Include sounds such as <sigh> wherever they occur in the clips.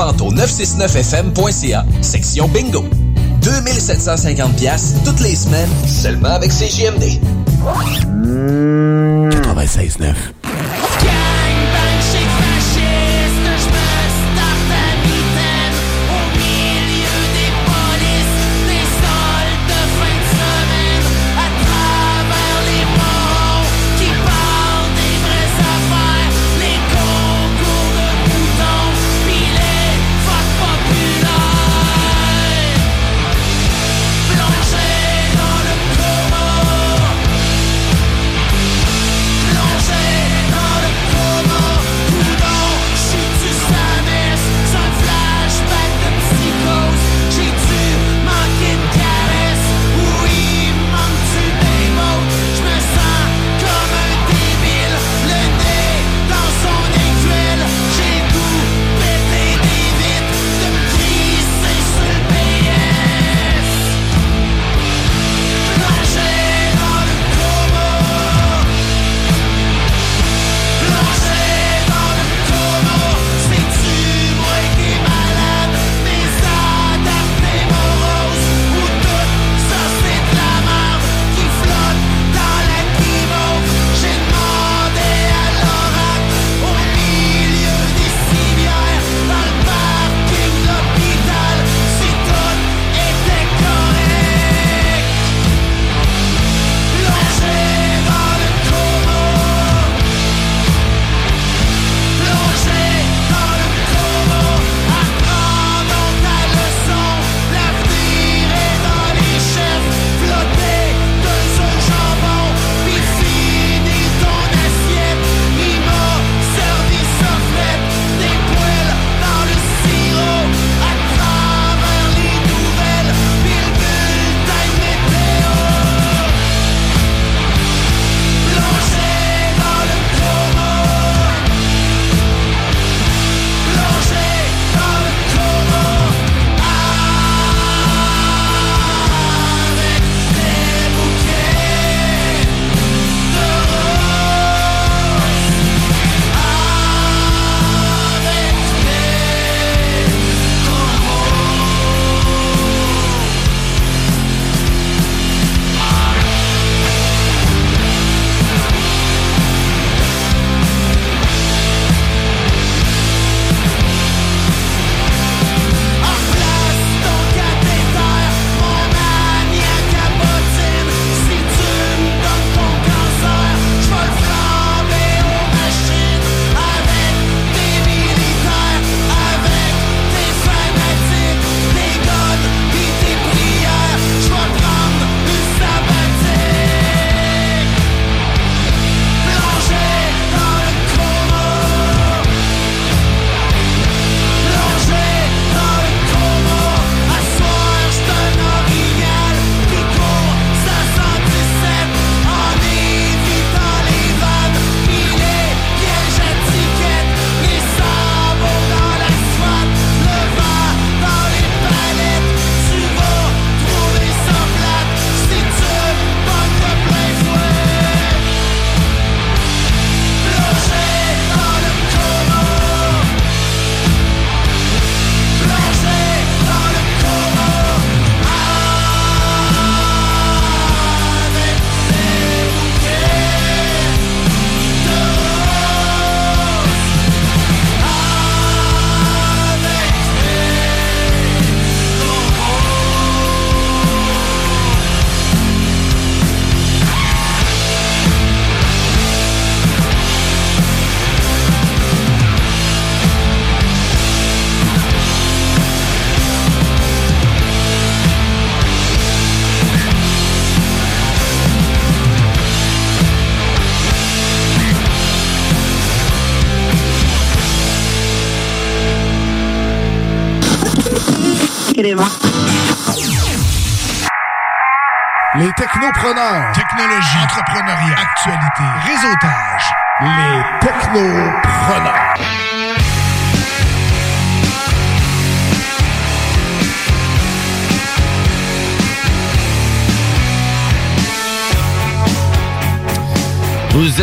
Au 969fm.ca, section bingo. 2750 pièces toutes les semaines, seulement avec CJMD. 96.9.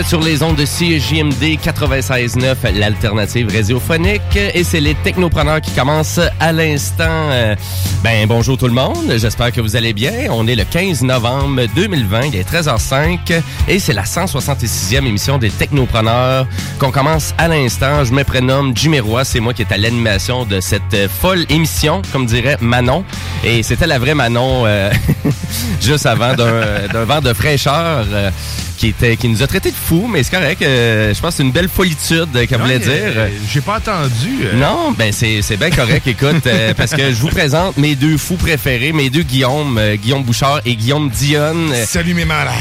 sur les ondes de CJMD 96.9, l'alternative radiophonique, et c'est les technopreneurs qui commencent à l'instant. Euh, Ben bonjour tout le monde, j'espère que vous allez bien. On est le 15 novembre 2020, il est 13h05, et c'est la 166e émission des technopreneurs qu'on commence à l'instant. Je me prénomme Jimmy Roy, c'est moi qui est à l'animation de cette euh, folle émission, comme dirait Manon, et c'était la vraie Manon euh, <laughs> juste avant d'un d'un vent de fraîcheur. euh, qui était qui nous a traité de fous, mais c'est correct. euh, je pense que c'est une belle folitude euh, qu'elle voulait dire. euh, J'ai pas entendu. euh, Non, ben c'est c'est bien correct. <laughs> Écoute, euh, parce que je vous présente mes deux fous préférés, mes deux Guillaume, euh, Guillaume Bouchard et Guillaume Dionne. Salut mes malades.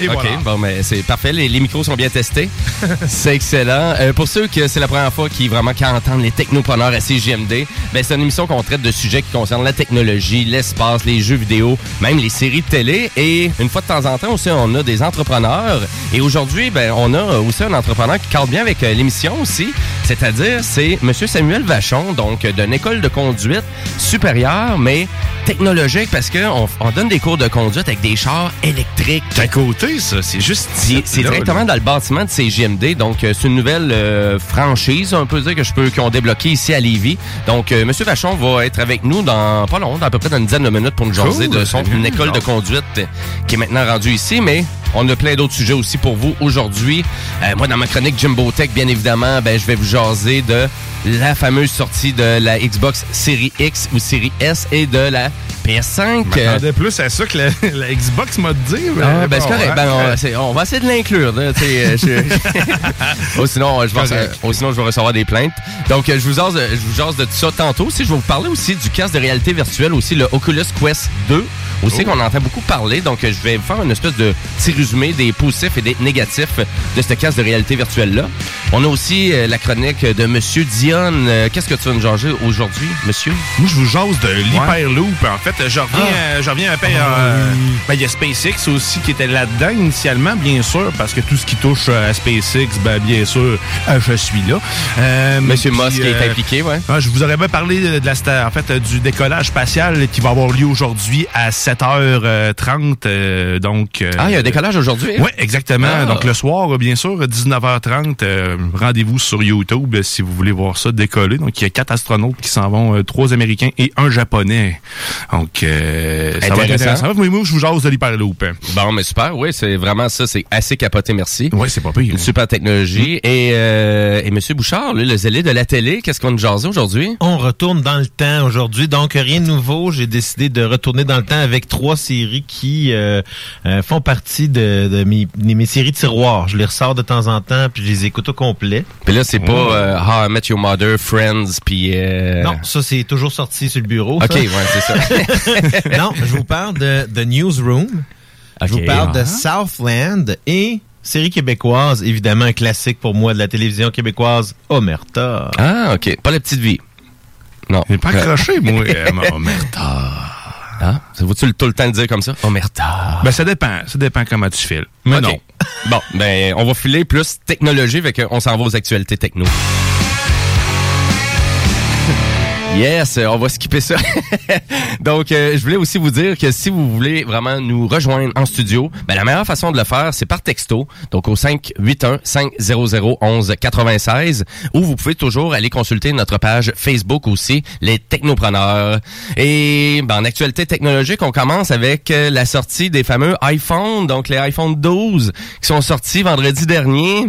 Et OK, voilà. bon, mais c'est parfait. Les, les micros sont bien testés. <laughs> c'est excellent. Euh, pour ceux que c'est la première fois qui vraiment qui entendent les technopreneurs à CGMD, ben c'est une émission qu'on traite de sujets qui concernent la technologie, l'espace, les jeux vidéo, même les séries de télé. Et une fois de temps en temps aussi, on a des entrepreneurs. Et aujourd'hui, ben on a aussi un entrepreneur qui cadre bien avec euh, l'émission aussi. C'est-à-dire, c'est Monsieur Samuel Vachon, donc d'une école de conduite supérieure, mais technologique parce que on, on donne des cours de conduite avec des chars électriques. C'est à ça. C'est juste. Directement là. dans le bâtiment de CGMD. Donc, euh, c'est une nouvelle euh, franchise, on peut dire, que je peux, qu'ils ont débloqué ici à Lévis. Donc, euh, Monsieur Vachon va être avec nous dans pas long, dans à peu près dans une dizaine de minutes pour nous jaser Cool, de son une école de conduite qui est maintenant rendue ici. Mais on a plein d'autres sujets aussi pour vous aujourd'hui. Euh, moi, dans ma chronique Jimbo Tech, bien évidemment, ben, je vais vous jaser de la fameuse sortie de la Xbox Series X ou Series S et de la PS5. Je Euh, m'attendais plus à ça que la, la Xbox m'a dit. mais ah, ben c'est correct. hein. Ben, on, va essayer de l'inclure. <laughs> oh, sinon, je vais, Correct. oh, sinon, je vais recevoir des plaintes. Donc, euh, je vous, jase, je vous jase de tout ça tantôt. Aussi, je vais vous parler aussi du casque de réalité virtuelle, aussi le Oculus Quest 2, aussi qu'on entend beaucoup parler. Donc, je vais vous faire une espèce de petit résumé des positifs et des négatifs de ce casque de réalité virtuelle-là. On a aussi euh, la chronique de Monsieur Dion. Euh, Qu'est-ce que tu vas nous jaser aujourd'hui, monsieur? Moi, je vous jase de l'Hyperloop. En fait, je reviens, euh, je reviens un peu. euh, ben, il y a SpaceX aussi qui était là-dedans initialement, bien sûr, parce que tout ce qui touche à SpaceX, ben, bien sûr, je suis là. Euh, Monsieur puis, Musk est impliqué, ouais. ah, je vous aurais bien parlé de, de la sta- en fait, du décollage spatial qui va avoir lieu aujourd'hui à 7h30. euh, donc, Ah, il y a un décollage aujourd'hui? Oui, exactement. Ah. Donc, le soir, bien sûr, 19h30, euh, rendez-vous sur YouTube euh, si vous voulez voir ça décoller. Donc, il y a quatre astronautes qui s'en vont, euh, trois Américains et un Japonais. Donc, euh, ça va être Intéressant. Mais moi, je vous jase de l'Hyperloop. hein. Bon, mais super, oui, c'est vraiment ça, c'est assez capoté, merci. Ouais, c'est pas pire. Une super technologie. Et, euh, et Monsieur Bouchard, lui, le zélé de la télé, qu'est-ce qu'on nous jasait aujourd'hui? On retourne dans le temps aujourd'hui, donc rien de nouveau. J'ai décidé de retourner dans le temps avec trois séries qui euh, euh, font partie de, de mes, de mes séries tiroirs. Je les ressors de temps en temps, puis je les écoute au complet. Puis là, c'est pas euh, How I Met Your Mother, Friends, puis... euh, Non, ça c'est toujours sorti sur le bureau. OK, ça. ouais, c'est ça. <laughs> non, je vous parle de, de Newsroom. Je vous parle de Ah. Southland et série québécoise, évidemment un classique pour moi de la télévision québécoise, Omerta. Ah, OK. Pas la petite vie. Non. J'ai pas accroché, moi. <laughs> mon merde. Ah, ça vaut-tu le- tout le temps le dire comme ça? Oh, merde. Ben, ça dépend. Ça dépend comment tu files. Mais non. Bon, ben, on va filer plus technologie, fait qu'on s'en va aux actualités techno. Yes, euh, on va skipper ça. <laughs> Donc, euh, je voulais aussi vous dire que si vous voulez vraiment nous rejoindre en studio, ben, la meilleure façon de le faire, c'est par texto. Donc, au 581-500-1196. Ou vous pouvez toujours aller consulter notre page Facebook aussi, les technopreneurs. Et ben, en actualité technologique, on commence avec euh, la sortie des fameux iPhones, donc les iPhone 12 qui sont sortis vendredi dernier.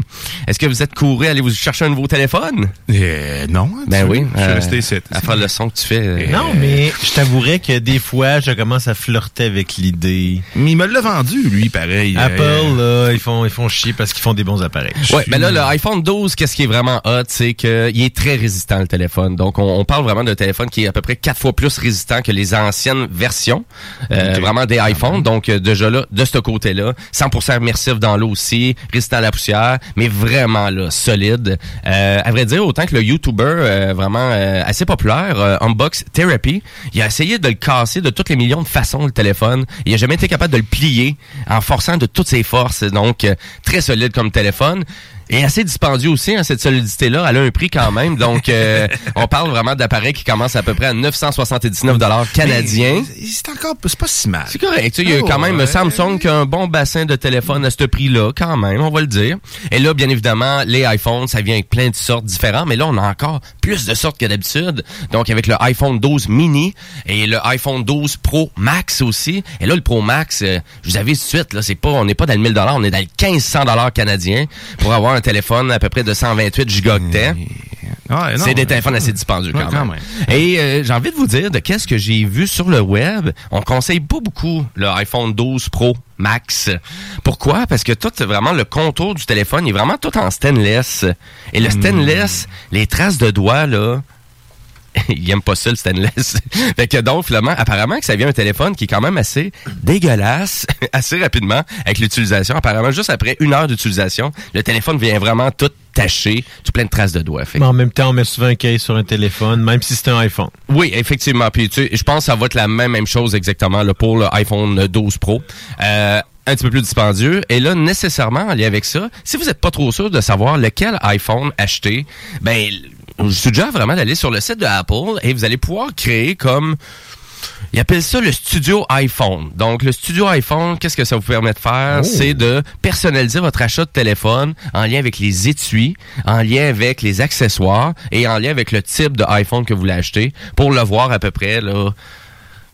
Est-ce que vous êtes couru aller vous chercher un nouveau téléphone? Euh, non. Ben tu- oui. Je suis euh, resté ici. Faire le son que tu fais. euh, Non, mais je t'avouerais que des fois, je commence à flirter avec l'idée. Mais il me l'a vendu, lui, pareil. Apple, Euh, là, ils font, ils font chier parce qu'ils font des bons appareils. Ouais, mais là, le iPhone 12, qu'est-ce qui est vraiment hot, c'est qu'il est très résistant, le téléphone. Donc, on, on parle vraiment d'un téléphone qui est à peu près quatre fois plus résistant que les anciennes versions, euh, vraiment des iPhones. Donc, euh, déjà là, de ce côté-là, 100% immersif dans l'eau aussi, résistant à la poussière, mais vraiment là, solide. Euh, à vrai dire, autant que le YouTuber, euh, vraiment euh, assez populaire, propriétaire, euh, Unbox Therapy, il a essayé de le casser de toutes les millions de façons, le téléphone. Il a jamais été capable de le plier en forçant de toutes ses forces. Donc, euh, très solide comme téléphone. Et assez dispendieux aussi, hein, cette solidité-là. Elle a un prix quand même. Donc, euh, <laughs> on parle vraiment d'appareils qui commencent à peu près à 979 dollars canadiens. C'est encore, c'est pas si mal. C'est correct. tu sais, Il y a Oh, quand même ouais. Samsung qui a un bon bassin de téléphone à ce prix-là, quand même, on va le dire. Et là, bien évidemment, les iPhones, ça vient avec plein de sortes différentes, mais là, on a encore plus de sortes que d'habitude. Donc, avec le iPhone 12 mini et le iPhone 12 Pro Max aussi. Et là, le Pro Max, euh, je vous avise tout de suite, là, c'est pas, on n'est pas dans le 1000 on est dans le 1500 canadiens pour avoir un téléphone à peu près de 128 gigaoctets. Non, C'est des téléphones assez dispendieux quand, quand même. Et euh, j'ai envie de vous dire de qu'est-ce que j'ai vu sur le web. On conseille pas beaucoup le iPhone 12 Pro Max. Pourquoi? Parce que tout, vraiment, le contour du téléphone il est vraiment tout en stainless. Et le stainless, les traces de doigts, là, <laughs> il aime pas ça le stainless. <laughs> fait que donc, finalement, apparemment que ça vient un téléphone qui est quand même assez dégueulasse, <laughs> assez rapidement avec l'utilisation. Apparemment, juste après une heure d'utilisation, le téléphone vient vraiment tout taché, tout plein de traces de doigts. Fait Mais en même temps, on met souvent un case sur un téléphone, même si c'est un iPhone. oui, effectivement. Puis tu je pense que ça va être la même, même chose exactement là, pour le iPhone 12 Pro. Euh, un petit peu plus dispendieux. Et là, nécessairement, en lien avec ça, si vous n'êtes pas trop sûr de savoir lequel iPhone acheter, ben, je vous suggère vraiment d'aller sur le site de Apple et vous allez pouvoir créer comme ils appellent ça le studio iPhone. Donc, le studio iPhone, qu'est-ce que ça vous permet de faire? C'est de personnaliser votre achat de téléphone en lien avec les étuis, en lien avec les accessoires et en lien avec le type de iPhone que vous voulez acheter pour le voir à peu près, là.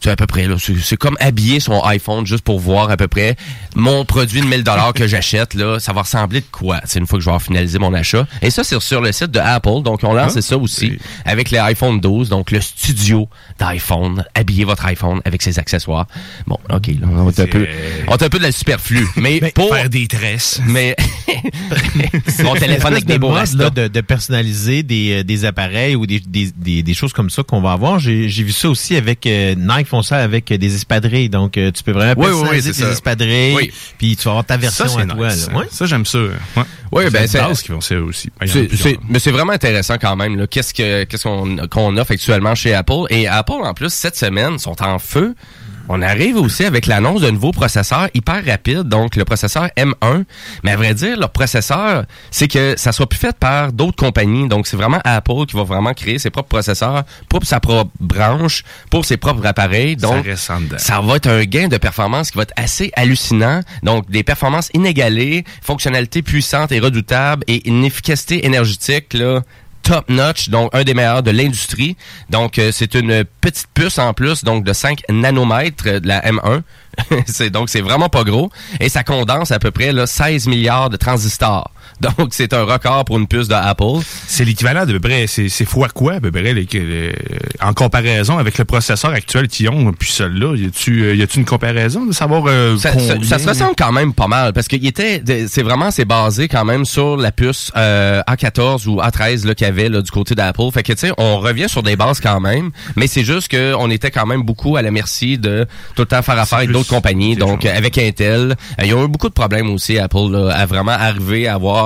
C'est à peu près, là. C'est comme habiller son iPhone juste pour voir à peu près mon produit de 1000 dollars que j'achète, là. Ça va ressembler de quoi? C'est une fois que je vais avoir finalisé mon achat. Et ça, c'est sur le site de Apple. Donc, on lance Ah, ça aussi avec les iPhone 12. Donc, le studio d'iPhone. Habiller votre iPhone avec ses accessoires. Bon, OK, là, on est un peu, on est un peu de la superflu. Mais, pour, Faire des tresses. mais, <laughs> mon téléphone avec des de beaux mode, là, de, de personnaliser des, euh, des appareils ou des, des, des, des choses comme ça qu'on va avoir. J'ai j'ai vu ça aussi avec euh, Nike font ça avec des espadrilles. Donc euh, tu peux vraiment Oui, oui, oui, tes ça. espadrilles, Oui. puis tu vas avoir ta version Ça, à toi. nice. là. Ouais. Ça, j'aime ça. Ouais. Oui, ben, c'est qui font ça aussi. Mais c'est vraiment intéressant quand même. là. Qu'est-ce que qu'est-ce qu'on qu'on offre actuellement chez Apple? Et Apple en plus cette semaine sont en feu. On arrive aussi avec l'annonce d'un nouveau processeur hyper rapide, donc le processeur M1. Mais à vrai dire, leur processeur, c'est que ça soit plus fait par d'autres compagnies. Donc c'est vraiment Apple qui va vraiment créer ses propres processeurs pour sa propre branche, pour ses propres appareils. Ça Donc dedans. ça va être un gain de performance qui va être assez hallucinant. Donc, des performances inégalées, fonctionnalités puissantes et redoutables et une efficacité énergétique, là, top notch, donc un des meilleurs de l'industrie. Donc, euh, c'est une petite puce en plus, donc de 5 nanomètres euh, de la M1. <laughs> c'est donc c'est vraiment pas gros et ça condense à peu près là, 16 milliards de transistors. Donc c'est un record pour une puce de Apple. C'est l'équivalent de peu près, c'est c'est fois quoi à peu près, les- les- en comparaison avec le processeur actuel qu'ils ont, puis celui-là, y a-tu euh, y a-tu une comparaison de savoir euh, Ça, ça- combien? ça se ressemble quand même pas mal parce qu'il était, c'est vraiment c'est basé quand même sur la puce euh, A14 ou A13 là qu'il y avait là, du côté d'Apple. Fait que tu sais, on revient sur des bases quand même, mais c'est juste que on était quand même beaucoup à la merci de tout le temps faire affaire avec d'autres compagnies. Donc gens. avec Intel, euh, ils ont eu beaucoup de problèmes aussi Apple là, à vraiment arriver à avoir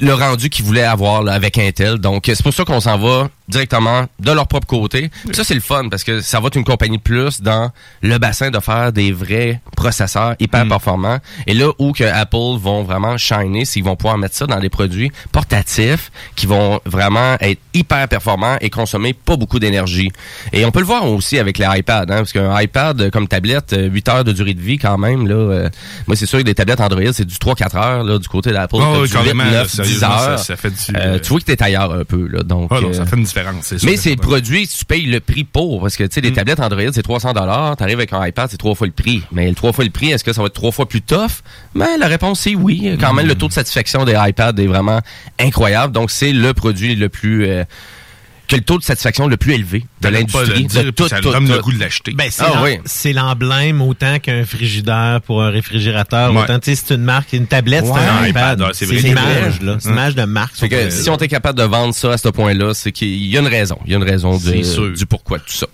le rendu qu'ils voulaient avoir avec Intel. Donc, c'est pour ça qu'on s'en va directement de leur propre côté. Puis ça, c'est le fun parce que ça va être une compagnie de plus dans le bassin de faire des vrais processeurs hyper performants. Et là où que Apple vont vraiment shiner, c'est qu'ils vont pouvoir mettre ça dans des produits portatifs qui vont vraiment être hyper performants et consommer pas beaucoup d'énergie. Et on peut le voir aussi avec les iPads, hein, parce qu'un iPad euh, comme tablette, euh, 8 heures de durée de vie quand même, là, euh, moi c'est sûr que des tablettes Android, c'est du 3-4 heures là, du côté d'Apple. Oh, oui, du carrément, 8, là, 9, 10 sérieusement, heures. ça- ça fait du, Euh, euh, tu vois que t'es ailleurs un peu, là. Donc, Ah non, ça euh, fait une différence, c'est mais c'est le certain. produit, tu payes le prix pour. Parce que, tu sais, les tablettes Android, c'est 300 dollars. T'arrives avec un iPad, c'est trois fois le prix. Mais le trois fois le prix, est-ce que ça va être trois fois plus tough? Ben, la réponse, c'est oui. Quand même, le taux de satisfaction des iPads est vraiment incroyable. Donc, c'est le produit le plus... euh, que le taux de satisfaction le plus élevé de de l'industrie. le tout, ça tout, donne le tout. goût de l'acheter. Ben, c'est Ah l'em- oui. c'est l'emblème autant qu'un frigidaire pour un réfrigérateur. Ouais. Autant, tu sais, c'est une marque, une tablette, Ouais, c'est un iPad. c'est une c'est image, là. C'est une image de marque. Fait que si on est capable de vendre ça à ce point-là, c'est qu'il y a une raison. Il y a une raison de- du pourquoi de tout ça.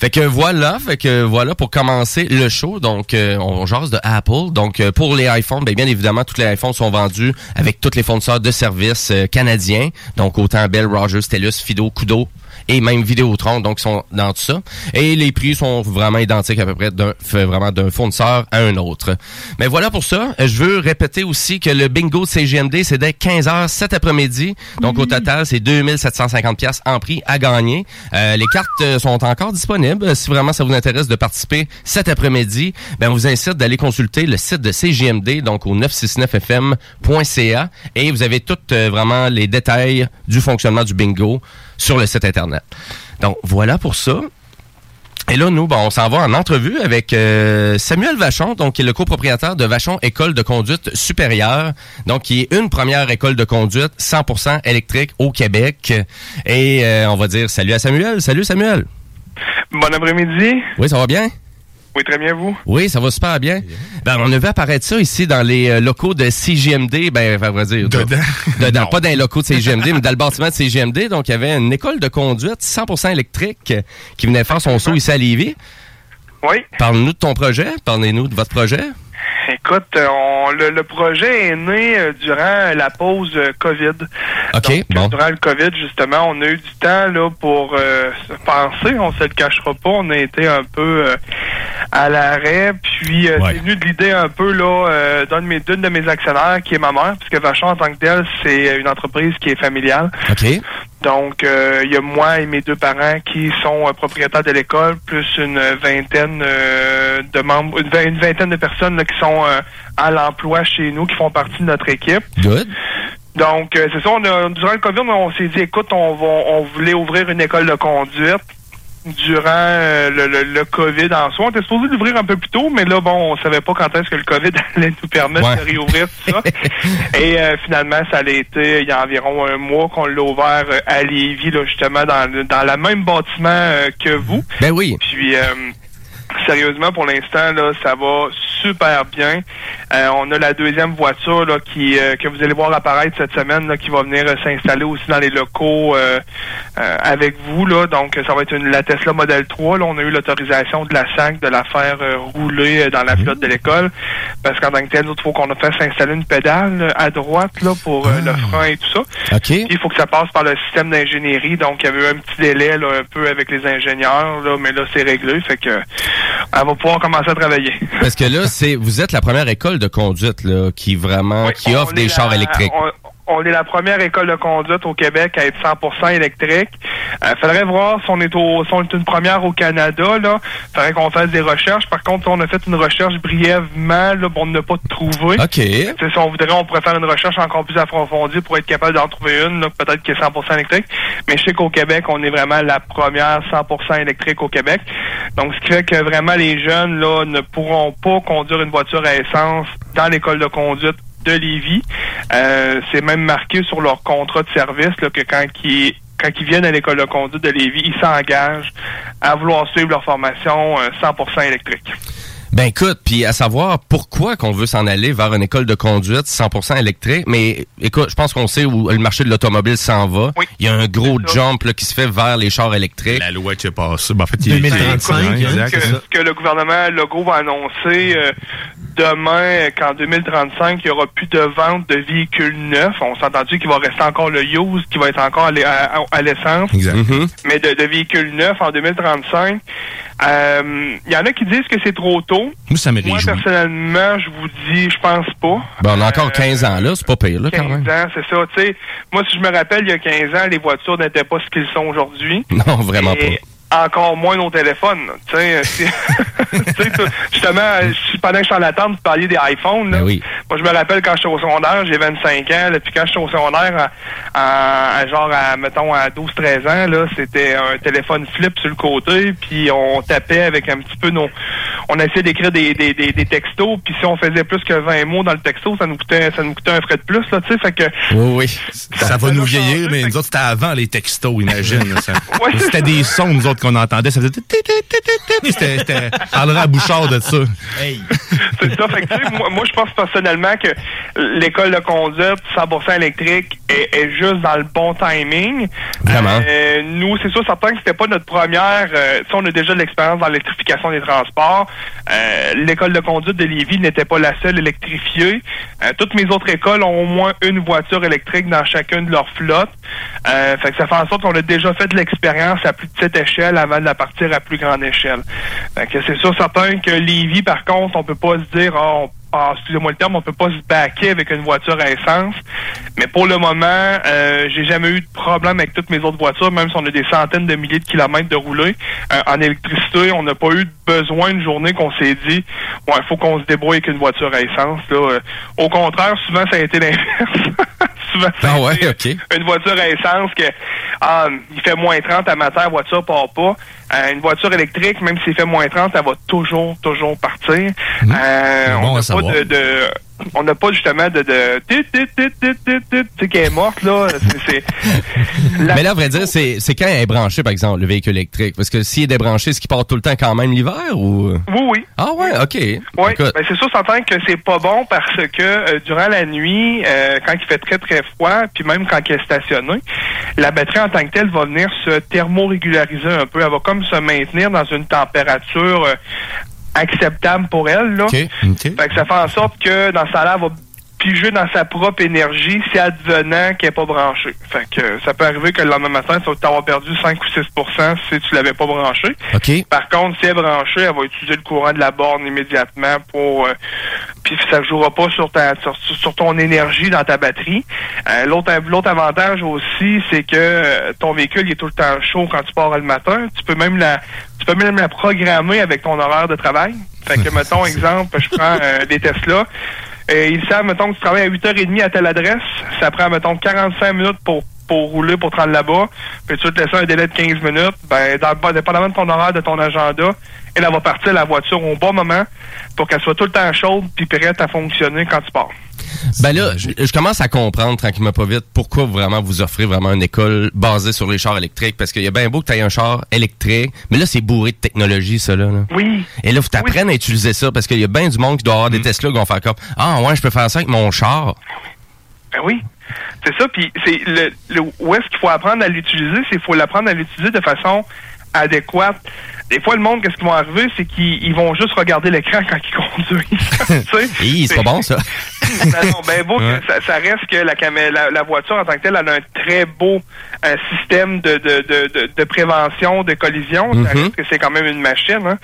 Fait que voilà, fait que voilà pour commencer le show. Donc euh, on jase de Apple. Donc euh, pour les iPhones, ben, bien évidemment, tous les iPhones sont vendus avec tous les fournisseurs de services euh, canadiens. Donc autant Bell, Rogers, TELUS, Fido, Kudo et même Vidéotron, donc ils sont dans tout ça. Et les prix sont vraiment identiques à peu près d'un vraiment d'un fournisseur à un autre. Mais voilà pour ça. Je veux répéter aussi que le bingo de CGMD, c'est dès 15h cet après-midi. Donc au total, c'est 2750 pièces en prix à gagner. Euh, les cartes euh, sont encore disponibles. Si vraiment ça vous intéresse de participer cet après-midi, ben on vous incite d'aller consulter le site de CGMD, donc au 969fm.ca, et vous avez tous euh, vraiment les détails du fonctionnement du bingo sur le site internet. Donc voilà pour ça. Et là, nous, on s'en va en entrevue avec euh, Samuel Vachon, donc qui est le copropriétaire de Vachon École de conduite supérieure, donc qui est une première école de conduite 100% électrique au Québec. Et euh, on va dire salut à Samuel. Salut Samuel. Bon après-midi. Oui, ça va bien? Oui, très bien, vous? Oui, ça va super bien. Ben, on a vu apparaître ça ici dans les euh, locaux de CGMD, ben, à vrai dire. Dedans. <laughs> Dedans, pas dans les locaux de CGMD, mais dans le bâtiment de CGMD. Donc, il y avait une école de conduite 100% électrique euh, qui venait faire son saut ici à Lévis. Oui. Parle-nous de ton projet. Parlez-nous de votre projet. Écoute, on- le, le projet est né euh, durant la pause euh, COVID. OK, Donc, bon. Durant le COVID, justement, on a eu du temps là pour euh, se penser. On se le cachera pas. On a été un peu euh, à l'arrêt. Puis, euh, Ouais. c'est venu de l'idée un peu là euh, d'un de mes d'une de mes actionnaires, qui est ma mère, puisque Vachon en tant que tel, c'est une entreprise qui est familiale. OK. Donc, euh, il y a moi et mes deux parents qui sont euh, propriétaires de l'école, plus une vingtaine euh, de membres, une, vingt- une vingtaine de personnes là, qui sont à l'emploi chez nous, qui font partie de notre équipe. Good. Donc, euh, c'est ça, on a, durant le COVID, on s'est dit, écoute, on, va, on voulait ouvrir une école de conduite durant euh, le, le, le COVID en soi. On était supposé l'ouvrir un peu plus tôt, mais là, bon, on savait pas quand est-ce que le COVID <laughs> allait nous permettre Ouais. de réouvrir tout ça. <laughs> Et euh, finalement, ça a été il y a environ un mois qu'on l'a ouvert euh, à Lévis, là, justement, dans, le- dans le même bâtiment euh, que vous. Ben oui. Puis, euh, sérieusement, pour l'instant, là, ça va super bien. Euh, on a la deuxième voiture là, qui euh, que vous allez voir apparaître cette semaine, là, qui va venir euh, s'installer aussi dans les locaux euh, euh, avec vous. Là. Donc, ça va être une, la Tesla Model 3. Là. On a eu l'autorisation de la SAC de la faire rouler dans la flotte de l'école. Parce qu'en tant que tel, il faut qu'on a fait s'installer une pédale à droite là, pour le frein et tout ça. OK. Puis, il faut que ça passe par le système d'ingénierie. Donc, il y avait eu un petit délai là, un peu avec les ingénieurs, là, mais là, c'est réglé. Fait que elle va pouvoir commencer à travailler. Parce que là, c'est vous êtes la première école de conduite là, qui vraiment Oui, qui offre des la- chars électriques. On, on est la première école de conduite au Québec à être 100% électrique. Euh, faudrait voir si on est au, si on est une première au Canada là. Faudrait qu'on fasse des recherches. Par contre, on a fait une recherche brièvement là, bon, on n'a pas trouvé. OK. Si on voudrait, on pourrait faire une recherche encore plus approfondie pour être capable d'en trouver une, là, peut-être qui est 100% électrique. Mais je sais qu'au Québec, on est vraiment la première 100% électrique au Québec. Donc, ce qui fait que vraiment les jeunes là ne pourront pas conduire une voiture à essence dans l'école de conduite de Lévis. Euh, c'est même marqué sur leur contrat de service là, que quand ils quand ils viennent à l'école de conduite de Lévis, ils s'engagent à vouloir suivre leur formation euh, 100% électrique. Ben écoute, puis à savoir pourquoi qu'on veut s'en aller vers une école de conduite 100% électrique, mais écoute, je pense qu'on sait où le marché de l'automobile s'en va. Oui. Il y a un gros jump là, qui se fait vers les chars électriques. La loi qui est passée. Ben, en fait, il est- 2035, Ouais, hein, exact, que, ça. que le gouvernement Legault va annoncer euh, demain qu'en 2035, il y aura plus de vente de véhicules neufs. On s'est entendu qu'il va rester encore le use, qui va être encore à, l'e- à- à l'essence, Exact. Mhm. mais de, de véhicules neufs en 2035. Euh, Il y en a qui disent que c'est trop tôt. Moi, ça personnellement, je vous dis, je pense pas. Ben, on a encore Euh, 15 ans là, c'est pas pire là 15 quand même. ans, c'est ça. Tu sais, moi, si je me rappelle, il y a 15 ans, les voitures n'étaient pas ce qu'ils sont aujourd'hui. Non, vraiment Et pas. Encore moins nos téléphones. Tu sais, <laughs> tu- justement, euh, pendant que je suis en attente, vous parliez des iPhones. là. Ben oui. Moi, je me rappelle quand j'étais au secondaire, j'ai 25 ans, là, puis quand j'étais au secondaire, à, genre, à, mettons, à 12-13 ans, là, c'était un téléphone flip sur le côté, puis on tapait avec un petit peu nos... On essayait d'écrire des, des, des, des textos, puis si on faisait plus que 20 mots dans le texto, ça nous coûtait, ça nous coûtait un frais de plus, là, tu sais, fait que... Oui, oui. Ça va Ça nous vieillir, mais nous autres, c'était avant les textos, imagine. <laughs> Ouais, C'était des sons, nous autres, qu'on entendait. Ça faisait... C'était... Parlerait à Bouchard de ça. C'est ça. Fait que, moi, moi, je pense personnellement que l'école de conduite 100% électrique est, est juste dans le bon timing. Vraiment. Euh, nous, c'est sûr, certain que c'était pas notre première. euh, on a déjà de l'expérience dans l'électrification des transports. euh, l'école de conduite de Lévis n'était pas la seule électrifiée. Euh, toutes mes autres écoles ont au moins une voiture électrique dans chacune de leurs flottes. Euh, fait que ça fait en sorte qu'on a déjà fait de l'expérience à plus petite échelle avant de la partir à plus grande échelle. C'est sûr certain que Lévis, par contre, on peut pas se dire on ah, excusez-moi le terme, on peut pas se baquer avec une voiture à essence. Mais pour le moment, euh, j'ai jamais eu de problème avec toutes mes autres voitures, même si on a des centaines de milliers de kilomètres de rouler. Euh, en électricité, on n'a pas eu besoin une journée qu'on s'est dit Ouais, il faut qu'on se débrouille avec une voiture à essence. Là. Euh, au contraire, souvent ça a été l'inverse. <laughs> souvent ça a Ah ouais, été une voiture à essence que ah, il fait moins 30 à matin, la voiture part pas. Euh, une voiture électrique, même s'il fait moins 30, elle va toujours, toujours partir. Euh, Bon on n'a pas. De, de- on n'a pas justement de, de tit, tit, tit, tit, tit, tit, tu sais qu'elle est morte là. C'est- c'est- <laughs> La- Mais là, à vrai dire, c'est c'est quand elle est branchée, par exemple, le véhicule électrique? Parce que s'il est débranché, est-ce qu'il part tout le temps quand même l'hiver ou... Oui, oui. Ah ouais, OK. Oui, ben c'est sûr, s'entend que c'est pas bon parce que euh, durant la nuit, euh, quand il fait très très froid, puis même quand il est stationné, la batterie en tant que telle va venir se thermorégulariser un peu. Elle va comme se maintenir dans une température euh, acceptable pour elle. Là. OK. OK. Fait que ça fait en sorte que dans sa elle va piger dans sa propre énergie si advenant qu'elle n'est pas branchée. Fait que ça peut arriver que le lendemain matin, tu vas avoir perdu 5 ou 6% si tu l'avais pas branché. OK. Par contre, si elle est branchée, elle va utiliser le courant de la borne immédiatement pour... euh, puis ça ne jouera pas sur, ta, sur, sur ton énergie dans ta batterie. Euh, L'autre l'autre avantage aussi, c'est que euh, ton véhicule il est tout le temps chaud quand tu pars le matin. Tu peux même la tu peux même la programmer avec ton horaire de travail. Fait que, <laughs> mettons, exemple, je prends euh, des Tesla. Et ils savent, mettons, que tu travailles à 8h30 à telle adresse. Ça prend, mettons, 45 minutes pour pour rouler, pour te rendre là-bas, puis tu te laisser un délai de 15 minutes, ben, dans, le- dépendamment de ton horaire, de ton agenda, elle, elle va partir la voiture au bon moment pour qu'elle soit tout le temps chaude puis prête à fonctionner quand tu pars. Ben là, je, je commence à comprendre tranquillement pas vite pourquoi vraiment vous offrez vraiment une école basée sur les chars électriques. Parce qu'il y a bien beau que tu aies un char électrique, mais là, c'est bourré de technologie, ça, là. là. Oui. Et là, faut t'apprendre à utiliser ça parce qu'il y a bien du monde qui doit avoir des Tesla qui vont faire comme Ah ouais, je peux faire ça avec mon char. Ben oui. C'est ça, puis c'est le, le- où est-ce qu'il faut apprendre à l'utiliser, c'est qu'il faut l'apprendre à l'utiliser de façon adéquate. Des fois, le monde, qu'est-ce qui va arriver, c'est qu'ils ils vont juste regarder l'écran quand ils conduisent. <laughs> <laughs> Hi, c'est pas bon, ça. <laughs> Ben non, ben beau que ça, ça reste que la, la, la voiture en tant que telle, elle a un très beau euh, système de, de, de, de, de prévention de collision. Ça Mhm. reste que c'est quand même une machine. Hein.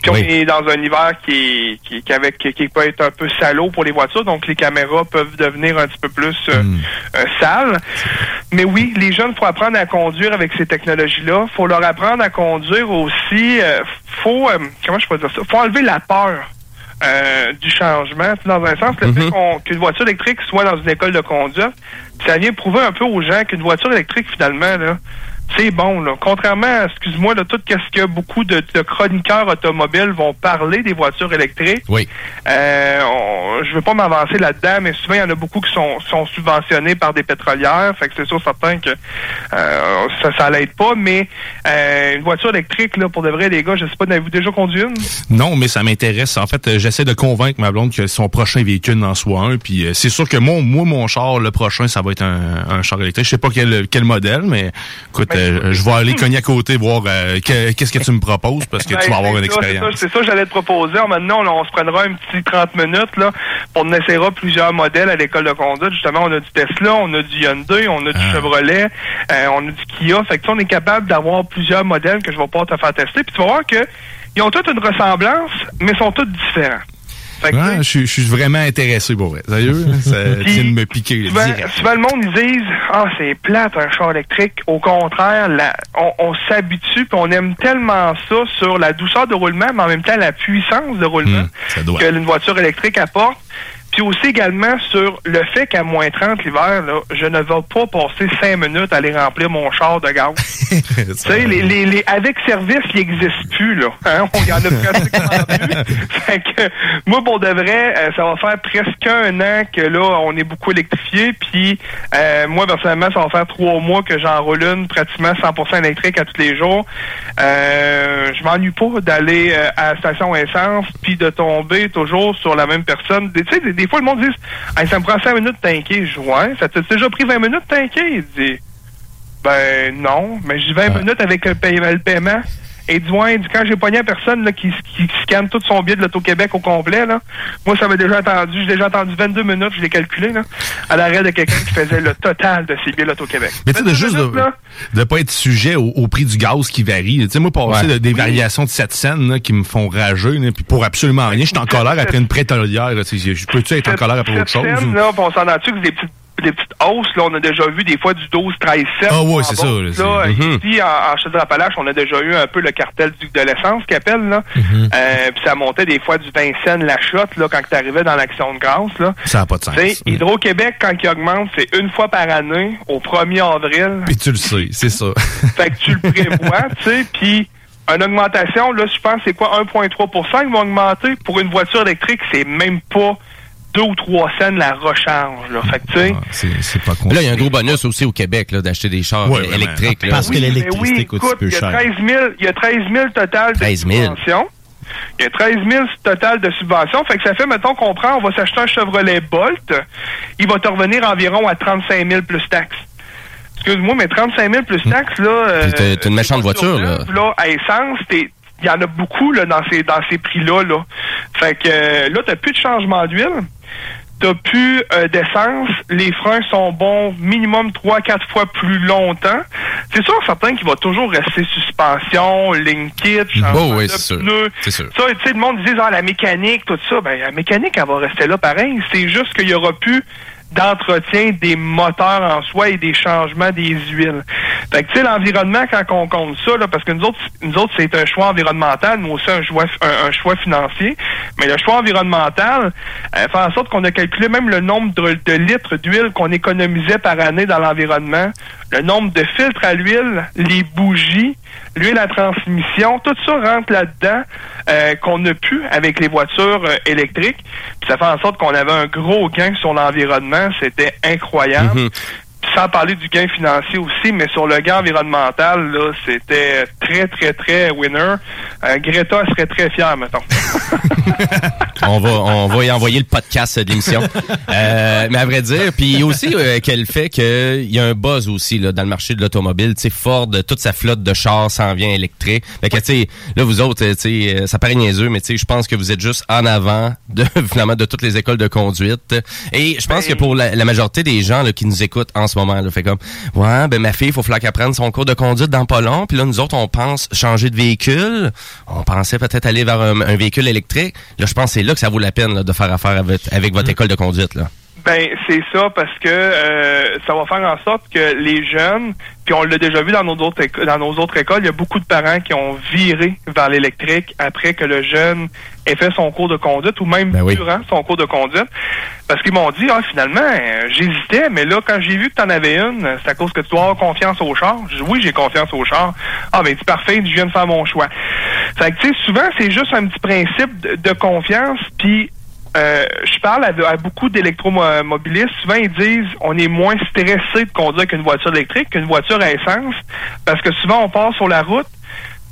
Puis Oui. on est dans un hiver qui, qui, qui, avec, qui, qui peut être un peu salaud pour les voitures, donc les caméras peuvent devenir un petit peu plus euh, euh, sales. Mais oui, les jeunes, faut apprendre à conduire avec ces technologies-là. faut leur apprendre à conduire aussi. euh, faut, euh, comment je peux dire ça? faut enlever la peur. euh, du changement. Dans un sens, le fait qu'on- qu'une voiture électrique soit dans une école de conduite, ça vient prouver un peu aux gens qu'une voiture électrique, finalement, là, c'est bon. Là. Contrairement à, excuse-moi, là, tout ce que beaucoup de, de chroniqueurs automobiles vont parler des voitures électriques, Oui. euh, on- je veux pas m'avancer là-dedans, mais souvent, il y en a beaucoup qui sont, sont subventionnés par des pétrolières. Fait que c'est sûr certain que euh, ça, ça l'aide pas. Mais euh, une voiture électrique, là, pour de vrai, les gars, je sais pas, avez-vous déjà conduit une? Non, mais ça m'intéresse. En fait, euh, j'essaie de convaincre ma blonde que son prochain véhicule en soit un. Puis euh, c'est sûr que mon, moi, mon char, le prochain, ça va être un, un char électrique. Je sais pas quel, quel modèle, mais écoute, euh, je vais aller cogner à côté voir euh, que- qu'est-ce que tu me proposes parce que Ben, tu vas avoir une ça, expérience. C'est ça, ça que j'allais te proposer. Maintenant, on, on se prendra un petit 30 minutes là, pour on essaiera plusieurs modèles à l'école de conduite. Justement, on a du Tesla, on a du Hyundai, on a du Ah. Chevrolet, euh, on a du Kia. Fait que tu on est capable d'avoir plusieurs modèles que je vais pouvoir te faire tester. Puis tu vas voir que ils ont toutes une ressemblance, mais sont tous différents. Je, suis- je suis vraiment intéressé pour vrai. Sérieux, ça <laughs> vient de me piquer Souvent, souvent, le monde, ils disent Ah, c'est plate un char électrique. Au contraire, la- on, on s'habitue puis on aime tellement ça sur la douceur de roulement, mais en même temps la puissance de roulement doit. que une voiture électrique apporte. Puis aussi également sur le fait qu'à moins 30 l'hiver, là, je ne vais pas passer 5 minutes à aller remplir mon char de gaz. <laughs> tu sais, les, les, les avec service, ils n'existent plus, là. Hein? On y en a pratiquement <laughs> plus. Fait que, moi, pour de vrai, euh, ça va faire presque un an que là, on est beaucoup électrifié. Puis, euh, moi, personnellement, ça va faire trois mois que j'enroule une pratiquement 100% électrique à tous les jours. Euh, je m'ennuie pas d'aller euh, à la station essence puis de tomber toujours sur la même personne. Tu sais, des, fois, le monde dit Hey, ça me prend 5 minutes de tanker. Je Ouais, ça t'a déjà pris 20 minutes de tanker? Il dit Ben non, mais j'ai 20 minutes avec le, paie- le paiement. Et du moins, quand j'ai pogné la personne là, qui, qui scanne tout son billet de l'Auto-Québec au complet, là, moi, ça m'a déjà attendu, j'ai déjà attendu 22 minutes, je l'ai calculé, là, à l'arrêt de quelqu'un qui faisait le total de ses billets de l'Auto-Québec. Mais tu sais, de juste de, de pas être sujet au, au prix du gaz qui varie. Tu sais, moi, passer Ouais. de- des variations de 7 cents là, qui me font rager, là, puis pour absolument rien, je suis en colère après une sais, Je peux-tu être en colère après autre chose? Ou- là, on s'en a-tu que des petites des petites hausses, là, on a déjà vu des fois du 12, 13, 7. Ah ouais, En c'est ça, là, là. c'est- Mhm. Ici, en, en Chaudière-Appalaches, on a déjà eu un peu le cartel du, de l'essence qui appelle, là. Mhm. Euh, puis ça montait des fois du 20 cents la shot, là, quand tu arrivais dans l'action de grâce, là. Ça n'a pas de sens. Hydro-Québec, quand il augmente, c'est une fois par année, au 1er avril. Puis tu le sais, c'est ça. <laughs> Fait que tu le prévois, tu sais, puis une augmentation, là, je pense, c'est quoi, 1,3% qu'ils vont augmenter? Pour une voiture électrique, c'est même pas 2 ou 3 cents la recharge, là. Fait que, tu sais... Ah, C'est pas con. Là, il y a un gros bonus aussi au Québec là, d'acheter des chars Ouais, électriques. là. Parce que l'électricité oui, coûte écoute, un peu il y a cher. 13 000, il y a 13 000 total de 13 000. subventions. Il y a 13 000 total de subventions. Fait que ça fait, mettons qu'on prend, on va s'acheter un Chevrolet Bolt. Il va te revenir environ à 35 000 plus taxes. Excuse-moi, mais 35 000 plus taxes, là... euh, t'as une méchante voiture, là. là, à essence, t'es- il y en a beaucoup là, dans ces, dans ces prix-là. Là. Fait que euh, là, t'as plus de changement d'huile. T'as plus euh, d'essence, les freins sont bons minimum 3-4 fois plus longtemps. C'est sûr, certain qu'il va toujours rester suspension, ligne kit, changement Oh, oui, de sûr. pneus. C'est sûr. Ça, tu sais, le monde dit, ah, la mécanique, tout ça. Ben, la mécanique, elle va rester là pareil. C'est juste qu'il y aura plus d'entretien des moteurs en soi et des changements des huiles. Fait que, tu sais, l'environnement, quand on compte ça, là, parce que nous autres, nous autres, c'est un choix environnemental, mais aussi un choix, un, choix financier. Mais le choix environnemental euh, fait en sorte qu'on a calculé même le nombre de, de litres d'huile qu'on économisait par année dans l'environnement, le nombre de filtres à l'huile, les bougies, l'huile à transmission, tout ça rentre là-dedans euh, qu'on n'a plus avec les voitures euh, électriques. Puis ça fait en sorte qu'on avait un gros gain sur l'environnement. C'était incroyable. Mhm. Sans parler du gain financier aussi, mais sur le gain environnemental, là, c'était très, très, très winner. Euh, Greta serait très fière, mettons. <laughs> on va on va y envoyer le podcast de l'émission. Euh, mais à vrai dire, puis aussi euh, qu'elle fait qu'il y a un buzz aussi là, dans le marché de l'automobile. Tu sais, Ford, toute sa flotte de chars s'en vient électrique. Fait que tu sais, là vous autres, euh, tu sais, ça paraît niaiseux, mais tu sais, je pense que vous êtes juste en avant de <laughs> finalement de toutes les écoles de conduite. Et je pense que pour la, la majorité des gens là, qui nous écoutent en ce moment, là, fait comme ouais, ben ma fille, il faut falloir qu'elle prenne son cours de conduite dans pas long. Puis là, nous autres, on pense changer de véhicule. On pensait peut-être aller vers un, un véhicule électrique. Là, je pense que c'est là que ça vaut la peine là, de faire affaire avec, avec votre école de conduite. Là. Ben, c'est ça, parce que euh, ça va faire en sorte que les jeunes, puis on l'a déjà vu dans nos autres dans nos autres écoles, il y a beaucoup de parents qui ont viré vers l'électrique après que le jeune ait fait son cours de conduite ou même Ben oui. durant son cours de conduite. Parce qu'ils m'ont dit, ah, finalement, euh, j'hésitais, mais là, quand j'ai vu que tu en avais une, c'est à cause que tu dois avoir confiance au char. Je dis, oui, j'ai confiance au char. Ah, ben, c'est parfait, je viens de faire mon choix. Fait que, tu sais, souvent, c'est juste un petit principe de, de confiance, puis euh, je parle à, beaucoup d'électromobilistes. Souvent, ils disent on est moins stressé de conduire qu'une voiture électrique qu'une voiture à essence parce que souvent, on part sur la route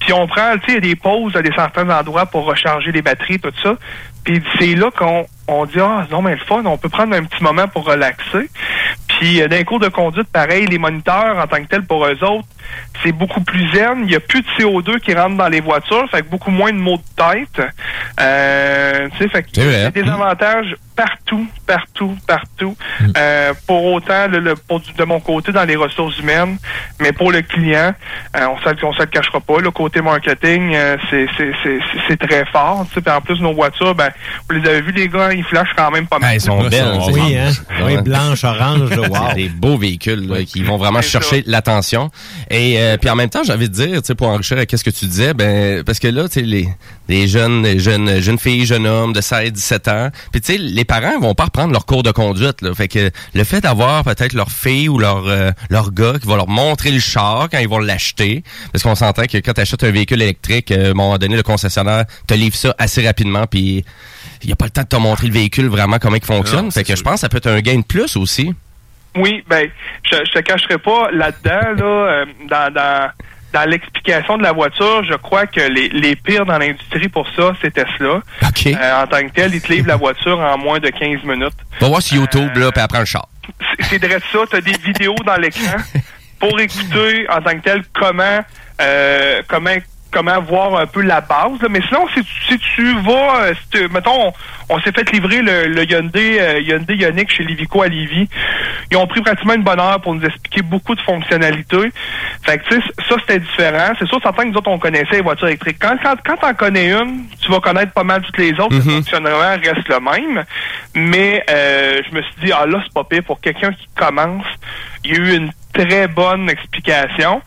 puis on prend, tu sais, des pauses à des certains endroits pour recharger les batteries, tout ça. Puis c'est là qu'on on dit ah non mais le fun, on peut prendre un petit moment pour relaxer. Puis euh, d'un cours de conduite, pareil, les moniteurs en tant que tels pour eux autres, c'est beaucoup plus zen. Il n'y a plus de CO2 qui rentre dans les voitures, fait que beaucoup moins de maux de tête. Euh, tu sais, fait qu'il y a des avantages partout, partout, partout. Euh, pour autant, le, le- pour du- de mon côté, dans les ressources humaines, mais pour le client, euh, on ne on se le cachera pas. Le côté marketing, c'est c'est- c'est- c'est très fort. tu sais. Puis en plus, nos voitures, ben, vous les avez vus, les gars, ils flashent quand même pas mal. Ah, ils sont belles. oui, hein? Oui, blanche, orange, <laughs> wow. Des beaux véhicules là, qui vont vraiment chercher l'attention. Et euh, puis en même temps, j'ai envie de dire, tu sais, pour enrichir avec ce que tu disais, ben parce que là, tu sais, les, les jeunes, les jeunes, jeunes filles, jeunes hommes de 16, 17 ans, puis tu sais, les parents vont pas reprendre leur cours de conduite. Là. Fait que le fait d'avoir peut-être leur fille ou leur euh, leur gars qui va leur montrer le char quand ils vont l'acheter, parce qu'on s'entend que quand tu achètes un véhicule électrique, euh, à un moment donné, le concessionnaire te livre ça assez rapidement, puis il n'y a pas le temps de te montrer le véhicule vraiment comment il fonctionne. Non, fait que je pense que ça peut être un gain de plus aussi. Oui, ben, je, je te cacherai pas là-dedans, là, euh, dans, dans, dans l'explication de la voiture, je crois que les, les pires dans l'industrie pour ça, c'est Tesla. OK. Euh, en tant que tel, ils te livrent la voiture en moins de 15 minutes. Va voir sur YouTube, là, puis apprends le char. C'est- vrai ça, tu as des vidéos dans l'écran <laughs> pour écouter en tant que tel comment euh, comment comment voir un peu la base. là. Mais sinon, si, tu- si tu vas, euh, si tu- mettons, on, on s'est fait livrer le, le Hyundai, euh, Hyundai Ioniq chez Livico à Lévis. Ils ont pris pratiquement une bonne heure pour nous expliquer beaucoup de fonctionnalités. Fait que, tu sais, ça, c'était différent. C'est sûr, certain que nous autres, on connaissait les voitures électriques. Quand, quand, quand t'en connais une, tu vas connaître pas mal toutes les autres. Le fonctionnement reste le même. Mais euh, je me suis dit, ah là, c'est pas pire. Pour quelqu'un qui commence, il y a eu une très bonne explication.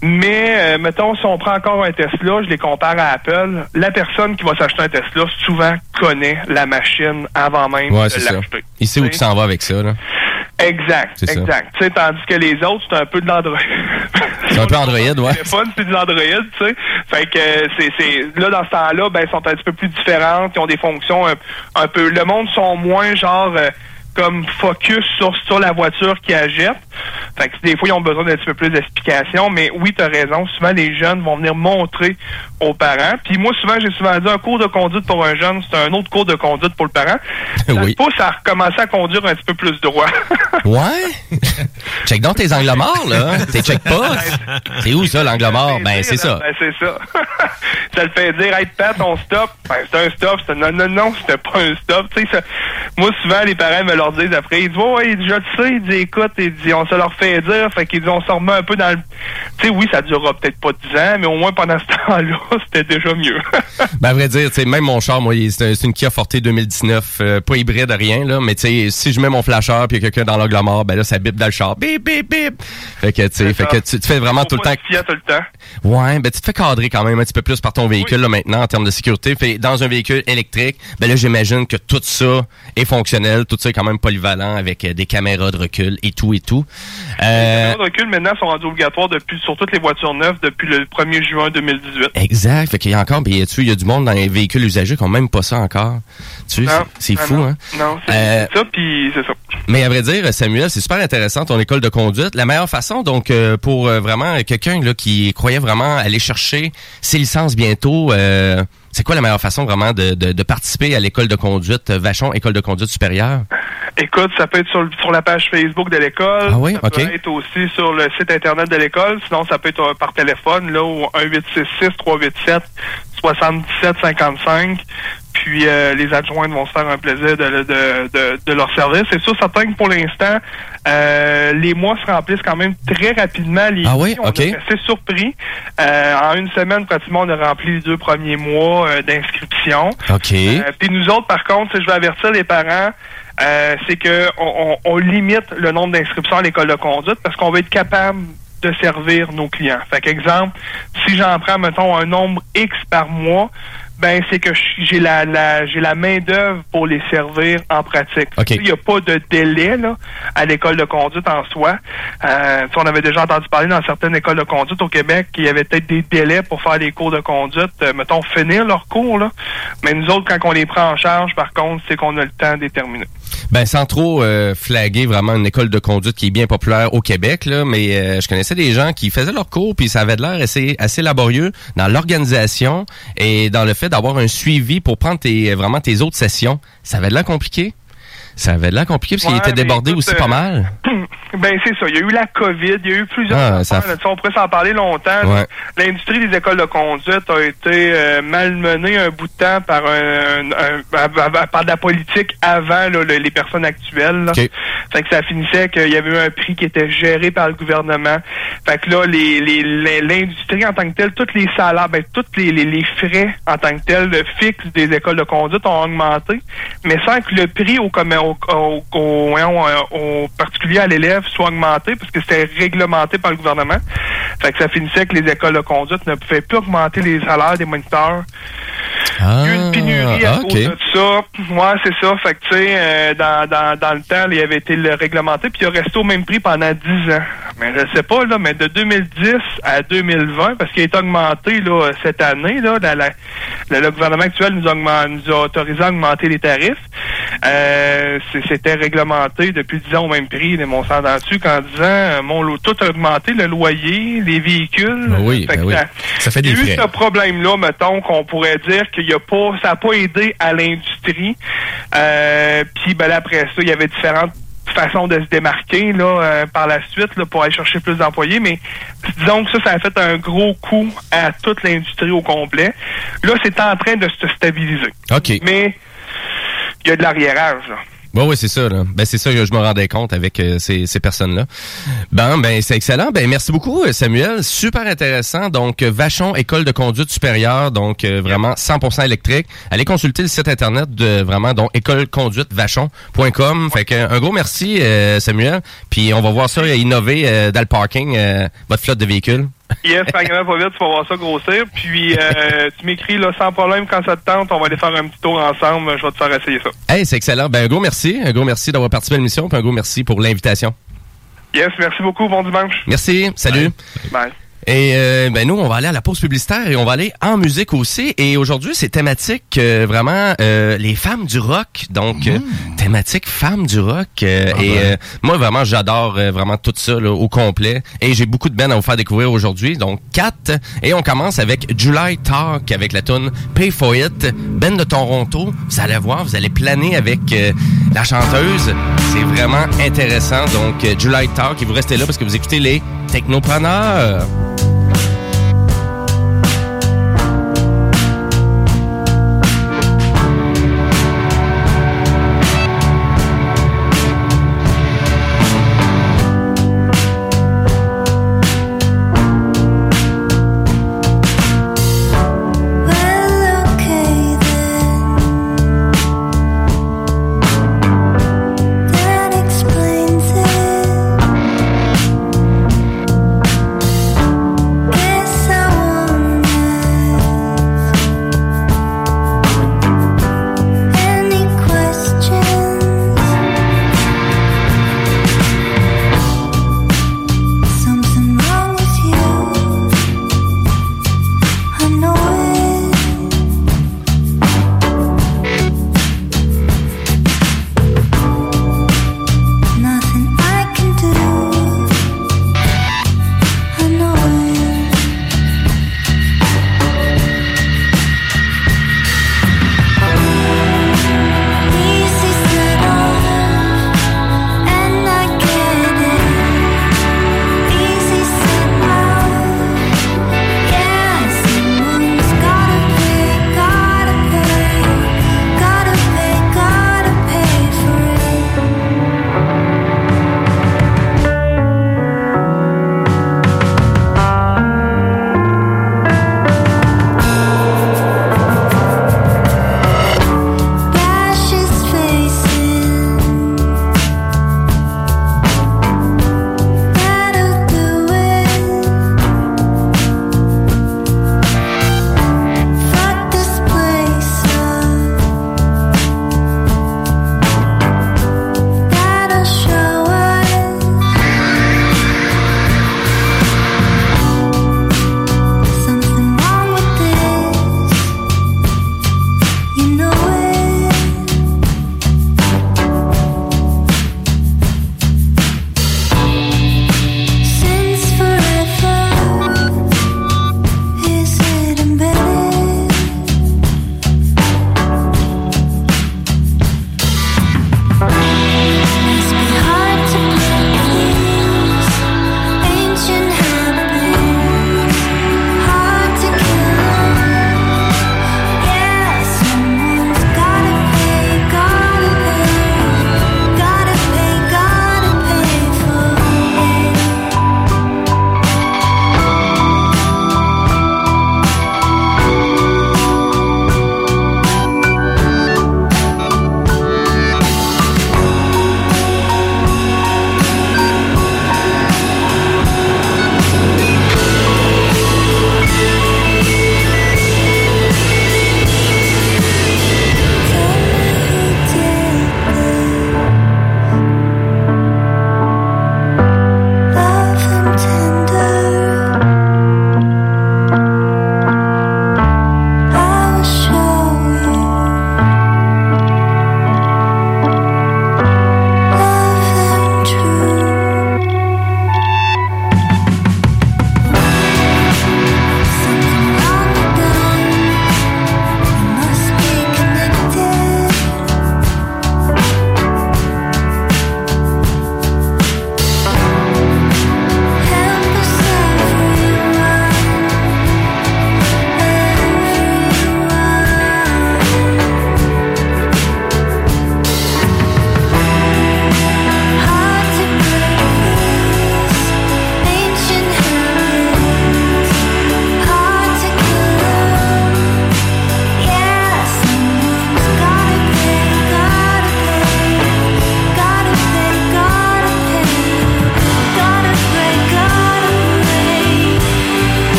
Mais, euh, mettons, si on prend encore un Tesla, je les compare à Apple, la personne qui va s'acheter un Tesla souvent connaît la machine avant même Ouais, de l'acheter. Il sait où il s'en va avec ça, là. Exact, exact. Tu sais, tandis que les autres, c'est un peu de l'Android. C'est un peu Android, ouais. <laughs> téléphone, c'est de l'Android, tu sais. Fait que euh, c'est, c'est là dans ce temps-là, ben, ils sont un petit peu plus différentes, ils ont des fonctions un, un peu. Le monde sont moins genre euh, comme focus sur, sur la voiture qui achète. Fait que des fois, ils ont besoin d'un petit peu plus d'explications. Mais oui, tu as raison. Souvent, les jeunes vont venir montrer aux parents. Puis moi, souvent, j'ai souvent dit un cours de conduite pour un jeune, c'est un autre cours de conduite pour le parent. <laughs> Ça Oui. pousse à recommencer à conduire un petit peu plus droit. <laughs> Ouais? check donc tes angles morts, là. T'es check pas. C'est où ça, l'angle mort? Ben, c'est ça. Ben, c'est ça. <laughs> ça le fait dire, hey, Pat, on stop. Ben, c'est un stop. C'est non, non, non, c'était pas un stop. Tu sais, ça- moi, souvent, les parents me leur disent après, ils disent, ouais, ouais, je le sais. Ils disent, écoute, ils disent, on se leur fait dire. Fait qu'ils disent, on se remet un peu dans le. Tu sais, oui, ça durera peut-être pas 10 ans, mais au moins pendant <laughs> ce temps-là, c'était déjà mieux. <laughs> Ben, à vrai dire, tu sais, même mon char, moi, c'est un- c'est une Kia Forte 2019, euh, pas hybride, rien, là, mais tu sais, si je mets mon flasheur puis quelqu'un dans l'angle mort, ben là, ça bip dans le char. Bip, bip, bip. Fait que, tu sais, fait que tu, tu fais vraiment tout le temps. Tout le temps. Ouais, ben tu te fais cadrer quand même un petit peu plus par ton véhicule là maintenant en termes de sécurité. Fait dans un véhicule électrique, ben là j'imagine que tout ça est fonctionnel, tout ça est quand même polyvalent avec euh, des caméras de recul et tout et tout. Euh, Les de recul, maintenant, sont rendus obligatoires depuis, sur toutes les voitures neuves depuis le 1er juin 2018. exact. Fait qu'il y a encore, ben il y a du monde dans les véhicules usagés qui ont même pas ça encore. Tu c'est non, fou non. hein. Non, c'est Euh, c'est ça, puis c'est ça. Mais à vrai dire, Samuel, c'est super intéressant ton école de conduite. La meilleure façon, donc, euh, pour vraiment quelqu'un là qui croyait vraiment aller chercher ses licences bientôt, euh, c'est quoi la meilleure façon vraiment de, de, de participer à l'école de conduite Vachon, école de conduite supérieure? Écoute, ça peut être sur, le- sur la page Facebook de l'école. Ah oui? Ça peut être aussi sur le site Internet de l'école. Sinon, ça peut être euh, par téléphone, là, au 1866-387-7755. Puis euh, les adjointes vont se faire un plaisir de, de, de, de leur service. C'est sûr, certain que pour l'instant, euh, les mois se remplissent quand même très rapidement. Les Ah oui? on OK. est assez surpris. Euh, en une semaine, pratiquement, on a rempli les deux premiers mois euh, d'inscription. OK. Euh, Puis nous autres, par contre, si je vais avertir les parents, euh, c'est que on, on- on limite le nombre d'inscriptions à l'école de conduite parce qu'on va être capable de servir nos clients. Fait qu'exemple, si j'en prends, mettons, un nombre X par mois, ben c'est que j'ai la, la j'ai la main d'œuvre pour les servir en pratique. OK. Il n'y a pas de délai là à l'école de conduite en soi. Euh, on avait déjà entendu parler dans certaines écoles de conduite au Québec qu'il y avait peut-être des délais pour faire des cours de conduite, euh, mettons finir leurs cours là. Mais nous autres, quand on les prend en charge, par contre, c'est qu'on a le temps déterminé. Ben sans trop euh, flaguer vraiment une école de conduite qui est bien populaire au Québec là, mais euh, je connaissais des gens qui faisaient leur cours puis ça avait de l'air assez assez laborieux dans l'organisation et dans le fait d'avoir un suivi pour prendre tes vraiment tes autres sessions. Ça avait de l'air compliqué? Ça avait de l'air compliqué parce qu'il Ouais, était débordé écoute, aussi pas euh, mal. <laughs> Ben c'est ça. Il y a eu la COVID, il y a eu plusieurs Ah, ça On pourrait s'en parler longtemps. Ouais. L'industrie des écoles de conduite a été euh, malmenée un bout de temps par un, un- un- par- de la politique avant là, les personnes actuelles. là. Fait que ça finissait qu'il y avait eu un prix qui était géré par le gouvernement. Fait que là, les, les- les- l'industrie en tant que telle, tous les salaires, ben, tous les, frais en tant que tel le fixe des écoles de conduite ont augmenté, mais sans que le prix au, commer- euh, au particulier à l'élève soit augmenté, parce que c'était réglementé par le gouvernement. Fait que ça finissait que les écoles de conduite ne pouvaient plus augmenter les salaires des moniteurs. Ah, Il y a eu une pénurie à ah, cause de ça. Ouais, c'est ça. Fait que, tu sais, euh, dans, dans, dans le temps, il avait été le réglementé, puis il a resté au même prix pendant 10 ans. Mais je sais pas, là, mais de 2010 à 2020, parce qu'il été augmenté, là, cette année, là, la- la- le, gouvernement actuel nous nous a autorisé à augmenter les tarifs. Euh, C'était réglementé depuis 10 ans au même prix, mon sang dessus qu'en 10 ans, euh, mon lot, tout a augmenté, le loyer, les véhicules. Ben oui, Fait ben oui. ça- fait il y des a eu frais. ce problème-là, mettons, qu'on pourrait dire qu'il y a pas, ça n'a pas aidé à l'industrie. Euh, Puis ben, là, après ça, il y avait différentes façon de se démarquer là, euh, par la suite là, pour aller chercher plus d'employés, mais disons que ça, ça a fait un gros coup à toute l'industrie au complet. Là, c'est en train de se stabiliser. OK. Mais il y a de l'arriérage. Oui, oui, c'est ça. Là. Ben, c'est ça que je me rendais compte avec euh, ces, ces personnes-là. Ben, ben, c'est excellent. Ben, merci beaucoup, euh, Samuel. Super intéressant. Donc, euh, Vachon, école de conduite supérieure, donc euh, vraiment 100% électrique. Allez consulter le site internet de vraiment donc écoleconduitevachon.com. Fait que un gros merci, euh, Samuel. Puis on va voir ça innover euh, dans le parking, euh, votre flotte de véhicules. Yes, grave, pas vite, tu vas voir ça grossir. Puis euh, <laughs> tu m'écris là sans problème quand ça te tente, on va aller faire un petit tour ensemble, je vais te faire essayer ça. Hey, c'est excellent. Ben, un gros merci. Un gros merci d'avoir participé à l'émission. Puis un gros merci pour l'invitation. Yes, merci beaucoup, bon dimanche. Merci. Salut. Bye. Et euh, ben nous, on va aller à la pause publicitaire et on va aller en musique aussi. Et aujourd'hui, c'est thématique euh, vraiment euh, les femmes du rock. Donc, euh, thématique femmes du rock. euh, Ah et ben. euh, moi, vraiment, j'adore vraiment tout ça là, au complet. Et j'ai beaucoup de bands à vous faire découvrir aujourd'hui. Donc, quatre. Et on commence avec July Talk avec la tune Pay For It. Ben de Toronto. Vous allez voir, vous allez planer avec euh, la chanteuse. C'est vraiment intéressant. Donc, July Talk. Et vous restez là parce que vous écoutez les Technopreneurs.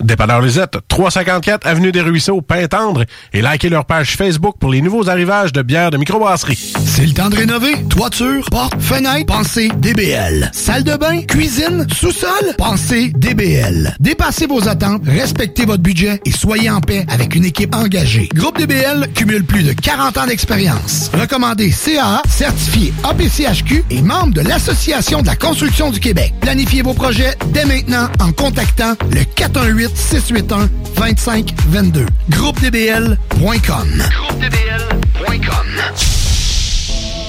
Dépanneur Lisette, 354 Avenue des Ruisseaux, Pintendre, et likez leur page Facebook pour les nouveaux arrivages de bières de microbrasserie. C'est le temps de rénover. Toiture, porte, fenêtre, pensez DBL. Salle de bain, cuisine, sous-sol, pensez DBL. Dépassez vos attentes, respectez votre budget et soyez en paix avec une équipe engagée. Groupe DBL cumule plus de 40 ans d'expérience. Recommandé CAA, certifié APCHQ et membre de l'Association de la construction du Québec. Planifiez vos projets dès maintenant en contactant le 418 681 2522. GroupeDBL.com. GroupeDBL.com.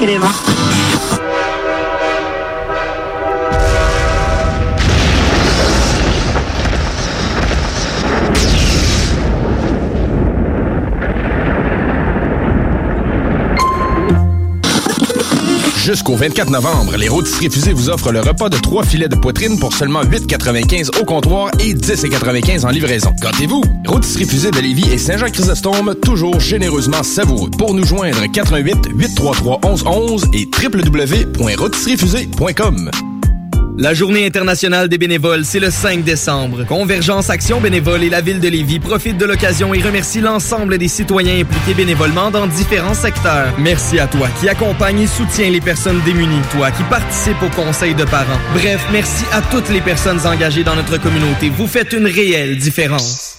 ければ。Jusqu'au 24 novembre, les rôtisseries fusées vous offrent le repas de trois filets de poitrine pour seulement 8,95 au comptoir et 10,95 en livraison. Gâtez-vous! Rôtisserie fusée de Lévis et Saint-Jean-Chrysostome, toujours généreusement savoureux. Pour nous joindre, 88 833 1111 et www.rôtisseriefusée.com. La Journée internationale des bénévoles, c'est le 5 décembre. Convergence Action Bénévole et la Ville de Lévis profitent de l'occasion et remercient l'ensemble des citoyens impliqués bénévolement dans différents secteurs. Merci à toi qui accompagne et soutient les personnes démunies, toi qui participe au conseil de parents. Bref, merci à toutes les personnes engagées dans notre communauté. Vous faites une réelle différence.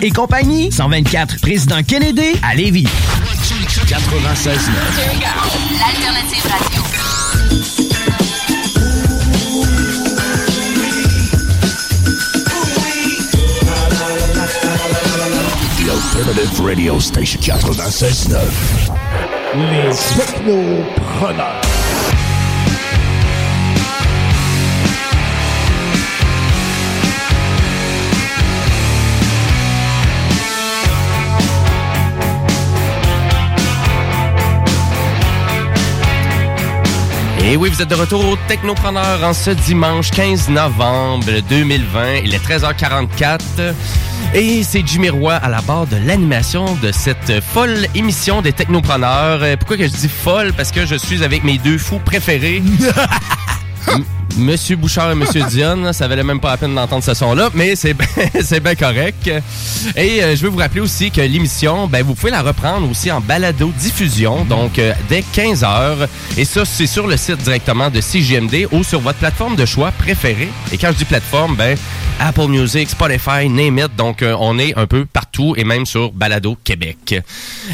Et compagnie, 124 Président Kennedy à Lévis. 96 L'alternative radio. The Alternative Radio Station 96.9. Les technopreneurs. Et oui, vous êtes de retour au Technopreneur en ce dimanche 15 novembre 2020. Il est 13h44. Et c'est Jimmy Roy à la barre de l'animation de cette folle émission des Technopreneurs. Euh, Pourquoi que je dis folle? Parce que je suis avec mes deux fous préférés. <laughs> Monsieur Bouchard et Monsieur Dion, ça valait même pas la peine d'entendre ce son-là, mais c'est <laughs> ben- bien correct. Et euh, je veux vous rappeler aussi que l'émission, ben, vous pouvez la reprendre aussi en balado-diffusion, donc euh, dès 15h. Et ça, c'est sur le site directement de CGMD ou sur votre plateforme de choix préférée. Et quand je dis plateforme, ben, Apple Music, Spotify, name it. Donc, euh, on est un peu partout et même sur Balado Québec.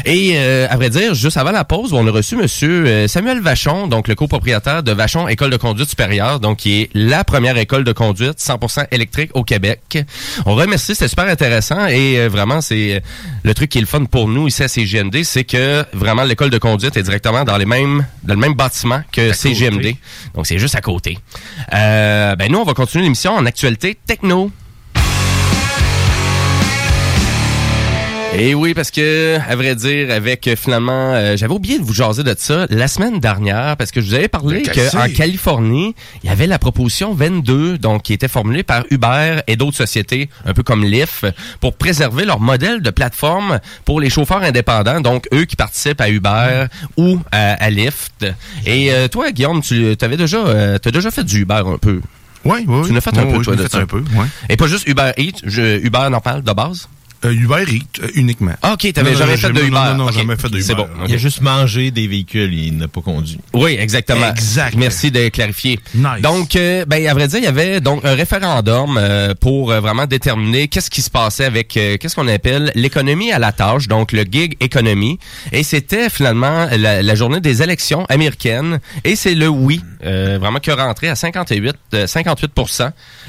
Et euh, à vrai dire, juste avant la pause, on a reçu Monsieur euh, Samuel Vachon, donc le copropriétaire de Vachon École de conduite supérieure, donc qui est la première école de conduite 100% électrique au Québec. On remercie, c'était super intéressant et euh, vraiment, c'est le truc qui est le fun pour nous ici à CGMD, c'est que vraiment l'école de conduite est directement dans les mêmes, dans le même bâtiment que CGMD. Donc, c'est juste à côté. Euh, ben nous, on va continuer l'émission en actualité Et oui, parce que, à vrai dire, avec euh, finalement, euh, j'avais oublié de vous jaser de ça la semaine dernière, parce que je vous avais parlé qu'en? Californie, il y avait la proposition 22, donc qui était formulée par Uber et d'autres sociétés, un peu comme Lyft, pour préserver leur modèle de plateforme pour les chauffeurs indépendants, donc eux qui participent à Uber ou à, à Lyft. Et euh, toi, Guillaume, tu avais déjà, euh, t'as déjà fait du Uber un peu? Oui, oui. Tu l'as fait un peu, toi, de fait ça. un peu, ouais. Et pas juste Uber Eats, je- Uber normal, de base? Euh, Uber Eats, euh, uniquement. Ah, ok, t'avais jamais fait de Uber. Non, non, jamais fait de c'est Uber. bon. Il a juste mangé des véhicules, il n'a pas conduit. Oui, exactement. Exact. Merci de clarifier. Nice. Donc, euh, ben, à vrai dire, il y avait donc un référendum euh, pour euh, vraiment déterminer qu'est-ce qui se passait avec euh, qu'est-ce qu'on appelle l'économie à la tâche, donc le gig economy. Et c'était finalement la, la journée des élections américaines. Et c'est le oui, euh, vraiment qui a rentré à 58, euh, 58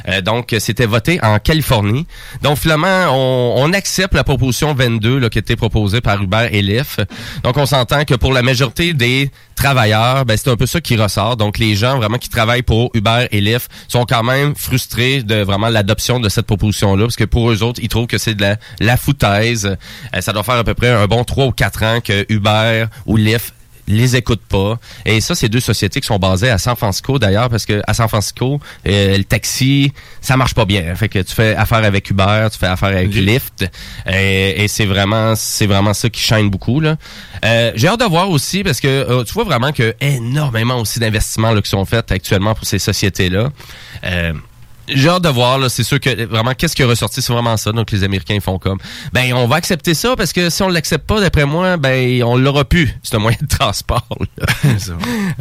Euh, Donc, c'était voté en Californie. Donc, finalement, on, on accepte la proposition 22 là, qui été proposée par Uber et Lyft. Donc, on s'entend que pour la majorité des travailleurs, ben, c'est un peu ça qui ressort. Donc, les gens vraiment qui travaillent pour Uber et Lyft sont quand même frustrés de vraiment l'adoption de cette proposition-là, parce que pour eux autres, ils trouvent que c'est de la, foutaise. Euh, ça doit faire à peu près un bon trois ou quatre ans que Uber ou Lyft les écoutent pas. Et ça, c'est deux sociétés qui sont basées à San Francisco d'ailleurs, parce que à San Francisco, euh, le taxi, ça marche pas bien. Fait que tu fais affaire avec Uber, tu fais affaire avec Lyft, et, et c'est vraiment, c'est vraiment ça qui chaîne beaucoup là. Euh, J'ai hâte de voir aussi parce que euh, tu vois vraiment que énormément aussi d'investissements là, qui sont faits actuellement pour ces sociétés là. J'ai hâte de voir, là, c'est sûr que vraiment, qu'est-ce qui est ressorti, c'est vraiment ça. Donc, les Américains ils font comme, ben, on va accepter ça parce que si on l'accepte pas, d'après moi, ben, on l'aura plus, <laughs> ce moyen de transport. là. <laughs>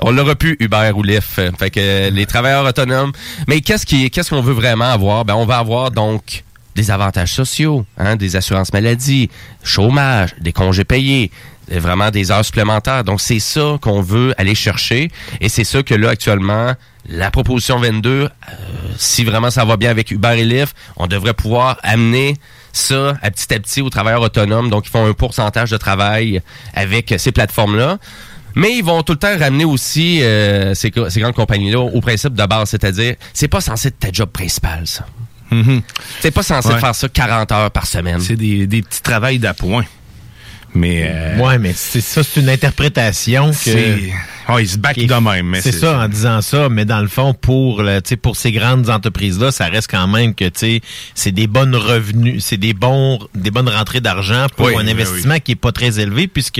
on l'aura plus, Uber ou Lyft. Fait que euh, les travailleurs autonomes. Mais qu'est-ce qui, qu'est-ce qu'on veut vraiment avoir? Ben, on va avoir donc des avantages sociaux, hein, des assurances maladie, chômage, des congés payés, euh, vraiment des heures supplémentaires. Donc, c'est ça qu'on veut aller chercher. Et c'est ça que là, actuellement, la proposition 22, euh, si vraiment ça va bien avec Uber et Lyft, on devrait pouvoir amener ça à petit à petit aux travailleurs autonomes. Donc, ils font un pourcentage de travail avec ces plateformes-là. Mais ils vont tout le temps ramener aussi euh, ces, grandes compagnies-là au principe de base, c'est-à-dire, c'est pas censé être ta job principal, ça. C'est pas censé Ouais. faire ça 40 heures par semaine. C'est des, des petits travails d'appoint. Mais. euh, Ouais, mais c'est ça, c'est une interprétation que. C'est- Ah, ils se battent de même. mais C'est ça, en disant ça, mais dans le fond, pour le, pour ces grandes entreprises-là, ça reste quand même que c'est des bonnes revenus, c'est des bons, des bonnes rentrées d'argent pour Oui, un oui, investissement qui est pas très élevé, puisque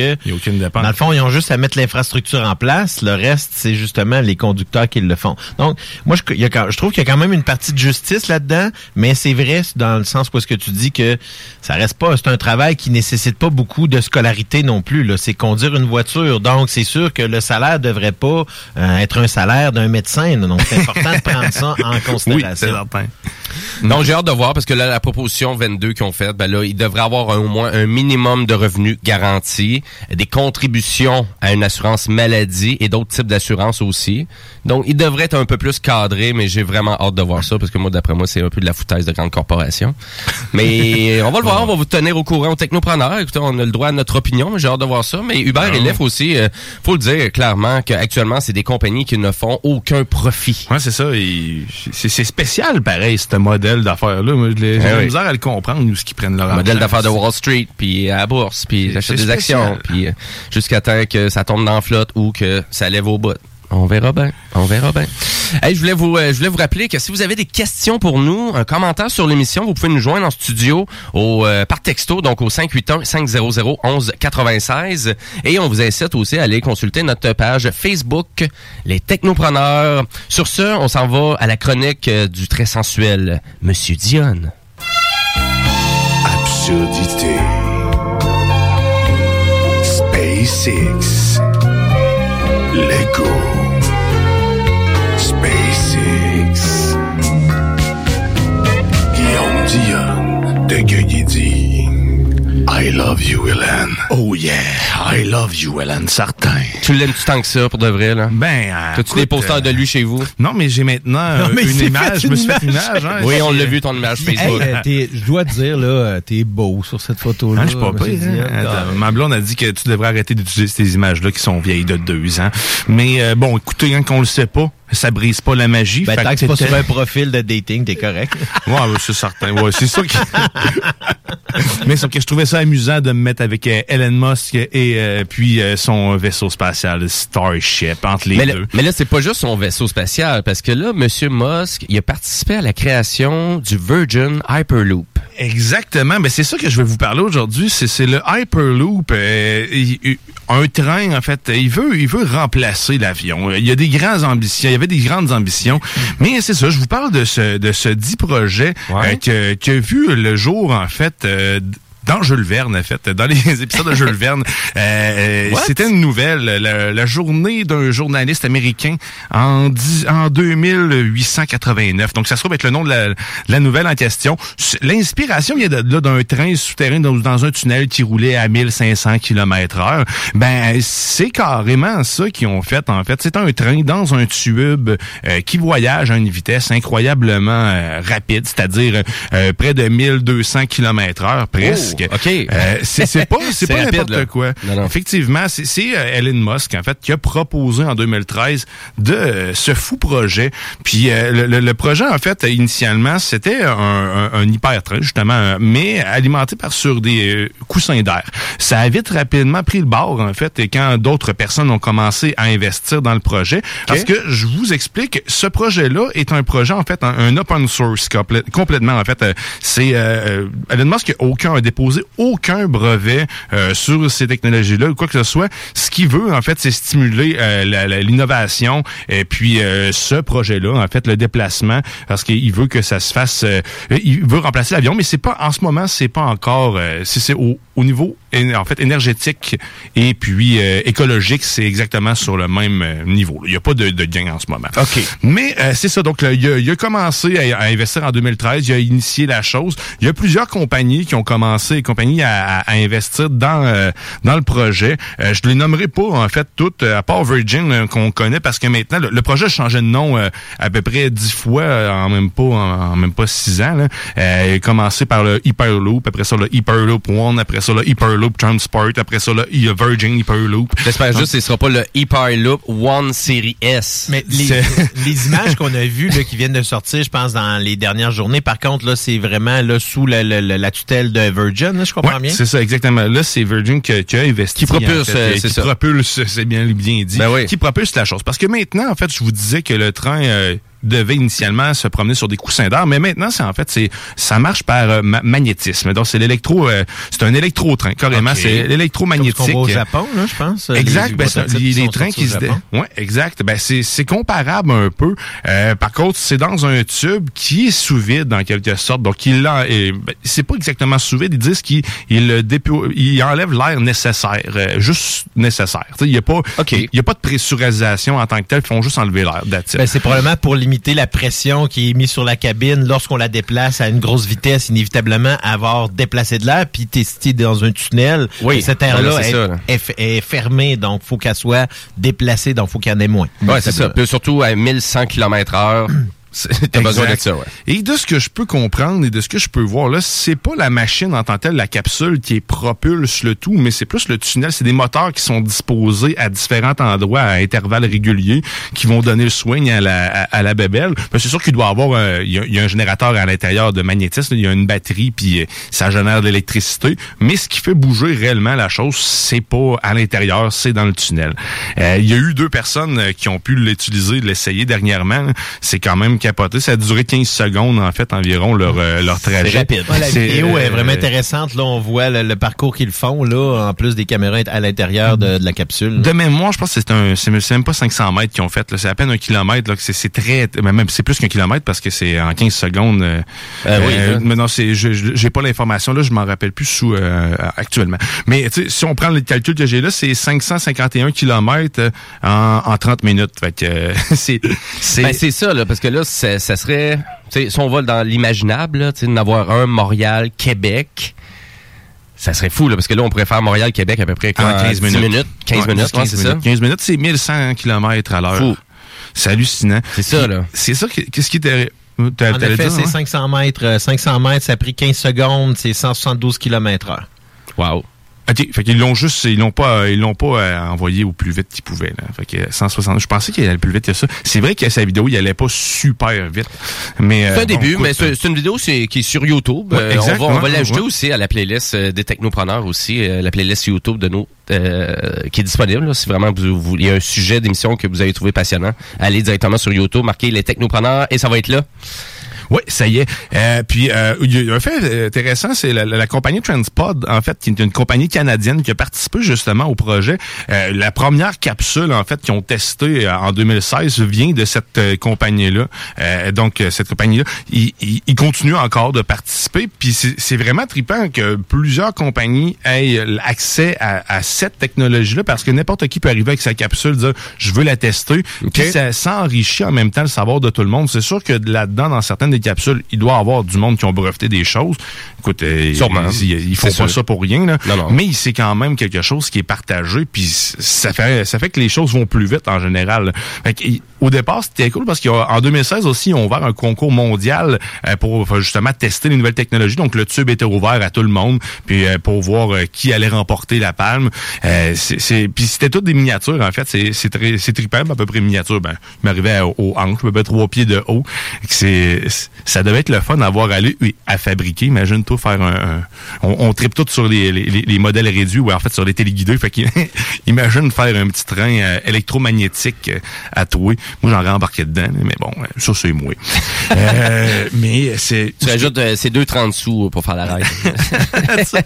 dans le fond, ils ont juste à mettre l'infrastructure en place. Le reste, c'est justement les conducteurs qui le font. Donc, moi, je, y a je trouve qu'il y a quand même une partie de justice là-dedans, mais c'est vrai dans le sens où est-ce que tu dis que ça reste pas, c'est un travail qui nécessite pas beaucoup de scolarité non plus. C'est conduire une voiture. Donc, c'est sûr que le salaire devrait pas euh, être un salaire d'un médecin. Donc, c'est important de <laughs> prendre ça en considération. Donc, j'ai hâte de voir parce que là, la proposition 22 qu'ils ont faite, ben là, il devrait avoir un- au moins un minimum de revenus garantis, des contributions à une assurance maladie et d'autres types d'assurances aussi. Donc, il devrait être un peu plus cadré, mais j'ai vraiment hâte de voir ça parce que moi, d'après moi, c'est un peu de la foutaise de grande corporation. Mais on va le voir, on va vous tenir au courant aux technopreneurs. Écoutez, on a le droit à notre opinion, mais j'ai hâte de voir ça. Mais Uber et Ah. Lyft aussi, euh, faut le dire clairement qu'actuellement, c'est des compagnies qui ne font aucun profit. Ouais, c'est ça. C'est spécial, pareil, ce modèle d'affaires-là. Moi, j'ai la oui. misère à le comprendre, où ce qu'ils prennent leur modèle argent. d'affaires de Wall Street, puis à la bourse, puis j'achète des actions, puis euh, jusqu'à temps que ça tombe dans la flotte ou que ça lève au bout. On verra bien, on verra bien. Je voulais vous, euh, je voulais vous rappeler que si vous avez des questions pour nous, un commentaire sur l'émission, vous pouvez nous joindre en studio euh, par texto, donc au 581 500 11 96, et on vous incite aussi à aller consulter notre page Facebook, les Technopreneurs. Sur ce, on s'en va à la chronique euh, du très sensuel Monsieur Dionne. Absurdité. SpaceX. Lego. Gueugui dit I love you, Hélène. Oh yeah, I love you, Hélène, certain. Tu l'aimes-tu tant que ça, pour de vrai, là? Ben, euh, T'as-tu des posters de lui chez vous? Euh, non, mais j'ai maintenant euh, une image. Je me suis fait une image. Hein, oui, on l'a euh, vu, ton image Facebook. Hey, je dois te dire, là, t'es beau sur cette photo-là. Hein, je suis pas pire. Hein. Oh, ah, Ma blonde a dit que tu devrais arrêter d'utiliser ces images-là qui sont vieilles de deux ans. Mais bon, écoutez, hein, quand on le sait pas, ça brise pas la magie. Ben, tant que que c'est pas sur un profil de dating, t'es correct. <laughs> Ouais, c'est certain. Ouais, c'est ça qui... <laughs> Mais sauf que je trouvais ça amusant de me mettre avec euh, Elon Musk et euh, puis euh, son vaisseau spatial, Starship, entre les Mais là, deux. mais là, c'est pas juste son vaisseau spatial, parce que là, M. Musk, il a participé à la création du Virgin Hyperloop. Exactement, mais c'est ça que je vais vous parler aujourd'hui. C'est le Hyperloop, euh, un train en fait. Il veut il veut remplacer l'avion. Il y a des grandes ambitions. Il y avait des grandes ambitions, mais c'est ça. Je vous parle de ce de ce dit projet euh, que- qui a vu le jour en fait. euh, dans Jules Verne, en fait, dans les <laughs> épisodes de Jules Verne, Euh, euh, c'était une nouvelle, la, la journée d'un journaliste américain en, dix- en 2889. Donc, ça se trouve être le nom de la, de la nouvelle en question. L'inspiration vient de là d'un train souterrain dans, dans un tunnel qui roulait à 1500 km heure. Ben, c'est carrément ça qu'ils ont fait, en fait. C'est un train dans un tube euh, qui voyage à une vitesse incroyablement euh, rapide, c'est-à-dire près de 1200 km heure, presque. Oh, OK. Euh, c'est c'est pas, c'est <laughs> pas n'importe quoi. Non, non. Effectivement, c'est- c'est euh, Elon Musk, en fait, qui a proposé en 2013 de euh, ce fou projet. Puis euh, le, le- projet, en fait, initialement, c'était un, un, un hypertrain, justement, euh, mais alimenté par sur des coussins d'air. Ça a vite rapidement pris le bord, en fait, et quand d'autres personnes ont commencé à investir dans le projet. Parce que je vous explique, ce projet-là est un projet, en fait, un, un open source complè- complètement. En fait, c'est euh, Elon Musk aucun a déposé aucun brevet euh, sur ces technologies-là ou quoi que ce soit. Ce qu'il veut, en fait, c'est stimuler euh, l'innovation et puis euh, ce projet-là, en fait, le déplacement, parce qu'il veut que ça se fasse. euh, il veut remplacer l'avion, mais c'est pas en ce moment, c'est pas encore. euh, c'est c'est au, au niveau en fait énergétique et puis euh, écologique, c'est exactement sur le même niveau. là. Il n'y a pas de, de gain en ce moment. OK. Mais c'est ça, donc là, il, a, il a commencé à, à investir en 2013, il a initié la chose. Il y a plusieurs compagnies qui ont commencé, compagnies à, à- à investir dans euh, dans le projet. Euh, je les nommerai pas en fait toutes, euh, à part Virgin euh, qu'on connaît, parce que maintenant le, le projet a changé de nom euh, à peu près dix fois euh, en même pas en, en même pas six ans. Là. Euh, il a commencé par le Hyperloop, après ça le Hyperloop One, après ça le Hyperloop Transport, après ça le Virgin Hyperloop. J'espère juste que ce sera pas le Hyperloop One Series S. Mais les, <laughs> les images qu'on a vues là, qui viennent de sortir, je pense, dans les dernières journées, par contre, là, c'est vraiment là, sous la- la- la tutelle de Virgin, là, je comprends Ouais, bien. C'est ça, exactement. Là, c'est Virgin qui, qui a investi. Qui propulse, en fait, euh, euh, c'est qui ça. propulse, c'est bien, bien dit. Ben oui. Qui propulse la chose. Parce que maintenant, en fait, je vous disais que le train euh, devait initialement se promener sur des coussins d'air, mais maintenant, c'est en fait, c'est ça marche par euh, ma- magnétisme. Donc, c'est l'électro, euh, c'est un électro-train, carrément. C'est Comme l'électromagnétique. ce qu'on voit au Japon, là, je pense. Exact, les ben, les, les trains qui se ouais, exact. Ben c'est c'est comparable un peu. Euh, par contre, c'est dans un tube qui est sous vide en quelque sorte. Donc il ben, c'est pas exactement sous vide, ils disent qu'il il il enlève l'air nécessaire, euh, juste nécessaire. Tu sais, Il y a pas il y a pas de pressurisation en tant que tel, ils font juste enlever l'air. Ben, c'est probablement pour limiter la pression qui est mise sur la cabine lorsqu'on la déplace à une grosse vitesse, inévitablement avoir déplacé de l'air, puis t'es si t'es dans un tunnel, Oui. cette c'est est, fermée, donc faut qu'elle soit déplacée, donc faut qu'il y en ait moins. Ouais, c'est ça. Puis surtout à 1100 km heure, t'as besoin de Exact. ça, ouais. Et de ce que je peux comprendre et de ce que je peux voir là, c'est pas la machine en tant que telle, la capsule qui est propulse le tout, mais c'est plus le tunnel. C'est des moteurs qui sont disposés à différents endroits à intervalles réguliers qui vont donner le soin à la, à, à la bébelle. Ben, c'est sûr qu'il doit avoir un, il y, a, il y a un générateur à l'intérieur de magnétisme, il y a une batterie puis euh, ça génère de l'électricité. Mais ce qui fait bouger réellement la chose, c'est pas à l'intérieur, c'est dans le tunnel. Euh, il y a eu deux personnes euh, qui ont pu l'utiliser, l'essayer dernièrement. C'est quand même capoté. Ça a duré 15 secondes, en fait, environ, leur, euh, leur trajet. Ouais, la C'est, vidéo est euh, vraiment intéressante. Là, on voit le, le parcours qu'ils font, là, en plus des caméras à l'intérieur de, de la capsule. De mémoire, je pense que c'est un, c'est c'est même pas 500 mètres qu'ils ont fait. là. C'est à peine un kilomètre. Là, c'est, c'est très, mais même c'est plus qu'un kilomètre parce que c'est en 15 secondes. euh, Ah oui, euh, mais non, c'est, j'ai pas l'information là. Je m'en rappelle plus sous euh, actuellement. Mais tu sais, si on prend le calcul que j'ai là, c'est 551 kilomètres en, en 30 minutes. Fait que euh, <laughs> c'est, c'est, Ben, c'est ça, là, parce que là, ça, ça serait. Si on va dans l'imaginable, là, tu sais, d'en avoir un Montréal, Québec, Ça serait fou, là, parce que là, on pourrait faire Montréal-Québec à peu près quoi, En 15 10 minutes. Ah, 15 Ouais, minutes, ouais, c'est ça. 15 minutes, c'est 1100 km à l'heure. C'est hallucinant. C'est ça, là. C'est ça, que- qu'est-ce qui était... En effet, c'est hein? 500 mètres. euh, 500 mètres, ça a pris 15 secondes, c'est 172 km heure. Wow. OK, fait qu'ils l'ont juste, ils l'ont pas, ils l'ont pas euh, envoyé au plus vite qu'ils pouvaient. Là. Fait que 160, je pensais qu'il allait plus vite que ça. C'est vrai que sa vidéo, il allait pas super vite, mais euh, C'est un bon, début, écoute, mais c'est une vidéo c'est- qui est sur YouTube. Ouais, Euh, on va, on va ouais, l'ajouter ouais. aussi à la playlist des technopreneurs aussi, la playlist YouTube de nous euh, qui est disponible. là. si vraiment vous, vous- il y a un sujet d'émission que vous avez trouvé passionnant, allez directement sur YouTube, marquez les technopreneurs et ça va être là. Oui, ça y est. Euh, puis, euh, il y a un fait euh, intéressant, c'est la, la- la compagnie Transpod, en fait, qui est une compagnie canadienne qui a participé justement au projet. Euh, la première capsule, en fait, qu'ils ont testée euh, en 2016 vient de cette euh, compagnie-là. Euh, donc, euh, cette compagnie-là, ils il, il continuent encore de participer. Puis, c'est vraiment trippant que plusieurs compagnies aient accès à, à cette technologie-là parce que n'importe qui peut arriver avec sa capsule, dire « je veux la tester Puis, ça s'enrichit en même temps le savoir de tout le monde. C'est sûr que là-dedans, dans certaines des capsules, il doit y avoir du monde qui ont breveté des choses. Écoute, euh, Sûrement. ils, ils- ils font pas sûr. ça pour rien, là. Non, non. mais c'est quand même quelque chose qui est partagé, puis ça fait ça fait que les choses vont plus vite en général. Fait que, au départ, c'était cool parce qu'en 2016 aussi, ils ont ouvert un concours mondial euh, pour justement tester les nouvelles technologies. Donc le tube était ouvert à tout le monde, puis euh, pour voir qui allait remporter la palme. C'est- puis c'était toutes des miniatures en fait. C'est c'est très c'est trippant, à peu près miniature. Ben, je m'arrivais au hanche, à peu près trois pieds de haut. C'est ça devait être le fun d'avoir allé oui, à fabriquer. Imagine-toi faire un, un- on, on tripe tout sur les, les, les- les modèles réduits ou en fait sur les téléguidés. Fait <laughs> imagine faire un petit train euh, électromagnétique euh, à toi. Moi j'en embarqué dedans, mais bon, euh, ça c'est moi. <laughs> Euh, mais c'est Tu rajoutes euh, ces 2,30 sous pour faire la ride. <laughs>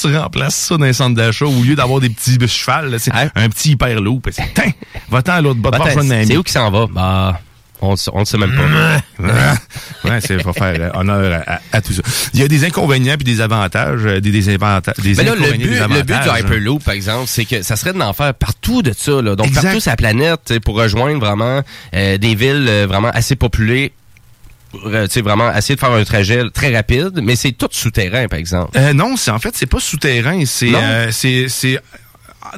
tu remplaces ça dans un centre d'achat au lieu d'avoir des petits chevals, là, c'est un petit hyperloop. Va-t'en à l'autre ami. c'est où qui s'en va? Bah, on, le- on le sait même pas. ouais, c'est faut faire euh, honneur à, à- à tout ça. Il y a des inconvénients puis des avantages, euh, des, des, inventa- des Mais là, le inconvénients, but, des le but du Hyperloop, par exemple, c'est que ça serait d'en faire partout de ça. Là. Donc, Exact. partout sur la planète, pour rejoindre vraiment euh, des villes vraiment assez populées. sais, vraiment essayer de faire un trajet très rapide, mais c'est tout souterrain, par exemple. Euh, non, c'est en fait c'est pas souterrain, c'est euh, c'est c'est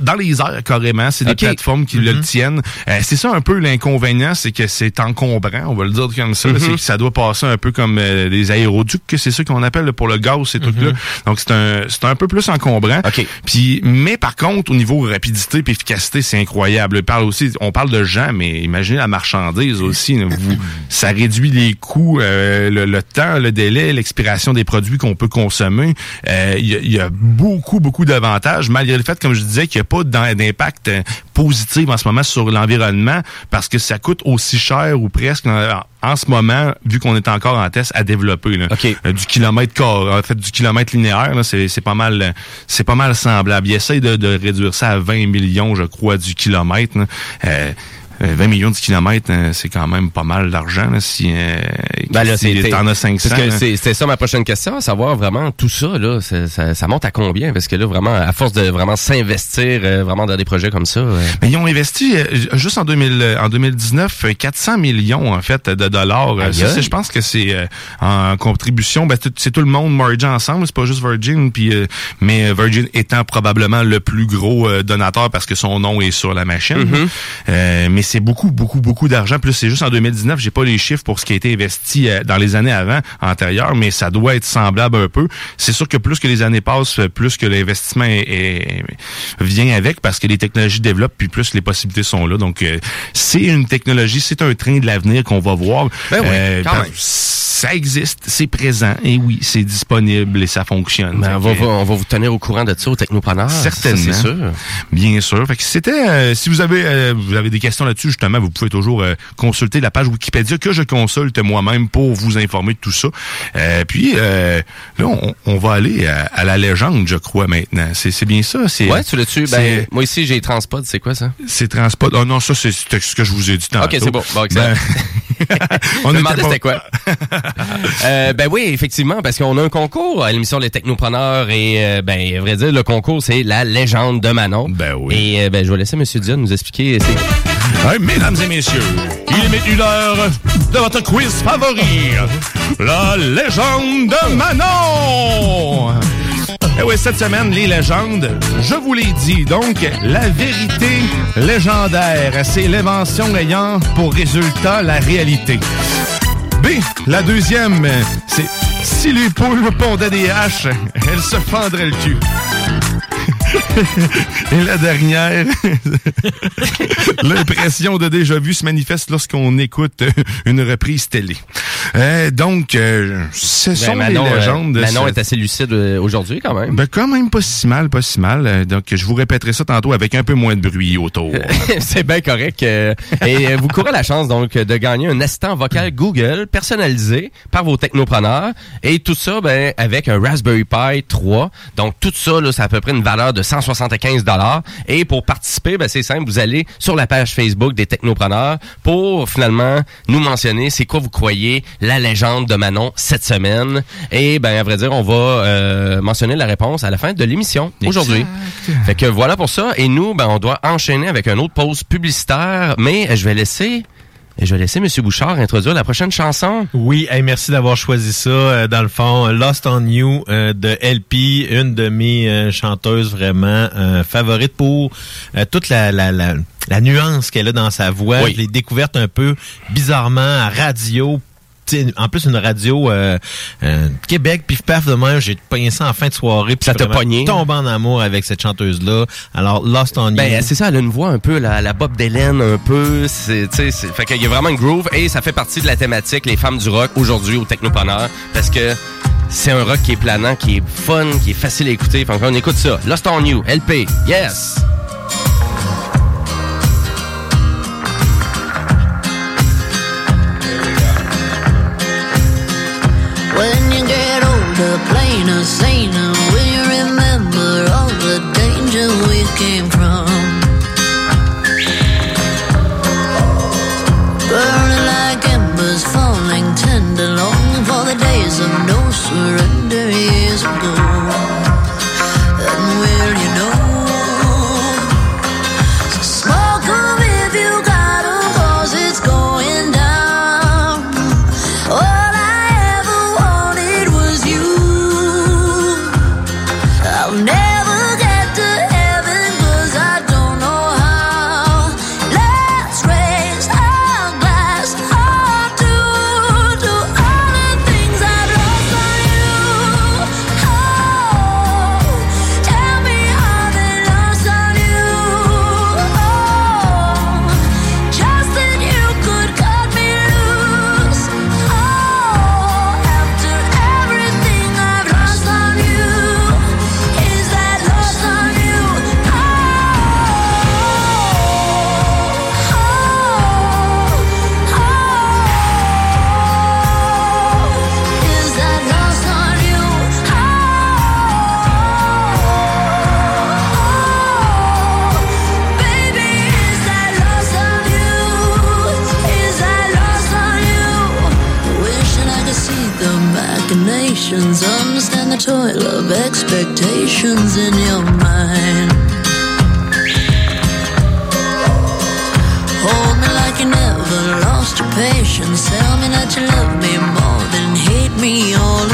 dans les airs carrément, c'est des plateformes qui le Mhm. tiennent. Euh, c'est ça un peu l'inconvénient, c'est que c'est encombrant, on va le dire comme ça. Mhm. C'est que ça doit passer un peu comme euh, des aéroducs, que c'est ça qu'on appelle là, pour le gaz, ces trucs-là. Donc c'est un c'est un peu plus encombrant. Puis mais par contre au niveau rapidité et efficacité, c'est incroyable. On parle aussi, on parle de gens, mais imaginez la marchandise aussi. Vous, ça réduit les coûts, euh, le, le temps, le délai, l'expiration des produits qu'on peut consommer. Euh, Il y, a- il y a beaucoup beaucoup d'avantages, malgré le fait, comme je disais, qu'il pas d'im- d'impact euh, positif en ce moment sur l'environnement parce que ça coûte aussi cher ou presque en, ce moment, vu qu'on est encore en test à développer. là. Euh, du kilomètre en fait, du kilomètre linéaire, c'est pas mal, c'est pas mal semblable. Ils essayent de, de réduire ça à 20 millions, je crois, du kilomètre. là. Euh, 20 millions de kilomètres, euh, c'est quand même pas mal d'argent là, si, euh, Ben là, si c'est- t'en as 500. Parce que là. c'est- c'était ça ma prochaine question, à savoir vraiment tout ça, là, ça, ça- ça monte à combien? Parce que là, vraiment, à force de vraiment s'investir euh, vraiment dans des projets comme ça. euh, Mais ils ont investi euh, juste en, 2000, euh, en 2019 euh, 400 millions en fait de dollars. Euh, Ça, je pense que c'est euh, en contribution. Ben, c'est tout le monde mergé ensemble. C'est pas juste Virgin, puis euh, mais Virgin étant probablement le plus gros euh, donateur parce que son nom est sur la machine. Mhm. Euh, mais c'est beaucoup, beaucoup, beaucoup d'argent. Plus c'est juste en 2019. J'ai pas les chiffres pour ce qui a été investi euh, dans les années avant, antérieures, mais ça doit être semblable un peu. C'est sûr que plus que les années passent, plus que l'investissement est- est- vient avec parce que les technologies développent puis plus les possibilités sont là. Donc euh, c'est une technologie, c'est un train de l'avenir qu'on va voir. Ben oui, quand par- même. ça existe, c'est présent et oui, c'est disponible et ça fonctionne. ben, on, va, on va vous tenir au courant de ça aux technopreneurs. Certainement. C'est sûr. Bien sûr. Fait que c'était, euh, si vous avez, euh, vous avez des questions là-dessus, justement, vous pouvez toujours euh, consulter la page Wikipédia que je consulte moi-même pour vous informer de tout ça. Euh, puis euh, là, on, on va aller à, à la légende, je crois maintenant. C'est, bien ça. C'est, Ouais, tu l'as-tu? Ben, moi ici, j'ai Transpod, c'est quoi ça? c'est Transpod. Oh non, ça, c'est ce que je vous ai dit tantôt. Ok, c'est bon. Bon, excellent. Ben, <laughs> <laughs> On me demandait c'était quoi. <laughs> Ben oui, effectivement, parce qu'on a un concours à l'émission Les Technopreneurs et, ben, à vrai dire, le concours, c'est la légende de Manon. Ben oui. Et, ben, je vais laisser M. Dion nous expliquer. Mesdames et messieurs, il est maintenant l'heure de votre quiz favori, la légende de Manon. Eh oui, cette semaine, les légendes, je vous l'ai dit. Donc, la vérité légendaire, c'est l'invention ayant pour résultat la réalité. B, la deuxième, c'est si les poules pondaient des haches, elles se fendraient le cul. Et la dernière, <laughs> l'impression de déjà vu se manifeste lorsqu'on écoute une reprise télé. Euh, donc, euh, ce Ben, sont Manon, les euh, légendes. de Manon ce- est assez lucide euh, aujourd'hui, quand même. Ben, quand même pas si mal, pas si mal. Donc, je vous répéterai ça tantôt avec un peu moins de bruit autour. <laughs> c'est bien correct. et vous courez la chance donc de gagner un assistant vocal Google personnalisé par vos technopreneurs et tout ça ben avec un Raspberry Pi 3. Donc tout ça là, c'est à peu près une valeur de 175 dollars. Et pour participer, ben c'est simple, vous allez sur la page Facebook des technopreneurs pour finalement nous mentionner c'est quoi vous croyez la légende de Manon cette semaine. Et ben à vrai dire, on va euh, mentionner la réponse à la fin de l'émission aujourd'hui. Fait que voilà pour ça. Et nous, ben, on doit enchaîner avec une autre pause publicitaire, mais je vais laisser. Je vais laisser M. Bouchard introduire la prochaine chanson. Oui, hey, merci d'avoir choisi ça. euh, dans le fond, Lost on You euh, de LP, une de mes euh, chanteuses vraiment euh, favorites pour euh, toute la, la, la, la nuance qu'elle a dans sa voix. Oui. Je l'ai découverte un peu bizarrement à radio. En plus, une radio euh, euh, Québec, pif paf de même, j'ai pogné ça en fin de soirée. puis Ça t'a pogné? tombé en amour avec cette chanteuse-là. Alors, Lost on You. Ben, c'est ça, elle a une voix un peu, la, la Bob Dylan, un peu. C'est, tu sais, c'est- fait qu'il y a vraiment une groove et ça fait partie de la thématique, les femmes du rock, aujourd'hui au Technopreneur, parce que c'est un rock qui est planant, qui est fun, qui est facile à écouter. Fait on écoute ça. Lost on You, LP, yes! Older, plainer, will you remember all the danger we came from? Burning like embers, falling tender, longing for the days of no surrender years ago. Expectations in your mind. Hold me like you never lost your patience. Tell me that you love me more than hate me all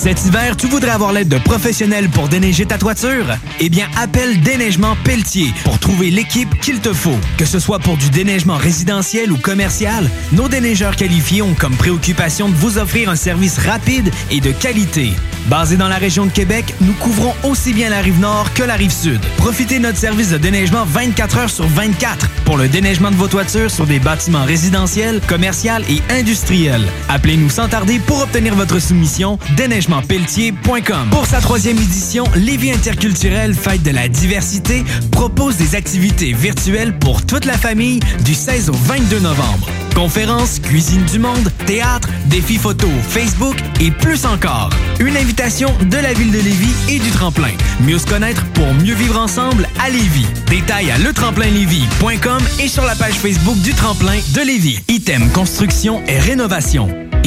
Cet hiver, tu voudrais avoir l'aide de professionnels pour déneiger ta toiture? Eh bien, appelle Déneigement Pelletier pour trouver l'équipe qu'il te faut. Que ce soit pour du déneigement résidentiel ou commercial, nos déneigeurs qualifiés ont comme préoccupation de vous offrir un service rapide et de qualité. Basé dans la région de Québec, nous couvrons aussi bien la rive nord que la rive sud. Profitez de notre service de déneigement 24 heures sur 24 pour le déneigement de vos toitures sur des bâtiments résidentiels, commerciaux et industriels. Appelez-nous sans tarder pour obtenir votre soumission déneigementpelletier.com. Pour sa troisième édition, Lévis interculturel Fête de la diversité propose des activités virtuelles pour toute la famille du 16 au 22 novembre. Conférences, cuisine du monde, théâtre, défis photo, Facebook et plus encore. Une invitation de la ville de Lévis et du tremplin. Mieux se connaître pour mieux vivre ensemble à Lévis. Détails à letremplinlévis.com et sur la page Facebook du tremplin de Lévis. Item Construction et Rénovation.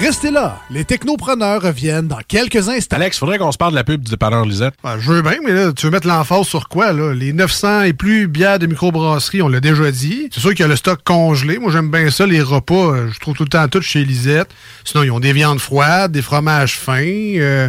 Restez là, les technopreneurs reviennent dans quelques instants. Alex, faudrait qu'on se parle de la pub du dépanneur Lisette. Ben, je veux bien, mais là, tu veux mettre l'emphase sur quoi, là? Les 900 et plus bières de microbrasserie, on l'a déjà dit. C'est sûr qu'il y a le stock congelé. Moi, j'aime bien ça, les repas. euh, Je trouve tout le temps tout chez Lisette. Sinon, ils ont des viandes froides, des fromages fins, euh,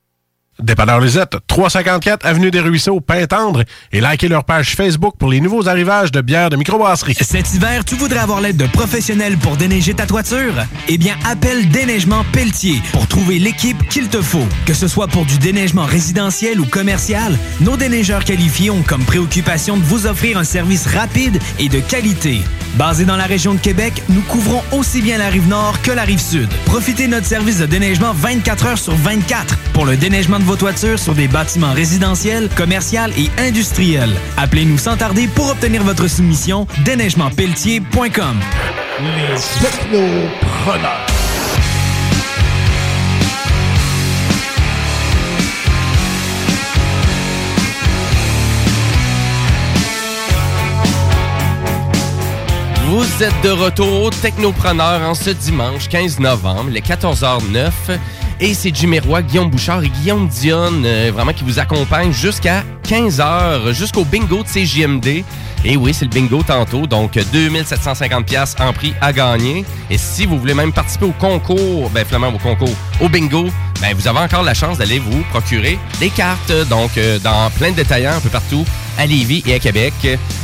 Dépanneur Lisette, 354 Avenue des Ruisseaux, Pintendre, et likez leur page Facebook pour les nouveaux arrivages de bières de microbrasserie. Cet hiver, tu voudrais avoir l'aide de professionnels pour déneiger ta toiture? Eh bien, appelle Déneigement Pelletier pour trouver l'équipe qu'il te faut. Que ce soit pour du déneigement résidentiel ou commercial, nos déneigeurs qualifiés ont comme préoccupation de vous offrir un service rapide et de qualité. Basé dans la région de Québec, nous couvrons aussi bien la rive nord que la rive sud. Profitez de notre service de déneigement 24 heures sur 24 pour le déneigement de vos sur des bâtiments résidentiels, commerciaux et industriels. Appelez-nous sans tarder pour obtenir votre soumission déneigementpelletier.com. Les technopreneurs. Vous êtes de retour au Technopreneur en ce dimanche 15 novembre, les 14h09. Et c'est Jimmy Guillaume Bouchard et Guillaume Dionne, euh, vraiment qui vous accompagnent jusqu'à 15h, jusqu'au bingo de CJMD. Et oui, c'est le bingo tantôt, donc 2750 pièces en prix à gagner. Et si vous voulez même participer au concours, ben finalement au concours, au bingo, ben vous avez encore la chance d'aller vous procurer des cartes, donc euh, dans plein de détaillants un peu partout à Lévis et à Québec.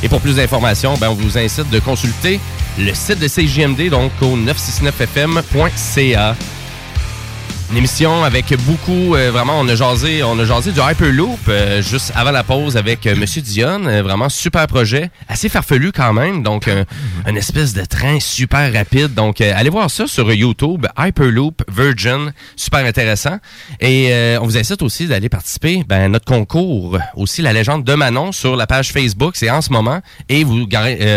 Et pour plus d'informations, ben on vous incite de consulter le site de CJMD, donc au 969fm.ca. Une émission avec beaucoup, euh, vraiment, on a jasé, on a jasé du Hyperloop euh, juste avant la pause avec euh, Monsieur Dion. Euh, vraiment super projet, assez farfelu quand même, donc une espèce de train super rapide. Donc euh, allez voir ça sur YouTube, Hyperloop Virgin, super intéressant. Et euh, on vous incite aussi d'aller participer ben, à notre concours, aussi la légende de Manon sur la page Facebook, c'est en ce moment, et vous,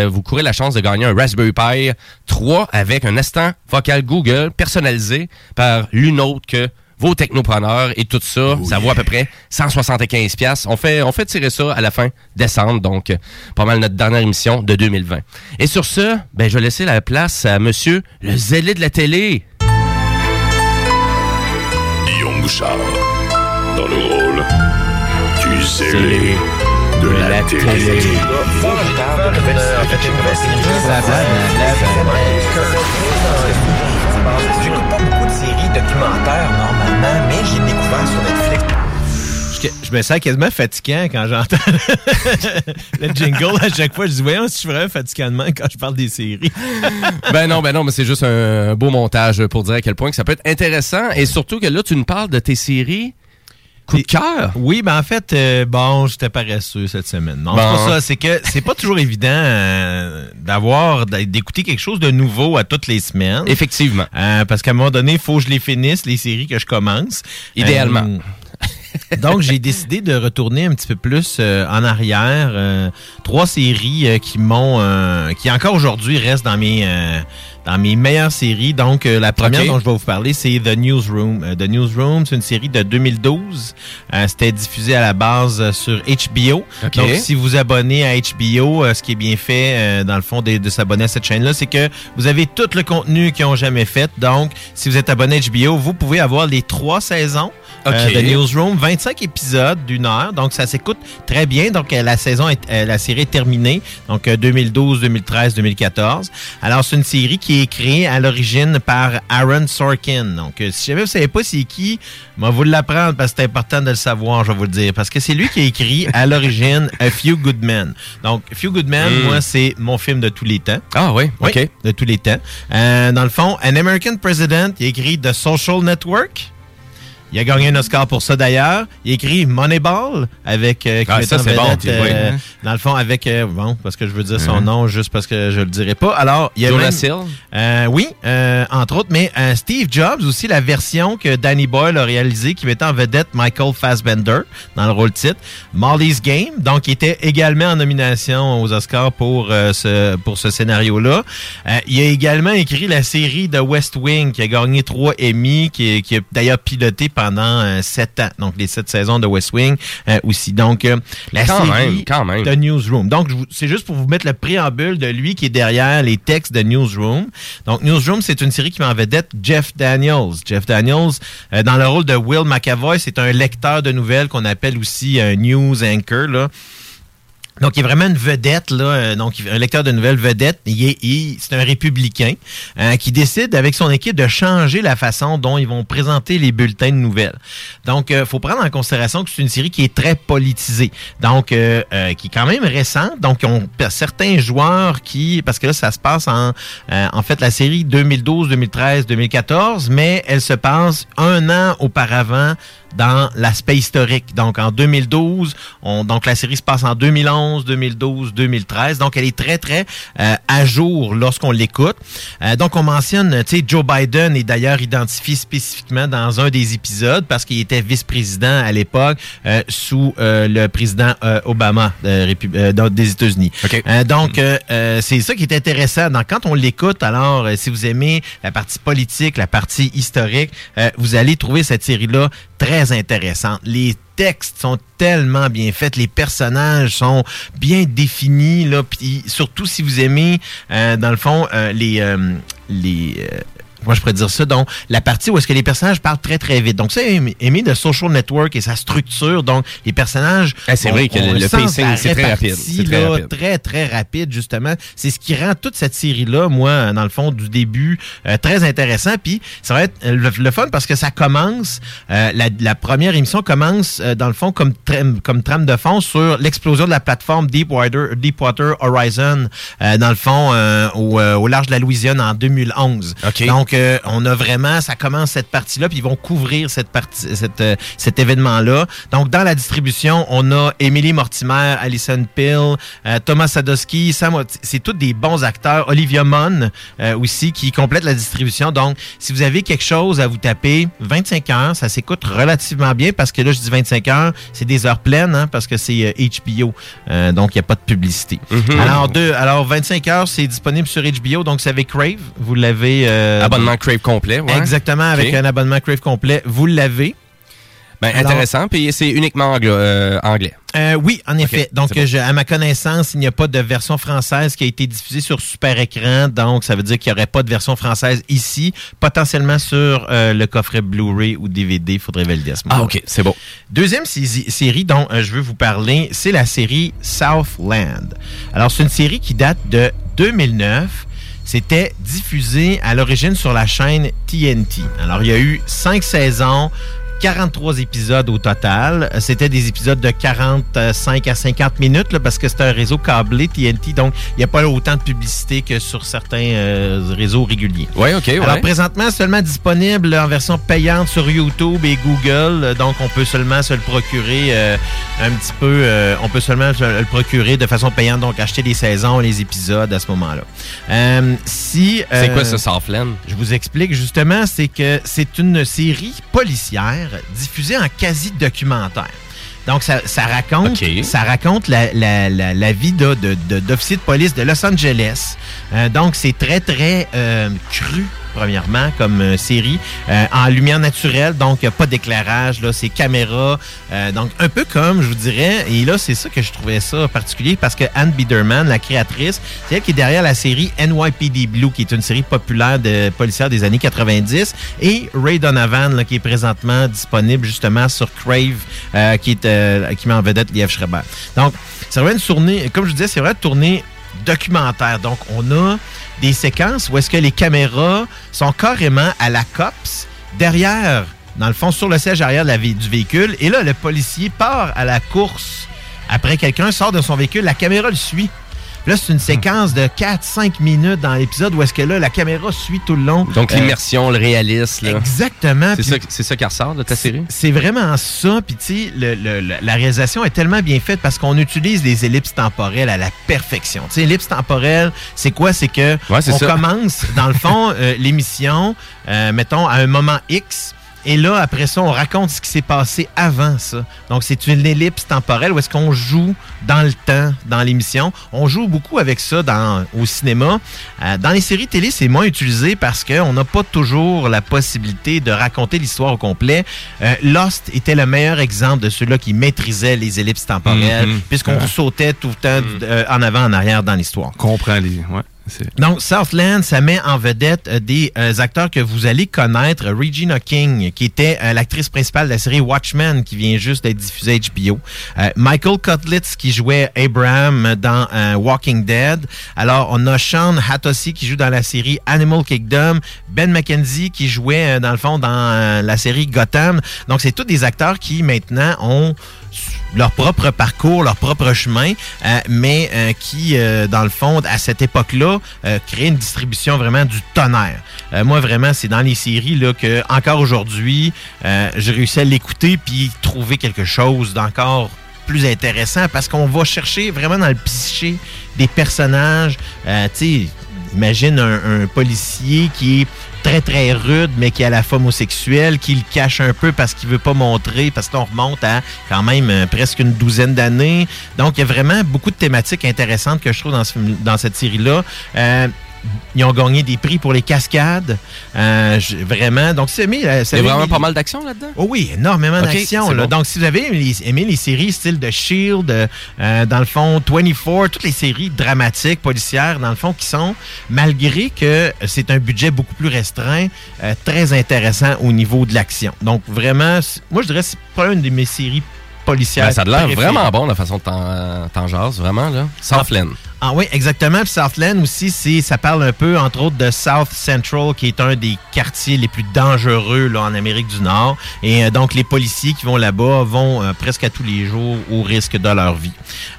vous courez la chance de gagner un Raspberry Pi 3 avec un assistant vocal Google personnalisé par l'une autre que vos technopreneurs et tout ça, ça vaut à peu près 175 pièces. On fait on fait tirer ça à la fin décembre donc euh, pas mal notre dernière émission de 2020. Et sur ce, ben je vais laisser la place à monsieur le zélé de la télé. Bouchard. Dans le rôle du zélé de la télé. J'écoute pas beaucoup de Je, me sens quasiment fatigant quand j'entends <laughs> le jingle à chaque fois. Je dis, voyons si je suis vraiment fatigandement quand je parle des séries. <laughs> ben non, ben non, mais c'est juste un beau montage pour dire à quel point que ça peut être intéressant. Et surtout que là, tu nous parles de tes séries. Coup de cœur? Oui, ben en fait, euh, bon, j'étais paresseux cette semaine. Non, c'est pas ça. C'est que c'est pas toujours évident euh, d'avoir, d'écouter quelque chose de nouveau à toutes les semaines. Effectivement. Euh, parce qu'à un moment donné, il faut que je les finisse, les séries que je commence. Idéalement. <laughs> Donc, j'ai décidé de retourner un petit peu plus euh, en arrière. euh, trois séries euh, qui m'ont, qui encore aujourd'hui restent dans mes, dans mes meilleures séries. Donc, euh, la première dont je vais vous parler, c'est The Newsroom. Euh, The Newsroom, c'est une série de 2012. Euh, C'était diffusé à la base sur HBO. Donc, si vous abonnez à HBO, ce qui est bien fait, dans le fond, de, de s'abonner à cette chaîne-là, c'est que vous avez tout le contenu qu'ils ont jamais fait. Donc, si vous êtes abonné à HBO, vous pouvez avoir les trois saisons Ok. euh, de Newsroom, 25 épisodes d'une heure. Donc, ça s'écoute très bien. Donc, la saison, est, la série est terminée. Donc, euh, 2012, 2013, 2014. Alors, c'est une série qui est créée à l'origine par Aaron Sorkin. Donc, euh, si jamais vous savez pas c'est qui, moi, vous l'apprendre parce que c'est important de le savoir, je vais vous le dire. Parce que c'est lui qui a écrit à l'origine A Few Good Men. Donc, A Few Good Men, Mm. moi, c'est mon film de tous les temps. Ah oui, Oui, OK. de tous les temps. Euh, dans le fond, An American President, il a écrit The Social Network. Il a gagné un Oscar pour ça d'ailleurs. Il a écrit Moneyball avec euh, Ah, ça, c'est bon, oui. euh, dans le fond avec euh, bon parce que je veux dire son Mhm. nom juste parce que je le dirai pas. Alors il y a même- euh, oui, euh, entre autres, mais Steve Jobs aussi la version que Danny Boyle a réalisée qui mettait en vedette Michael Fassbender dans le rôle titre, Molly's Game, donc il était également en nomination aux Oscars pour ce pour ce scénario-là. Euh, il a également écrit la série de West Wing qui a gagné trois Emmy, qui, est- qui a d'ailleurs piloté pendant euh, sept ans, donc les sept saisons de West Wing euh, aussi. Donc euh, la Quand série même, quand même. de Newsroom. Donc, c'est juste pour vous mettre le préambule de lui qui est derrière les textes de Newsroom. Donc, Newsroom, c'est une série qui met en vedette Jeff Daniels. Jeff Daniels, euh, dans le rôle de Will McAvoy, c'est un lecteur de nouvelles qu'on appelle aussi un news anchor. Là. Donc, il est vraiment une vedette, là. euh, Donc, un lecteur de nouvelles vedette. Il est, c'est un républicain euh, qui décide avec son équipe de changer la façon dont ils vont présenter les bulletins de nouvelles. Donc, il faut prendre en considération que c'est une série qui est très politisée. Donc, euh, euh, qui est quand même récente. Donc, on certains joueurs qui, parce que là, ça se passe en, euh, en fait, la série 2012, 2013, 2014, mais elle se passe un an auparavant dans l'aspect historique. Donc, en 2012, on, donc la série se passe en 2011, 2012, 2013. Donc, elle est très, très euh, à jour lorsqu'on l'écoute. Euh, donc, on mentionne, tu sais, Joe Biden est d'ailleurs identifié spécifiquement dans un des épisodes parce qu'il était vice-président à l'époque euh, sous euh, le président euh, Obama euh, des États-Unis. Euh, donc, euh, euh, c'est ça qui est intéressant. Donc, quand on l'écoute, alors, euh, si vous aimez la partie politique, la partie historique, euh, vous allez trouver cette série-là très intéressante. Les textes sont tellement bien faits, les personnages sont bien définis, là, puis surtout si vous aimez, euh, dans le fond, euh, les... euh, les euh, moi, je pourrais dire ça. Donc, la partie où est-ce que les personnages parlent très, très vite. Donc, ça, aimé, de Social Network et sa structure. Donc, les personnages... Ah, c'est vrai que on le- le pacing, c'est très rapide. C'est très rapide. très, très rapide, justement. C'est ce qui rend toute cette série-là, moi, dans le fond, du début, euh, très intéressant. Puis, ça va être euh, le, le fun parce que ça commence, euh, la, la première émission commence, euh, dans le fond, comme, trame- comme trame de fond sur l'explosion de la plateforme Deepwater, Deepwater Horizon, euh, dans le fond, euh, au, au large de la Louisiane en 2011. Donc, euh, on a vraiment, ça commence cette partie-là, puis ils vont couvrir cette partie, cette, euh, cet événement-là. Donc, dans la distribution, on a Emily Mortimer, Alison Pill, euh, Thomas Sadowski, Sam, c'est tous des bons acteurs. Olivia Munn euh, aussi, qui complète la distribution. Donc, si vous avez quelque chose à vous taper, 25 heures, ça s'écoute relativement bien, parce que là, je dis 25 heures, c'est des heures pleines, hein, parce que c'est HBO. Donc, il n'y a pas de publicité. Mhm. Alors, deux, alors, 25 heures, c'est disponible sur HBO, donc c'est avec Crave. Vous l'avez... euh, Abonnement Crave complet, ouais. Exactement, avec un abonnement Crave complet, vous l'avez? Ben, intéressant, puis c'est uniquement anglo- euh, anglais. Euh, oui, en effet. Donc, c'est bon. je- à ma connaissance, il n'y a pas de version française qui a été diffusée sur super écran. Donc, ça veut dire qu'il n'y aurait pas de version française ici. Potentiellement sur euh, le coffret Blu-ray ou DVD. Il faudrait valider à ce moment Ah, ok, c'est bon. Deuxième sé- série dont je veux vous parler, c'est la série Southland. Alors, c'est une série qui date de 2009. C'était diffusé à l'origine sur la chaîne TNT. Alors, il y a eu cinq saisons. 43 épisodes au total. C'était des épisodes de 45 à 50 minutes là, parce que c'est un réseau câblé TNT, donc il n'y a pas autant de publicité que sur certains euh, réseaux réguliers. Oui, OK, Alors ouais. présentement, seulement disponible en version payante sur YouTube et Google, donc on peut seulement se le procurer euh, un petit peu, euh, on peut seulement se le procurer de façon payante, donc acheter les saisons, les épisodes à ce moment-là. Si C'est quoi ce Southland? je vous explique justement, c'est que c'est une série policière diffusée en quasi-documentaire. Donc, ça, ça raconte, ça raconte la, la- la- la vie de- de- de- d'officiers de, police de Los Angeles. Euh, donc, c'est très, très euh, cru, premièrement, comme euh, série, euh, en lumière naturelle. Donc, pas d'éclairage, là, c'est caméra. Euh, donc, un peu comme, je vous dirais, et là, c'est ça que je trouvais ça particulier parce que Anne Biederman, la créatrice, c'est elle qui est derrière la série NYPD Blue, qui est une série populaire de policière des années 90, et Ray Donovan, là, qui est présentement disponible justement sur Crave, euh, qui, est, qui met en vedette Liev Schreiber. Donc, c'est vraiment une tournée, comme je vous disais, c'est une tournée documentaire. Donc, on a des séquences où est-ce que les caméras sont carrément à la COPS, derrière, dans le fond, sur le siège arrière du véhicule. Et là, le policier part à la course. Après, quelqu'un sort de son véhicule, la caméra le suit. Là, c'est une séquence de 4-5 minutes dans l'épisode où est-ce que là, la caméra suit tout le long. Donc, Euh, l'immersion, le réalisme. là. Exactement. C'est ça, ça qui ressort de ta série? c'est vraiment ça. Puis, tu sais, le- le- le- la réalisation est tellement bien faite parce qu'on utilise des ellipses temporelles à la perfection. Tu sais, ellipse temporelle, c'est quoi? C'est que Ouais, on ça. commence, dans le fond, <laughs> euh, l'émission, euh, mettons, à un moment X. Et là, après ça, on raconte ce qui s'est passé avant ça. Donc, c'est une ellipse temporelle où est-ce qu'on joue dans le temps, dans l'émission. On joue beaucoup avec ça dans, au cinéma. Euh, dans les séries télé, c'est moins utilisé parce qu'on n'a pas toujours la possibilité de raconter l'histoire au complet. Euh, Lost était le meilleur exemple de ceux-là qui maîtrisaient les ellipses temporelles, Mhm. puisqu'on Ouais. sautait tout le temps euh, en avant, en arrière dans l'histoire. Comprends les. Ouais, Donc, Southland, ça met en vedette euh, des euh, acteurs que vous allez connaître. Regina King, qui était euh, l'actrice principale de la série Watchmen, qui vient juste d'être diffusée HBO. Michael Cutlitz, qui jouait Abraham dans Walking Dead. Alors, on a Sean Hatossi, qui joue dans la série Animal Kingdom. Ben McKenzie, qui jouait, dans le fond, dans la série Gotham. Donc, c'est tous des acteurs qui, maintenant, ont leur propre parcours, leur propre chemin, euh, mais euh, qui, euh, dans le fond, à cette époque-là, créent une distribution vraiment du tonnerre. Moi, vraiment, c'est dans les séries là, que, encore aujourd'hui, euh, j'ai réussi à l'écouter puis trouver quelque chose d'encore plus intéressant parce qu'on va chercher vraiment dans le psyché des personnages. Tu imagine un, un policier qui est très très rude mais qui a la femme homosexuelle qui le cache un peu parce qu'il veut pas montrer parce qu'on remonte à quand même euh, presque une douzaine d'années. Donc il y a vraiment beaucoup de thématiques intéressantes que je trouve dans, ce dans cette série là ils ont gagné des prix pour les cascades. Euh, vraiment. Donc, c'est aimé. euh, ça Il y a vraiment pas mal d'action là-dedans? Oh oui, énormément Ok, d'action. c'est là. bon. Donc, si vous avez aimé les, aimé les séries style de Shield, euh, euh, dans le fond, 24, toutes les séries dramatiques, policières, dans le fond, qui sont, malgré que c'est un budget beaucoup plus restreint, euh, très intéressant au niveau de l'action. Donc, vraiment, moi, je dirais que c'est pas une de mes séries policières. Ben, ça a l'air vraiment bon, la façon de t'en vraiment, là. Southland. Ah oui, exactement. Puis Southland aussi, c'est, ça parle un peu, entre autres, de South Central, qui est un des quartiers les plus dangereux là, en Amérique du Nord. Et euh, donc, les policiers qui vont là-bas vont euh, presque à tous les jours au risque de leur vie.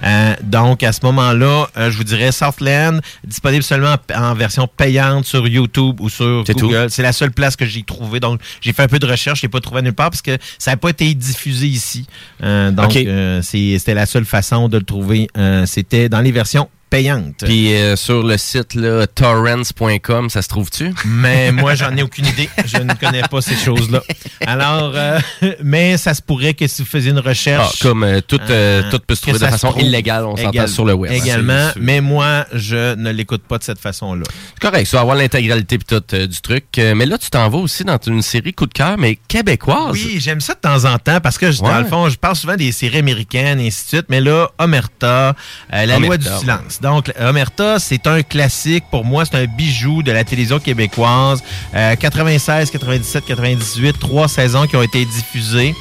Euh, donc, à ce moment-là, euh, je vous dirais Southland, disponible seulement en, version payante sur YouTube ou sur C'est Google. C'est la seule place que j'ai trouvé. Donc, j'ai fait un peu de recherche, je l'ai pas trouvé nulle part parce que ça n'a pas été diffusé ici. Euh, donc, euh, c'était la seule façon de le trouver. Euh, C'était dans les versions payante. Puis euh, sur le site torrents.com, ça se trouve-tu? Mais moi, j'en ai aucune idée. Je ne connais pas ces choses-là. Alors, euh, mais ça se pourrait que si vous faisiez une recherche. Ah, comme euh, tout, euh, tout peut se trouver de façon trouve illégale, on s'entend sur le web. Également, mais moi, je ne l'écoute pas de cette façon-là. C'est correct, ça va avoir l'intégralité tout euh, du truc. Mais là, tu t'en vas aussi dans une série coup de cœur, mais québécoise. Oui, j'aime ça de temps en temps parce que, je- dans Ouais. le fond, je parle souvent des séries américaines et ainsi de suite, mais là, Omerta, La loi du silence. Donc, Omerta, c'est un classique pour moi, c'est un bijou de la télévision québécoise. Euh, 96, 97, 98, trois saisons qui ont été diffusées.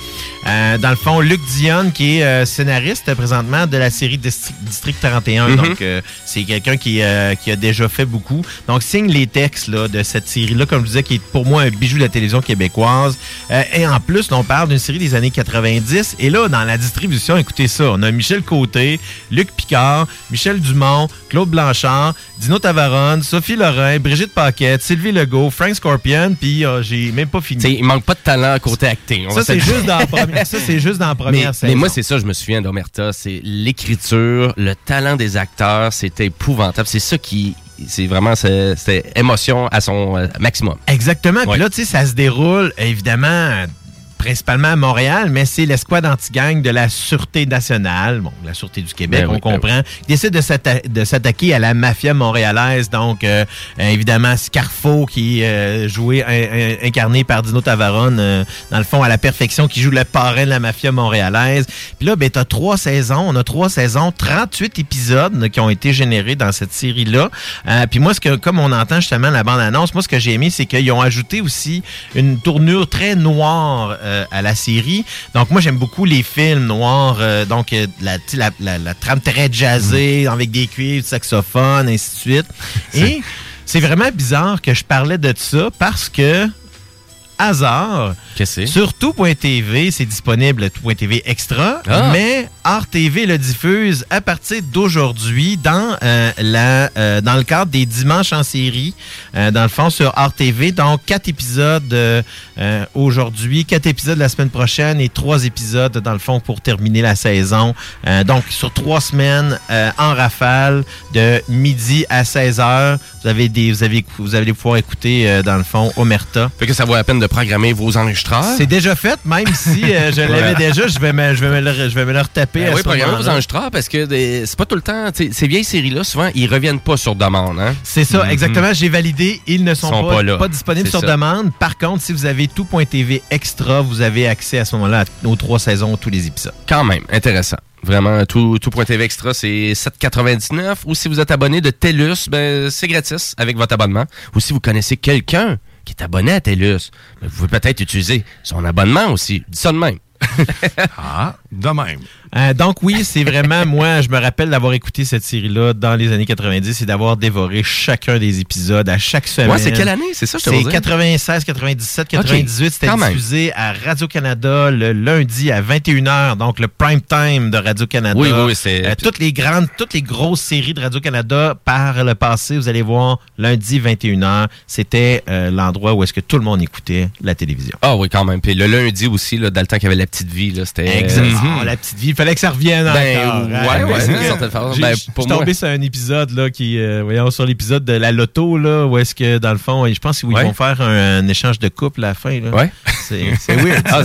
Euh, dans le fond, Luc Dionne, qui est euh, scénariste présentement de la série District, District 31. Mhm. Donc, euh, c'est quelqu'un qui, euh, qui a déjà fait beaucoup. Donc, signe les textes là, de cette série-là, comme je disais, qui est pour moi un bijou de la télévision québécoise. Euh, et en plus, on parle d'une série des années 90. Et là, dans la distribution, écoutez ça, on a Michel Côté, Luc Picard, Michel Dumont, Claude Blanchard, Dino Tavaron, Sophie Lorrain, Brigitte Paquette, Sylvie Legault, Frank Scorpion, puis euh, j'ai même pas fini. T'sais, il manque pas de talent côté acting. on Ça, c'est juste, dans la première- <laughs> ça, c'est juste dans la première mais, saison. mais moi, c'est ça, je me souviens d'Omerta. C'est l'écriture, le talent des acteurs, c'était épouvantable. C'est ça qui. C'est vraiment. c'est- C'était émotion à son euh, maximum. Exactement. Puis là, tu sais, ça se déroule évidemment principalement à Montréal, mais c'est l'escouade anti-gang de la Sûreté nationale, bon, la Sûreté du Québec, Ben on oui, ben comprend, qui décide de s'atta- de s'attaquer à la mafia montréalaise. Donc, euh, euh, évidemment, Scarfo, qui est euh, joué, in- in- incarné par Dino Tavaron, euh, dans le fond, à la perfection, qui joue le parrain de la mafia montréalaise. Puis là, ben, t'as trois saisons. On a trois saisons, 38 épisodes qui ont été générés dans cette série-là. Euh, puis moi, ce que, comme on entend justement la bande-annonce, moi, ce que j'ai aimé, c'est qu'ils ont ajouté aussi une tournure très noire euh, à la série. Donc, moi, j'aime beaucoup les films noirs. euh, donc, euh, la, la, la, la trame très jazzée, avec des cuivres, du saxophone, ainsi de suite. Et c'est vraiment bizarre que je parlais de ça parce que hasard. Qu'est-ce que c'est? Sur tout.tv, c'est disponible tout.tv extra, Ah. mais Art TV le diffuse à partir d'aujourd'hui dans euh, la euh, dans le cadre des dimanches en série, euh, dans le fond sur Art TV. Donc quatre épisodes aujourd'hui, quatre épisodes la semaine prochaine et trois épisodes dans le fond pour terminer la saison. Donc sur trois semaines en rafale de midi à 16 heures, vous avez des vous avez vous allez pouvoir écouter dans le fond Omerta. Fait que ça vaut la peine de programmer vos enregistreurs. C'est déjà fait, même si euh, je <laughs> l'avais déjà, je vais me, je vais me le, je vais me le retaper. Ben oui, ce programmez vos enregistreurs parce que c'est pas tout le temps. Ces vieilles séries-là, souvent, ils reviennent pas sur demande. Hein? C'est ça, Mhm. exactement. J'ai validé. Ils ne sont, Sont pas, pas là. pas disponibles sur ça. demande. Par contre, si vous avez tout.tv extra, vous avez accès à ce moment-là aux trois saisons, tous les épisodes. Quand même, intéressant. Vraiment, tout, tout.tv extra, c'est 7,99. Ou si vous êtes abonné de TELUS, ben, c'est gratis avec votre abonnement. Ou si vous connaissez quelqu'un qui est abonné à TELUS, ben, vous pouvez peut-être utiliser son abonnement aussi. Dis ça de même. <laughs> ah, de même. Euh, donc oui, c'est vraiment, moi, je me rappelle d'avoir écouté cette série-là dans les années 90 et d'avoir dévoré chacun des épisodes à chaque semaine. Ouais, c'est quelle année? C'est ça, je te C'est veux dire? 96, 97, 98. C'était même. diffusé à Radio-Canada le lundi à 21h, donc le prime time de Radio-Canada. Oui, oui, oui, c'est- Euh, toutes les grandes, toutes les grosses séries de Radio-Canada par le passé, vous allez voir, lundi 21h, c'était euh, l'endroit où est-ce que tout le monde écoutait la télévision. Ah oui, quand même. Puis le lundi aussi, là, dans le temps qu'il y avait la petite vie, là, c'était. Exactement. Mhm. la petite vie. Fallait que ça revienne Ben, encore. ouais, ouais, que certaine façon. Ben, Je pour suis tombé sur un épisode là, qui, euh, voyons, sur l'épisode de la loto, là, où est-ce que, dans le fond, je pense qu'ils Ouais. vont faire un, un échange de couple à la fin. Là. Ouais. C'est c'est weird. <laughs> Ah,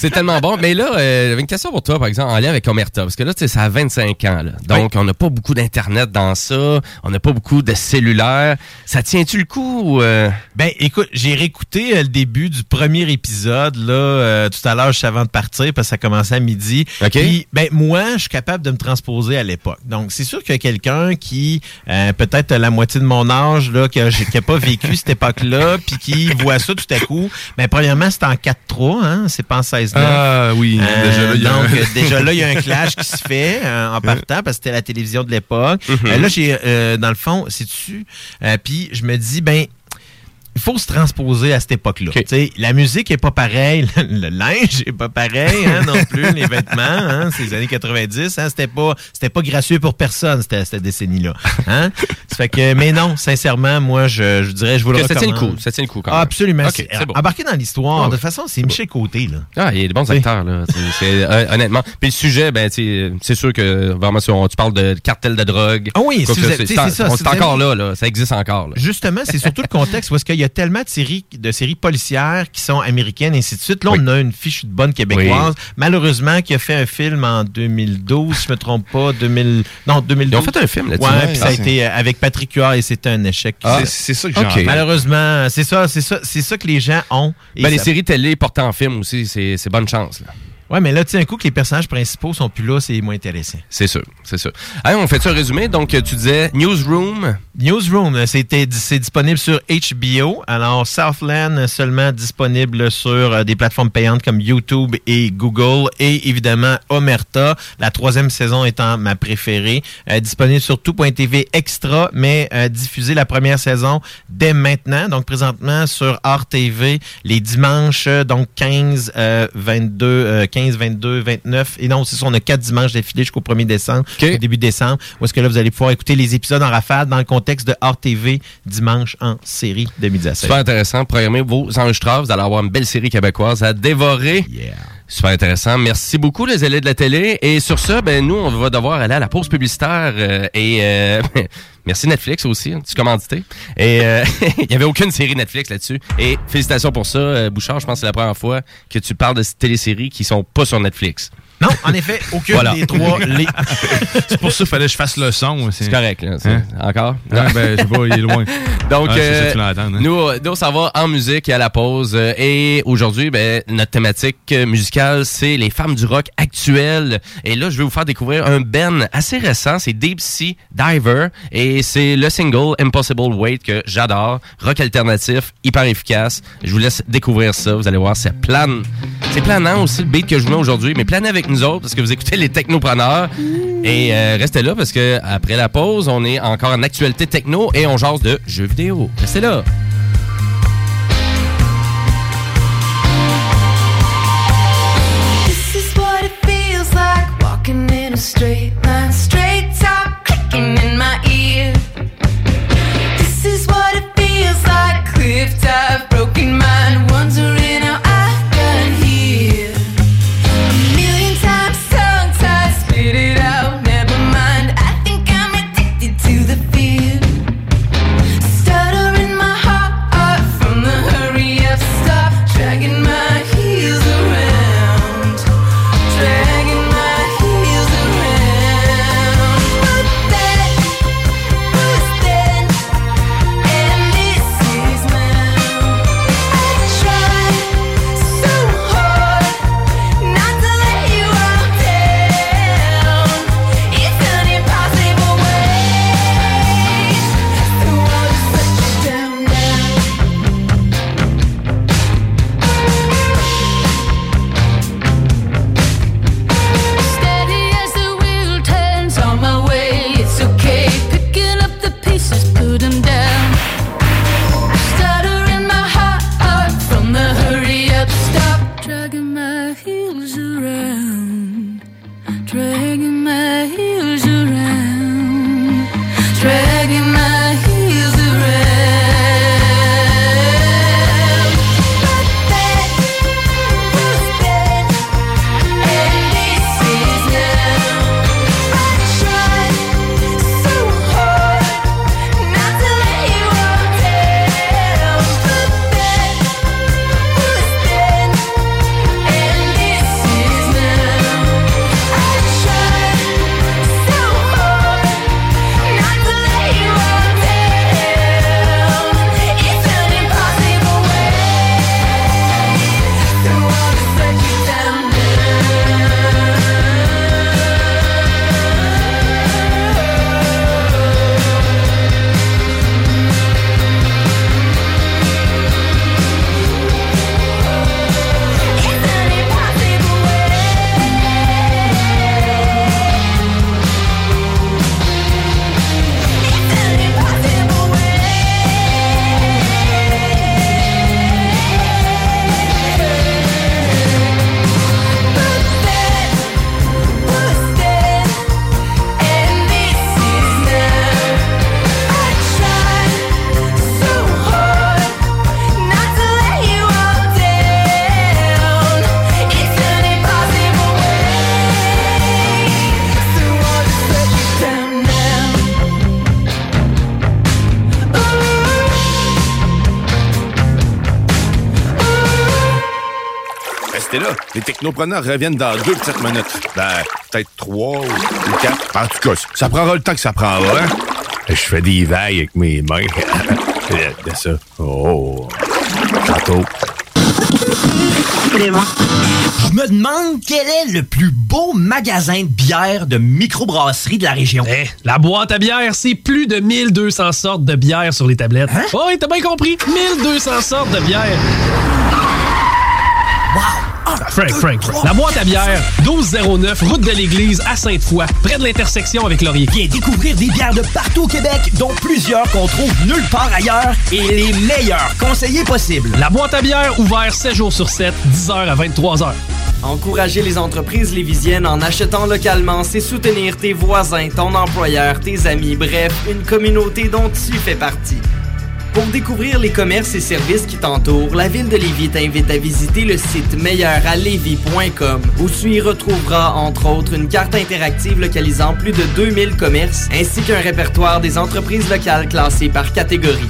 c'est- tellement bon. Mais là, euh, j'avais une question pour toi, par exemple, en lien avec Omerta. Parce que là, tu sais, ça a 25 ans. Là. Donc, on n'a pas beaucoup d'Internet dans ça. On n'a pas beaucoup de cellulaire. Ça tient-tu le coup? ou, euh? Ben, écoute, j'ai réécouté le début du premier épisode, là, tout à l'heure, juste avant de partir, parce que ça commençait à midi. Puis, ben, moi, je suis capable de me transposer à l'époque. Donc, c'est sûr qu'il y a quelqu'un qui, euh, peut-être la moitié de mon âge, là, qui a, qui a pas vécu cette époque-là, <laughs> puis qui voit ça tout à coup. Ben, premièrement, c'est en 4-3, hein, c'est pas en 16 Ah oui, déjà là, il y a donc, un- euh, déjà là, il y a un <laughs> clash qui se fait euh, en partant, parce que c'était la télévision de l'époque. Euh, là, j'ai, euh, dans le fond, c'est dessus. puis je me dis, ben, il faut se transposer à cette époque-là. La musique est pas pareille, <laughs> le linge est pas pareil hein, non plus, les vêtements, hein, ces années 90, hein, c'était pas c'était pas gracieux pour personne cette, cette décennie-là. Hein? ça fait que, mais non, sincèrement, moi je, je dirais, je vous le Que ça recommande. tient le coup, ça tient le coup quand Ah, même. absolument. Ok, C'est- c'est bon. Embarqué dans l'histoire, Ah de toute façon, c'est Michel Côté là. Ah, il y a des bons acteurs, là. C'est- euh, honnêtement. Puis le sujet, ben, c'est sûr que vraiment, si on- tu parles de cartel de drogue. Ah oui, si ça, c'est ça, c'est encore là, là. Ça existe encore, là. Justement, c'est surtout le contexte où est-ce qu'il y a tellement de séries, de séries policières qui sont américaines et ainsi de suite. Là, on a une fiche de bonne québécoise. Malheureusement, qui a fait un film en 2012, si je me trompe pas, 2000, non, 2012. Ils ont fait un film là-dessus. Ouais, Ouais, puis ça a ah. été euh, avec Patrick Huard et c'était un échec. Ah, C'est- ça que j'ai Ok. entendu. Malheureusement, c'est ça, c'est ça, c'est ça que les gens ont. Ben, les ça- séries télé portées en film aussi, c'est c'est bonne chance, là. Ouais, mais là, tu sais, un coup que les personnages principaux sont plus là, c'est moins intéressant. C'est sûr, c'est sûr. Allez, on fait un résumé. Donc, tu disais Newsroom. Newsroom, c'est disponible sur HBO. Alors Southland seulement disponible sur euh, des plateformes payantes comme YouTube et Google et évidemment Omerta, la troisième saison étant ma préférée, Euh, disponible sur tout.tv extra, mais euh, diffusé la première saison dès maintenant. Donc présentement sur Art TV les dimanches, euh, donc 15, euh, 22, euh, 15, 22, 29. Et non, c'est ça, on a quatre dimanches d'affilée jusqu'au 1er décembre, au début décembre. Où est-ce que là, vous allez pouvoir écouter les épisodes en rafale dans le contexte de Art TV dimanche en série de midi à 16. Super intéressant. Programmez vos enregistreurs. Vous allez avoir une belle série québécoise à dévorer. Super intéressant. Merci beaucoup, les élèves de la télé. Et sur ça, ben, nous, on va devoir aller à la pause publicitaire. euh, et euh, <laughs> merci Netflix aussi, tu commandité. Et euh, <laughs> il n'y avait aucune série Netflix là-dessus. Et félicitations pour ça, euh, Bouchard. Je pense que c'est la première fois que tu parles de téléséries qui sont pas sur Netflix. Non, en effet, aucune Voilà. des trois. <laughs> Les... C'est pour ça qu'il fallait que je fasse le son. C'est correct, là. Hein? Encore? Ah, ben, je sais pas, il est loin. <laughs> Donc, Ah, euh, ça, tu l'entends, hein? nous, euh, nous, ça va en musique et à la pause. Euh, Et aujourd'hui, ben, notre thématique musicale, c'est les femmes du rock actuelles. Et là, je vais vous faire découvrir un Ben assez récent. C'est Deep Sea Diver. Et c'est le single Impossible Wait que j'adore. Rock alternatif, hyper efficace. Je vous laisse découvrir ça. Vous allez voir, c'est plane. C'est planant aussi le beat que je vous mets aujourd'hui. Mais planez avec nous autres parce que vous écoutez les technopreneurs. Et euh, restez là parce que après la pause, on est encore en actualité techno et on jase de jeux vidéo. Restez là. This is what it feels like walking in a straight line, straight talk clicking in my ear. This is what it feels like, cliff dive, broken mind, wondering restez là. Les technopreneurs reviennent dans deux petites minutes. Ben, peut-être trois ou quatre. En tout cas, ça prendra le temps que ça prendra. Hein? Je fais des vagues avec mes mains. <laughs> de ça. Oh. Tantôt. Je me demande quel est le plus beau magasin de bière de microbrasserie de la région. Eh, la boîte à bière, c'est plus de 1200 sortes de bière sur les tablettes. Hein? Oh, oui, t'as bien compris. 1200 sortes de bière. Wow! Frank, Frank, Frank. La boîte à bière, 1209, route de l'église à Sainte-Foy, près de l'intersection avec Laurier. Viens découvrir des bières de partout au Québec, dont plusieurs qu'on trouve nulle part ailleurs et les meilleurs conseillers possibles. La boîte à bière, ouvert 7 jours sur 7, 10h à 23h. Encourager les entreprises lévisiennes en achetant localement, c'est soutenir tes voisins, ton employeur, tes amis, bref, une communauté dont tu fais partie. Pour découvrir les commerces et services qui t'entourent, la ville de Lévis t'invite à visiter le site meilleuralevis.com où tu y retrouveras entre autres une carte interactive localisant plus de 2000 commerces ainsi qu'un répertoire des entreprises locales classées par catégorie.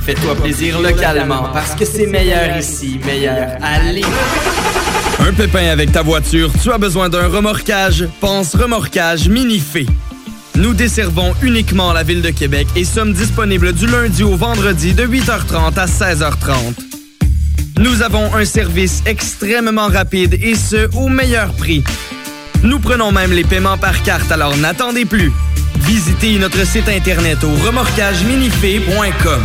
Fais-toi plaisir localement parce que c'est meilleur ici, meilleur à Lévis. Un pépin avec ta voiture, tu as besoin d'un remorquage? Pense remorquage Minifé. Nous desservons uniquement la ville de Québec et sommes disponibles du lundi au vendredi de 8h30 à 16h30. Nous avons un service extrêmement rapide et ce, au meilleur prix. Nous prenons même les paiements par carte, alors n'attendez plus. Visitez notre site internet au remorquageminifé.com.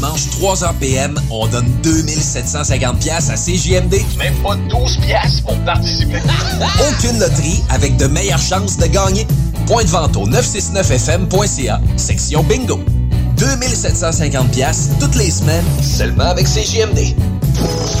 les dimanches, 3h PM, on donne 2750 pièces à CJMD. Même pas 12 pièces pour participer. <laughs> Aucune loterie avec de meilleures chances de gagner. Point de vente au 969fm.ca, section bingo. 2750 pièces toutes les semaines, seulement avec CJMD.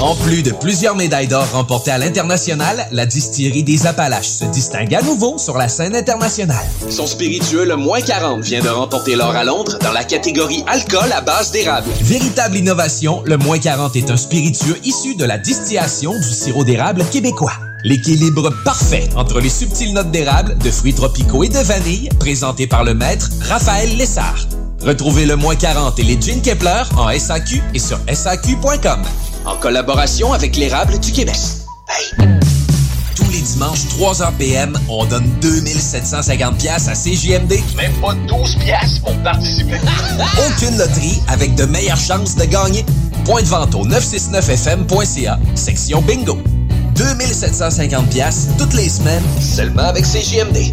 En plus de plusieurs médailles d'or remportées à l'international, la distillerie des Appalaches se distingue à nouveau sur la scène internationale. Son spiritueux, le moins 40, vient de remporter l'or à Londres dans la catégorie alcool à base d'érable. Véritable innovation, le moins 40 est un spiritueux issu de la distillation du sirop d'érable québécois. L'équilibre parfait entre les subtiles notes d'érable, de fruits tropicaux et de vanille, présenté par le maître Raphaël Lessard. Retrouvez le moins 40 et les Gin Kepler en SAQ et sur SAQ.com. En collaboration avec l'érable du Québec. Hey! Tous les dimanches, 3h PM, on donne 2750 pièces à CJMD. Même pas 12 pièces pour participer. <laughs> Aucune loterie avec de meilleures chances de gagner. Point de vente au 969fm.ca, section bingo. 2750 pièces toutes les semaines, seulement avec CJMD.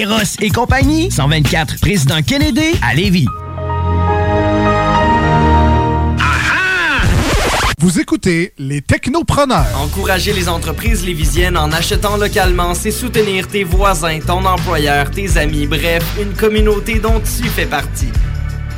Eros et compagnie, 124 Président Kennedy à Lévis. Vous écoutez les technopreneurs. Encourager les entreprises lévisiennes en achetant localement, c'est soutenir tes voisins, ton employeur, tes amis, bref, une communauté dont tu fais partie.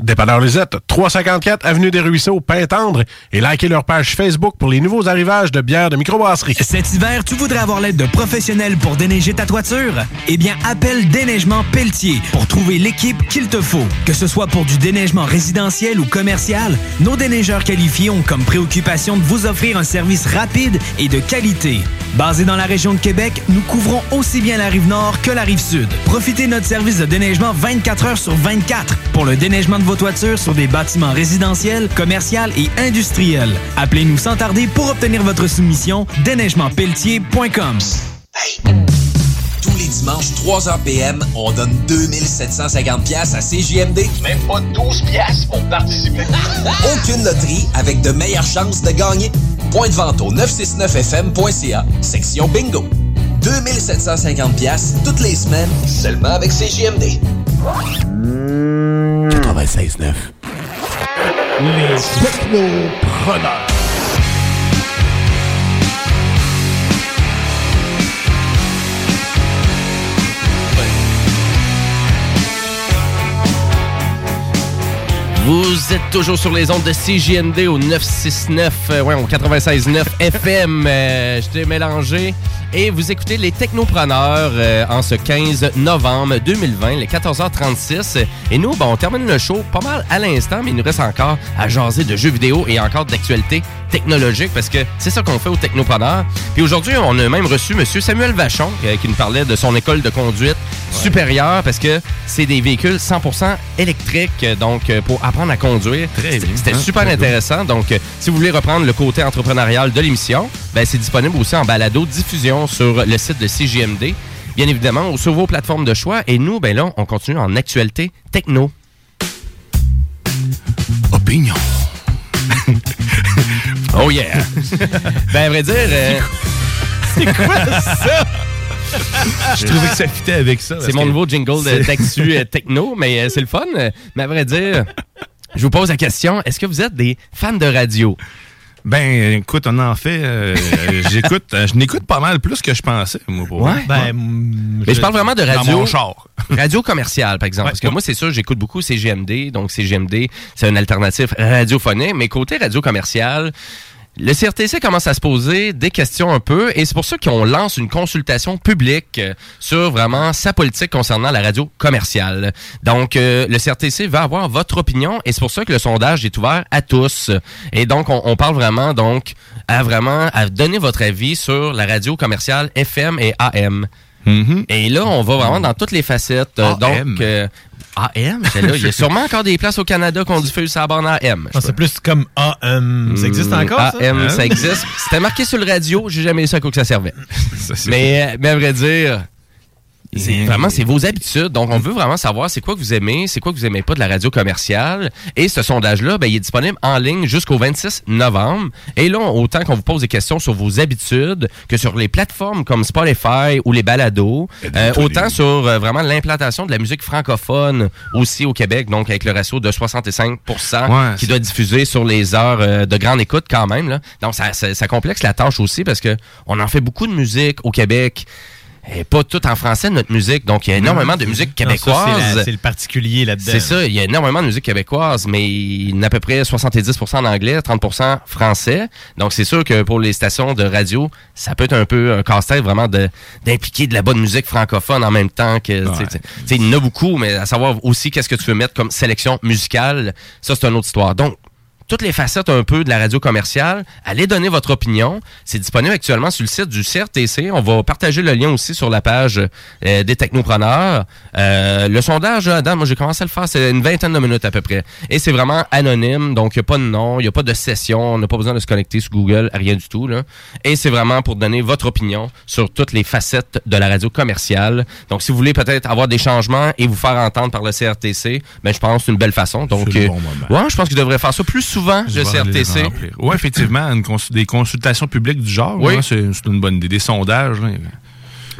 Dépanneur Lisette, 354 Avenue des Ruisseaux, Pintendre, et likez leur page Facebook pour les nouveaux arrivages de bières de microbrasserie. Cet hiver, tu voudrais avoir l'aide de professionnels pour déneiger ta toiture? Eh bien, appelle Déneigement Pelletier pour trouver l'équipe qu'il te faut. Que ce soit pour du déneigement résidentiel ou commercial, nos déneigeurs qualifiés ont comme préoccupation de vous offrir un service rapide et de qualité. Basé dans la région de Québec, nous couvrons aussi bien la rive nord que la rive sud. Profitez de notre service de déneigement 24 heures sur 24 pour le déneigement de vos toitures sur des bâtiments résidentiels, commerciaux et industriels. Appelez-nous sans tarder pour obtenir votre soumission déneigementpelletier.com. Tous les dimanches, 3h PM, on donne 2750 pièces à CJMD. Même pas 12 pièces pour participer. <laughs> Aucune loterie avec de meilleures chances de gagner. Point de vente au 969fm.ca, section bingo. 2750 pièces toutes les semaines, seulement avec CJMD. 96.9. Les technopreneurs. Vous êtes toujours sur les ondes de CJND au 969, euh, ouais, au 96.9 FM. Euh, je t'ai mélangé. Et vous écoutez les Technopreneurs euh, en ce 15 novembre 2020, les 14h36. Et nous, on termine le show pas mal à l'instant, mais il nous reste encore à jaser de jeux vidéo et encore d'actualité technologique parce que c'est ça qu'on fait aux Technopreneurs. Puis aujourd'hui, on a même reçu M. Samuel Vachon euh, qui nous parlait de son école de conduite supérieure parce que c'est des véhicules 100% électriques, donc euh, pour apprendre à conduire. C'était hein, super intéressant. Donc, si vous voulez reprendre le côté entrepreneurial de l'émission, ben, c'est disponible aussi en balado diffusion sur le site de CGMD. Bien évidemment, ou sur vos plateformes de choix. Et nous, ben là, on continue en actualité techno. Opinion. <laughs> oh yeah! <laughs> ben, à vrai dire... euh, C'est quoi? Ça? <laughs> Je trouvais que ça fitait avec ça. C'est mon que- nouveau jingle de Taxu euh, Techno, mais euh, c'est le fun. Mais à vrai dire, je vous pose la question, est-ce que vous êtes des fans de radio? Ben, écoute, on en fait. euh, <laughs> J'écoute, euh, je n'écoute pas mal plus que je pensais, moi, pour Ouais. Ben, Mais je parle vraiment de Dans radio. mon char. <laughs> radio commerciale, par exemple. Ouais, parce que ouais. moi, c'est sûr, j'écoute beaucoup CGMD. Donc, CGMD, c'est une alternative radiophonique. Mais côté radio commerciale, le CRTC commence à se poser des questions un peu. Et c'est pour ça qu'on lance une consultation publique euh, sur vraiment sa politique concernant la radio commerciale. Donc, euh, le CRTC va avoir votre opinion. Et c'est pour ça que le sondage est ouvert à tous. Et donc, on, on parle vraiment, donc, à vraiment, à donner votre avis sur la radio commerciale FM et AM. Et là, on va vraiment dans toutes les facettes. Euh, AM. Donc, euh, AM, là. Il y a sûrement encore des places au Canada qu'on diffuse sa borne AM. Non, c'est plus comme AM. Ça existe Hmm, encore, ça? AM, Hein? ça existe. C'était marqué sur le radio, j'ai jamais su à quoi que ça servait. <laughs> mais, euh, mais à vrai dire, c'est vraiment c'est vos habitudes. Donc on veut vraiment savoir c'est quoi que vous aimez, c'est quoi que vous aimez pas de la radio commerciale. Et ce sondage-là, ben, il est disponible en ligne jusqu'au 26 novembre. Et là, autant qu'on vous pose des questions sur vos habitudes que sur les plateformes comme Spotify ou les balados, euh, autant sur euh, vraiment l'implantation de la musique francophone aussi au Québec, donc avec le ratio de 65 Ouais, qui doit diffuser sur les heures euh, de grande écoute quand même. Là. Donc ça, ça, ça complexe la tâche aussi parce que on en fait beaucoup de musique au Québec. Pas tout en français, notre musique. Donc, il y a énormément de musique québécoise. c'est le particulier là-dedans. C'est ça, il y a énormément de musique québécoise, mais il y a à peu près 70% en anglais, 30% français. Donc c'est sûr que pour les stations de radio, ça peut être un peu un casse-tête vraiment d'impliquer de la bonne musique francophone en même temps que... sais, Il y en a beaucoup, mais à savoir aussi qu'est-ce que tu veux mettre comme sélection musicale, ça c'est une autre histoire. Donc, toutes les facettes un peu de la radio commerciale. Allez donner votre opinion. C'est disponible actuellement sur le site du CRTC. On va partager le lien aussi sur la page euh, des technopreneurs. Euh, le sondage, Adam, moi j'ai commencé à le faire, c'est une vingtaine de minutes à peu près. Et c'est vraiment anonyme, donc il n'y a pas de nom, il n'y a pas de session, on n'a pas besoin de se connecter sur Google, rien du tout. Là. Et c'est vraiment pour donner votre opinion sur toutes les facettes de la radio commerciale. Donc si vous voulez peut-être avoir des changements et vous faire entendre par le CRTC, ben, je pense que c'est une belle façon. Donc, euh, ouais, je pense qu'il devrait faire ça plus souvent, Je le CRTC. Ouais, effectivement, une cons- des consultations publiques du genre, Oui. c'est une bonne idée. Des sondages. là.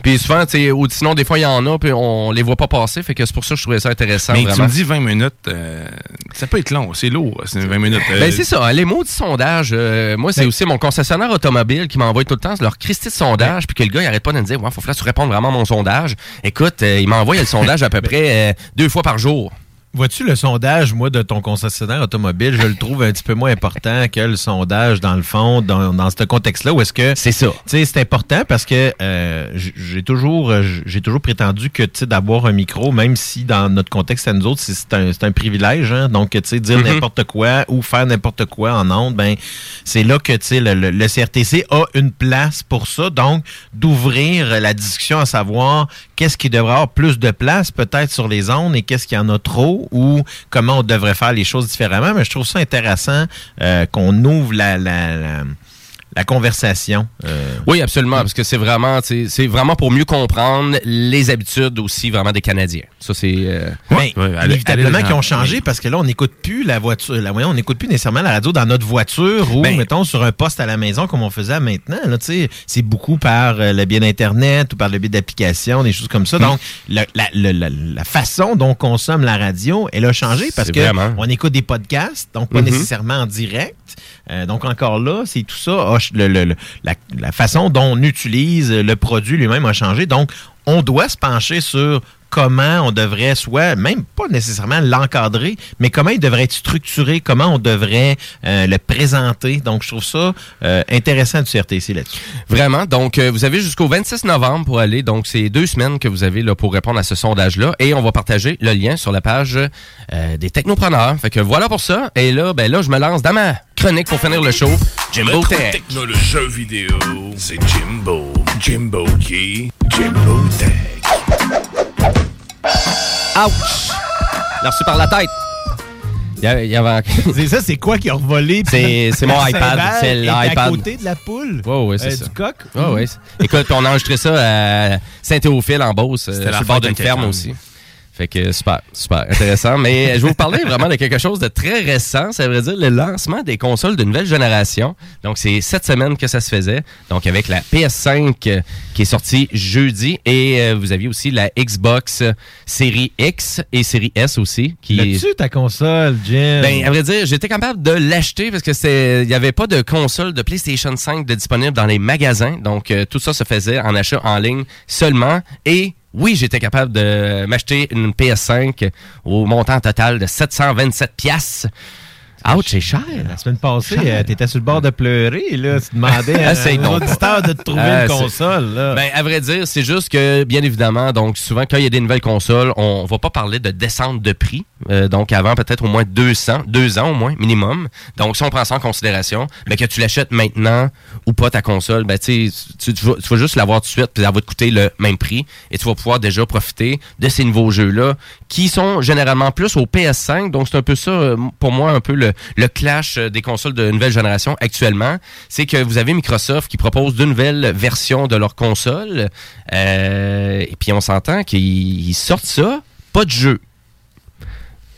Puis souvent, tu ou sinon, des fois, il y en a, puis on les voit pas passer. Fait que c'est pour ça que je trouvais ça intéressant. Mais tu me dis 20 minutes, euh, ça peut être long, c'est lourd, c'est 20 minutes. euh, Ben, c'est ça, les mots du sondage. euh, moi, c'est aussi mon concessionnaire automobile qui m'envoie tout le temps leur Christie de sondage, puis que le gars, il arrête pas de me dire, ouais, faut que tu répondes vraiment à mon sondage. Écoute, euh, il m'envoie le sondage à peu <laughs> près euh, deux fois par jour. Vois-tu le sondage, moi, de ton concessionnaire automobile, je le trouve un petit peu moins important que le sondage, dans le fond, dans, dans ce contexte-là, où est-ce que... C'est ça. Tu sais, c'est important parce que euh, j'ai toujours euh, j'ai toujours prétendu que, tu sais, d'avoir un micro, même si dans notre contexte à nous autres, c'est- c'est un, un privilège, hein, donc, tu sais, dire Mhm. n'importe quoi ou faire n'importe quoi en ondes, ben, c'est là que, tu sais, le, le- le CRTC a une place pour ça, donc, d'ouvrir la discussion à savoir qu'est-ce qui devrait avoir plus de place, peut-être, sur les ondes et qu'est-ce qu'il y en a trop ou comment on devrait faire les choses différemment. Mais je trouve ça intéressant euh, qu'on ouvre la, la, la, la conversation. euh, Oui, absolument, parce que c'est vraiment, tu sais, c'est vraiment pour mieux comprendre les habitudes aussi vraiment des Canadiens. Ça, c'est. euh, allez- qui ont changé parce que là, on n'écoute plus la voiture. La, on n'écoute plus nécessairement la radio dans notre voiture ou, Ben- mettons, sur un poste à la maison comme on faisait maintenant. Là, tu sais, c'est beaucoup par euh, le biais d'Internet ou par le biais d'applications, des choses comme ça. Donc, le- la, le- la- la façon dont on consomme la radio, elle a changé parce que vraiment. on écoute des podcasts, donc pas Mhm. nécessairement en direct. Euh, donc, encore là, c'est tout ça. la façon dont on utilise le produit lui-même a changé. Donc, on doit se pencher sur comment on devrait soit, même pas nécessairement l'encadrer, mais comment il devrait être structuré, comment on devrait euh, le présenter. Donc, je trouve ça euh, intéressant du CRTC là-dessus. Vraiment. Donc, euh, vous avez jusqu'au 26 novembre pour aller. Donc, c'est deux semaines que vous avez là, pour répondre à ce sondage-là. Et on va partager le lien sur la page euh, des technopreneurs. Fait que voilà pour ça. Et là, ben là, je me lance dans ma chronique pour finir le show. Jimbo Tech. technologie vidéo, c'est Jimbo. Jimbo qui? Jimbo Tech. Ouch! L'a reçu par la tête. Il y a- il y avait... <laughs> C'est ça, c'est quoi qui a revolé? C'est c'est mon iPad. C'est est à l'iPad. côté de la poule? Ouais, ouais, c'est Euh, ça. Du coq? Ouais, ouais. Écoute, on a enregistré ça à Saint-Théophile en Beauce, euh, C'était sur la le bord d'une à ferme aussi. Fait que super, super intéressant. Mais je vais vous parler <laughs> vraiment de quelque chose de très récent. Ça veut dire le lancement des consoles de nouvelle génération. Donc, c'est cette semaine que ça se faisait. Donc, avec la PS5 euh, qui est sortie jeudi. Et euh, vous aviez aussi la Xbox série X et série S aussi. Qui L'as-tu ta console, Jim? ben, à vrai dire, j'étais capable de l'acheter parce que c'est, il y avait pas de console de PlayStation 5 de disponible dans les magasins. Donc, euh, tout ça se faisait en achat en ligne seulement. Et oui, j'étais capable de m'acheter une PS5 au montant total de 727 piastres. Ouch, c'est cher. La semaine passée, euh, t'étais sur le bord de pleurer, là. Tu demandais à <laughs> c'est un auditeur de te trouver Ah, une console, là. Ben, à vrai dire, c'est juste que, bien évidemment, donc souvent, quand il y a des nouvelles consoles, on va pas parler de descente de prix. Euh, donc, avant, peut-être au moins 200, deux ans au moins, minimum. Donc, si on prend ça en considération, mais que tu l'achètes maintenant ou pas ta console, ben, tu, sais, tu, tu vas, tu vas juste l'avoir tout de suite, puis elle va te coûter le même prix. Et tu vas pouvoir déjà profiter de ces nouveaux jeux-là, qui sont généralement plus au PS5. Donc, c'est un peu ça, euh, pour moi, un peu le, le clash euh, des consoles de nouvelle génération actuellement. C'est que vous avez Microsoft qui propose de nouvelles versions de leur console. Euh, et puis, on s'entend qu'ils ils sortent ça, pas de jeu.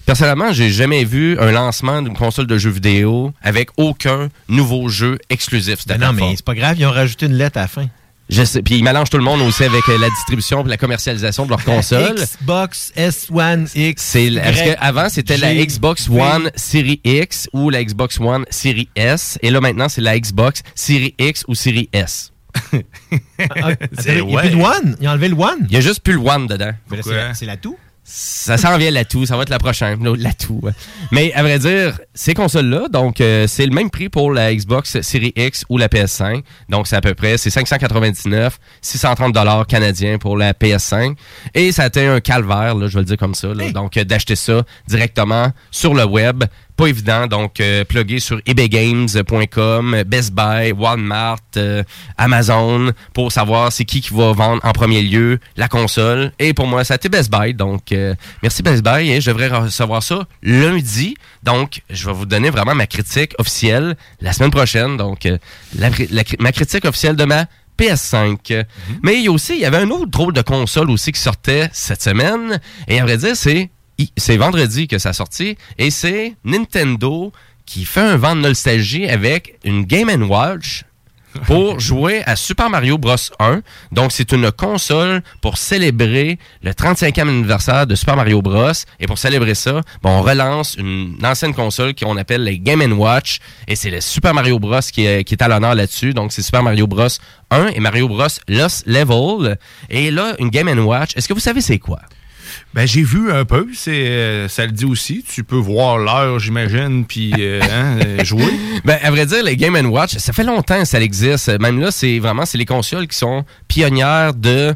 Personnellement, j'ai jamais vu un lancement d'une console de jeux vidéo avec aucun nouveau jeu exclusif. Ben non, mais c'est pas grave, ils ont rajouté une lettre à la fin. Je sais. Puis ils mélangent tout le monde aussi avec euh, la distribution et la commercialisation de leur console. Xbox S1 X. C'est parce que avant c'était la Xbox. One Series X ou la Xbox One Series S? Et là maintenant c'est la Xbox Series X ou Series S. Ah, <laughs> attends, Il n'y a plus de One. Ils ont enlevé le One. Il y a juste plus le One dedans. C'est la- C'est la tout. Ça s'en vient la tout, ça va être la prochaine, l'autre, la tout. ouais. Mais à vrai dire, ces consoles-là, donc euh, c'est le même prix pour la Xbox Series X ou la PS5. Donc c'est à peu près, c'est 599, 630 dollars canadiens pour la PS5. Et ça a été un calvaire, là, je vais le dire comme ça. là. Donc euh, d'acheter ça directement sur le web. Pas évident, donc euh, sur ebaygames.com, Best Buy, Walmart, euh, Amazon pour savoir c'est qui qui va vendre en premier lieu la console. Et pour moi, ça a été Best Buy, donc euh, merci Best Buy. Et je devrais recevoir ça lundi, donc je vais vous donner vraiment ma critique officielle la semaine prochaine. Donc euh, la- la- ma critique officielle de ma PS5. Mais il y a aussi, il y avait un autre drôle de console aussi qui sortait cette semaine. Et à vrai dire, c'est c'est vendredi que ça a sorti. Et c'est Nintendo qui fait un vent de nostalgie avec une Game Watch pour <laughs> jouer à Super Mario Bros 1. Donc, c'est une console pour célébrer le 35e anniversaire de Super Mario Bros. Et pour célébrer ça, bon, on relance une ancienne console qu'on appelle les Game Watch. Et c'est le Super Mario Bros qui est, qui est à l'honneur là-dessus. Donc, c'est Super Mario Bros 1 et Mario Bros Lost Level. Et là, une Game Watch, est-ce que vous savez c'est quoi? Ben, j'ai vu un peu, c'est, euh, ça le dit aussi. Tu peux voir l'heure, j'imagine, puis euh, hein, euh, jouer. <laughs> Ben, à vrai dire, les Game Watch, ça fait longtemps que ça existe. Même là, c'est vraiment c'est les consoles qui sont pionnières de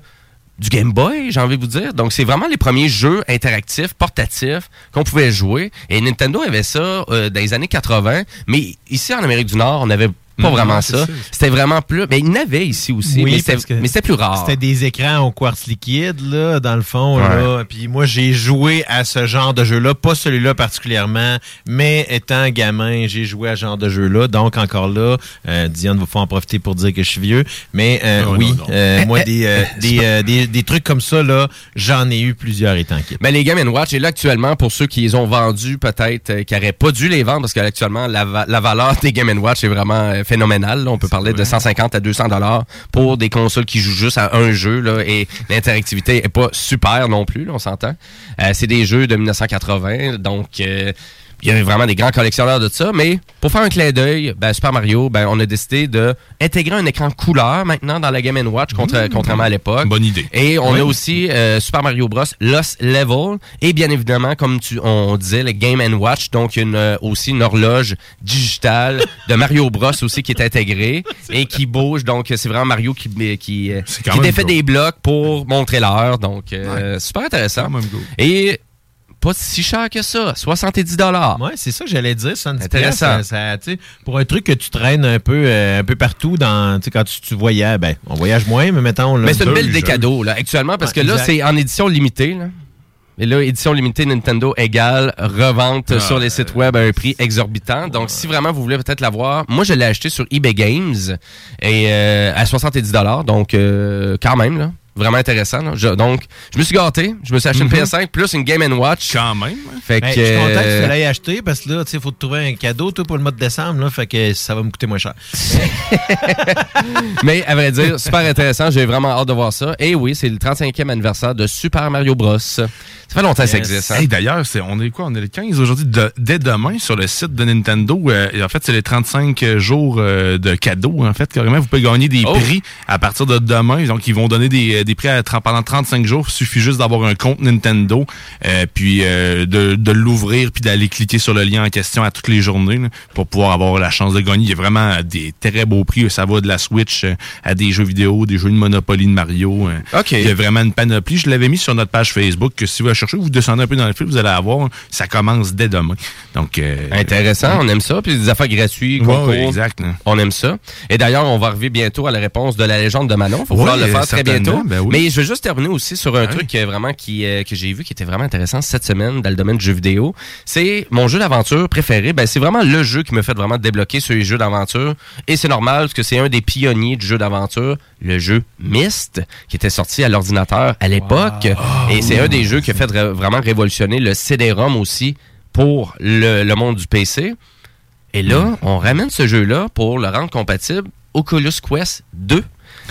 du Game Boy, j'ai envie de vous dire. Donc, c'est vraiment les premiers jeux interactifs, portatifs, qu'on pouvait jouer. Et Nintendo avait ça dans les années 80. Mais ici, en Amérique du Nord, on n'avait pas Mhm, vraiment ça. C'était vraiment plus... Mais il y en avait ici aussi, Oui, mais c'était mais plus rare. C'était des écrans au quartz liquide, là, dans le fond. Là. Puis moi, j'ai joué à ce genre de jeu-là. Pas celui-là particulièrement, mais étant gamin, j'ai joué à ce genre de jeu-là. Donc, encore là, euh, Diane va faut en profiter pour dire que je suis vieux. Mais euh, Non, oui, non, non. euh, moi, des, euh, des, euh, des, des trucs comme ça, là, j'en ai eu plusieurs étant kid. Ben, les Game Watch, et là, actuellement, pour ceux qui les ont vendus, peut-être, euh, qui n'auraient pas dû les vendre, parce qu'actuellement, la, va- la valeur <laughs> des Game Watch est vraiment euh, phénoménale. là. On peut parler de 150 à 200 dollars pour des consoles qui jouent juste à un jeu, là, et l'interactivité est pas super non plus, là, on s'entend. Euh, c'est des jeux de 1980, donc... il y a vraiment des grands collectionneurs de ça, mais pour faire un clin d'œil, ben, Super Mario, ben, on a décidé de intégrer un écran couleur maintenant dans la Game Watch, contre- contrairement à l'époque. Bonne idée. Et on Oui. a aussi euh, Super Mario Bros. Lost Level. Et bien évidemment, comme tu, on disait, le Game Watch. Donc, une, euh, aussi une horloge digitale de Mario Bros. <laughs> aussi qui est intégrée et qui bouge. Donc, c'est vraiment Mario qui, qui, euh, qui défait cool. des blocs pour montrer l'heure. Donc, euh, super intéressant. Et pas si cher que ça. 70 dollars. Ouais, c'est ça que j'allais dire. 70 Intéressant. ça- ça, pour un truc que tu traînes un peu, euh, un peu partout dans, tu sais, quand tu, tu voyages, ben, on voyage moins, mais mettons. là, Mais c'est une belle des cadeaux, là, actuellement, parce Ouais, que là, c'est en édition limitée, là. Et là, édition limitée Nintendo égale revente Ah, sur les sites web à un prix exorbitant. Donc, si vraiment vous voulez peut-être l'avoir, moi, je l'ai acheté sur eBay Games et euh, à 70 Donc, euh, quand même, là. Vraiment intéressant. là. Je- donc, je me suis gâté. Je me suis acheté Mhm. une PS5 plus une Game Watch. Quand même. Fait Ben, que, je suis content que tu euh, l'aies acheté parce que là, il faut te trouver un cadeau, toi, pour le mois de décembre, là, fait que ça va me coûter moins cher. <laughs> Mais à vrai dire, super intéressant. J'ai vraiment hâte de voir ça. Et oui, c'est le 35e anniversaire de Super Mario Bros. Ça fait longtemps que ça existe. hein. Hey, D'ailleurs, on est quoi? On est le 15 aujourd'hui. De- dès demain, sur le site de Nintendo, euh, et en fait, c'est les 35 jours euh, de cadeaux. En fait, carrément, vous pouvez gagner des Oh. prix à partir de demain. Donc, ils vont donner des, des prix à, pendant 35 jours. Il suffit juste d'avoir un compte Nintendo, euh, puis euh, de, de l'ouvrir, puis d'aller cliquer sur le lien en question à toutes les journées là, pour pouvoir avoir la chance de gagner. Il y a vraiment des très beaux prix. Ça va de la Switch euh, à des jeux vidéo, des jeux de Monopoly de Mario. euh. OK. Il y a vraiment une panoplie. Je l'avais mis sur notre page Facebook que si vous la cherchez, vous descendez un peu dans le fil, vous allez avoir. Ça commence dès demain. Donc euh, Intéressant, on aime ça. Puis des affaires gratuites, Ouais, ouais, exact, là. on aime ça. Et d'ailleurs, on va arriver bientôt à la réponse de la légende de Manon. Faut Ouais, pouvoir le faire très bientôt. ben oui. Mais je veux juste terminer aussi sur un truc euh, vraiment qui euh, que j'ai vu qui était vraiment intéressant cette semaine dans le domaine du jeu vidéo. C'est mon jeu d'aventure préféré. Ben, c'est vraiment le jeu qui me fait vraiment débloquer sur les jeux d'aventure. Et c'est normal parce que c'est un des pionniers du jeu d'aventure, le jeu Myst, qui était sorti à l'ordinateur à l'époque. Et c'est un des jeux qui a fait vra- vraiment révolutionner le CD-ROM aussi pour le, le monde du PC. Et là, on ramène ce jeu-là pour le rendre compatible Oculus Quest 2.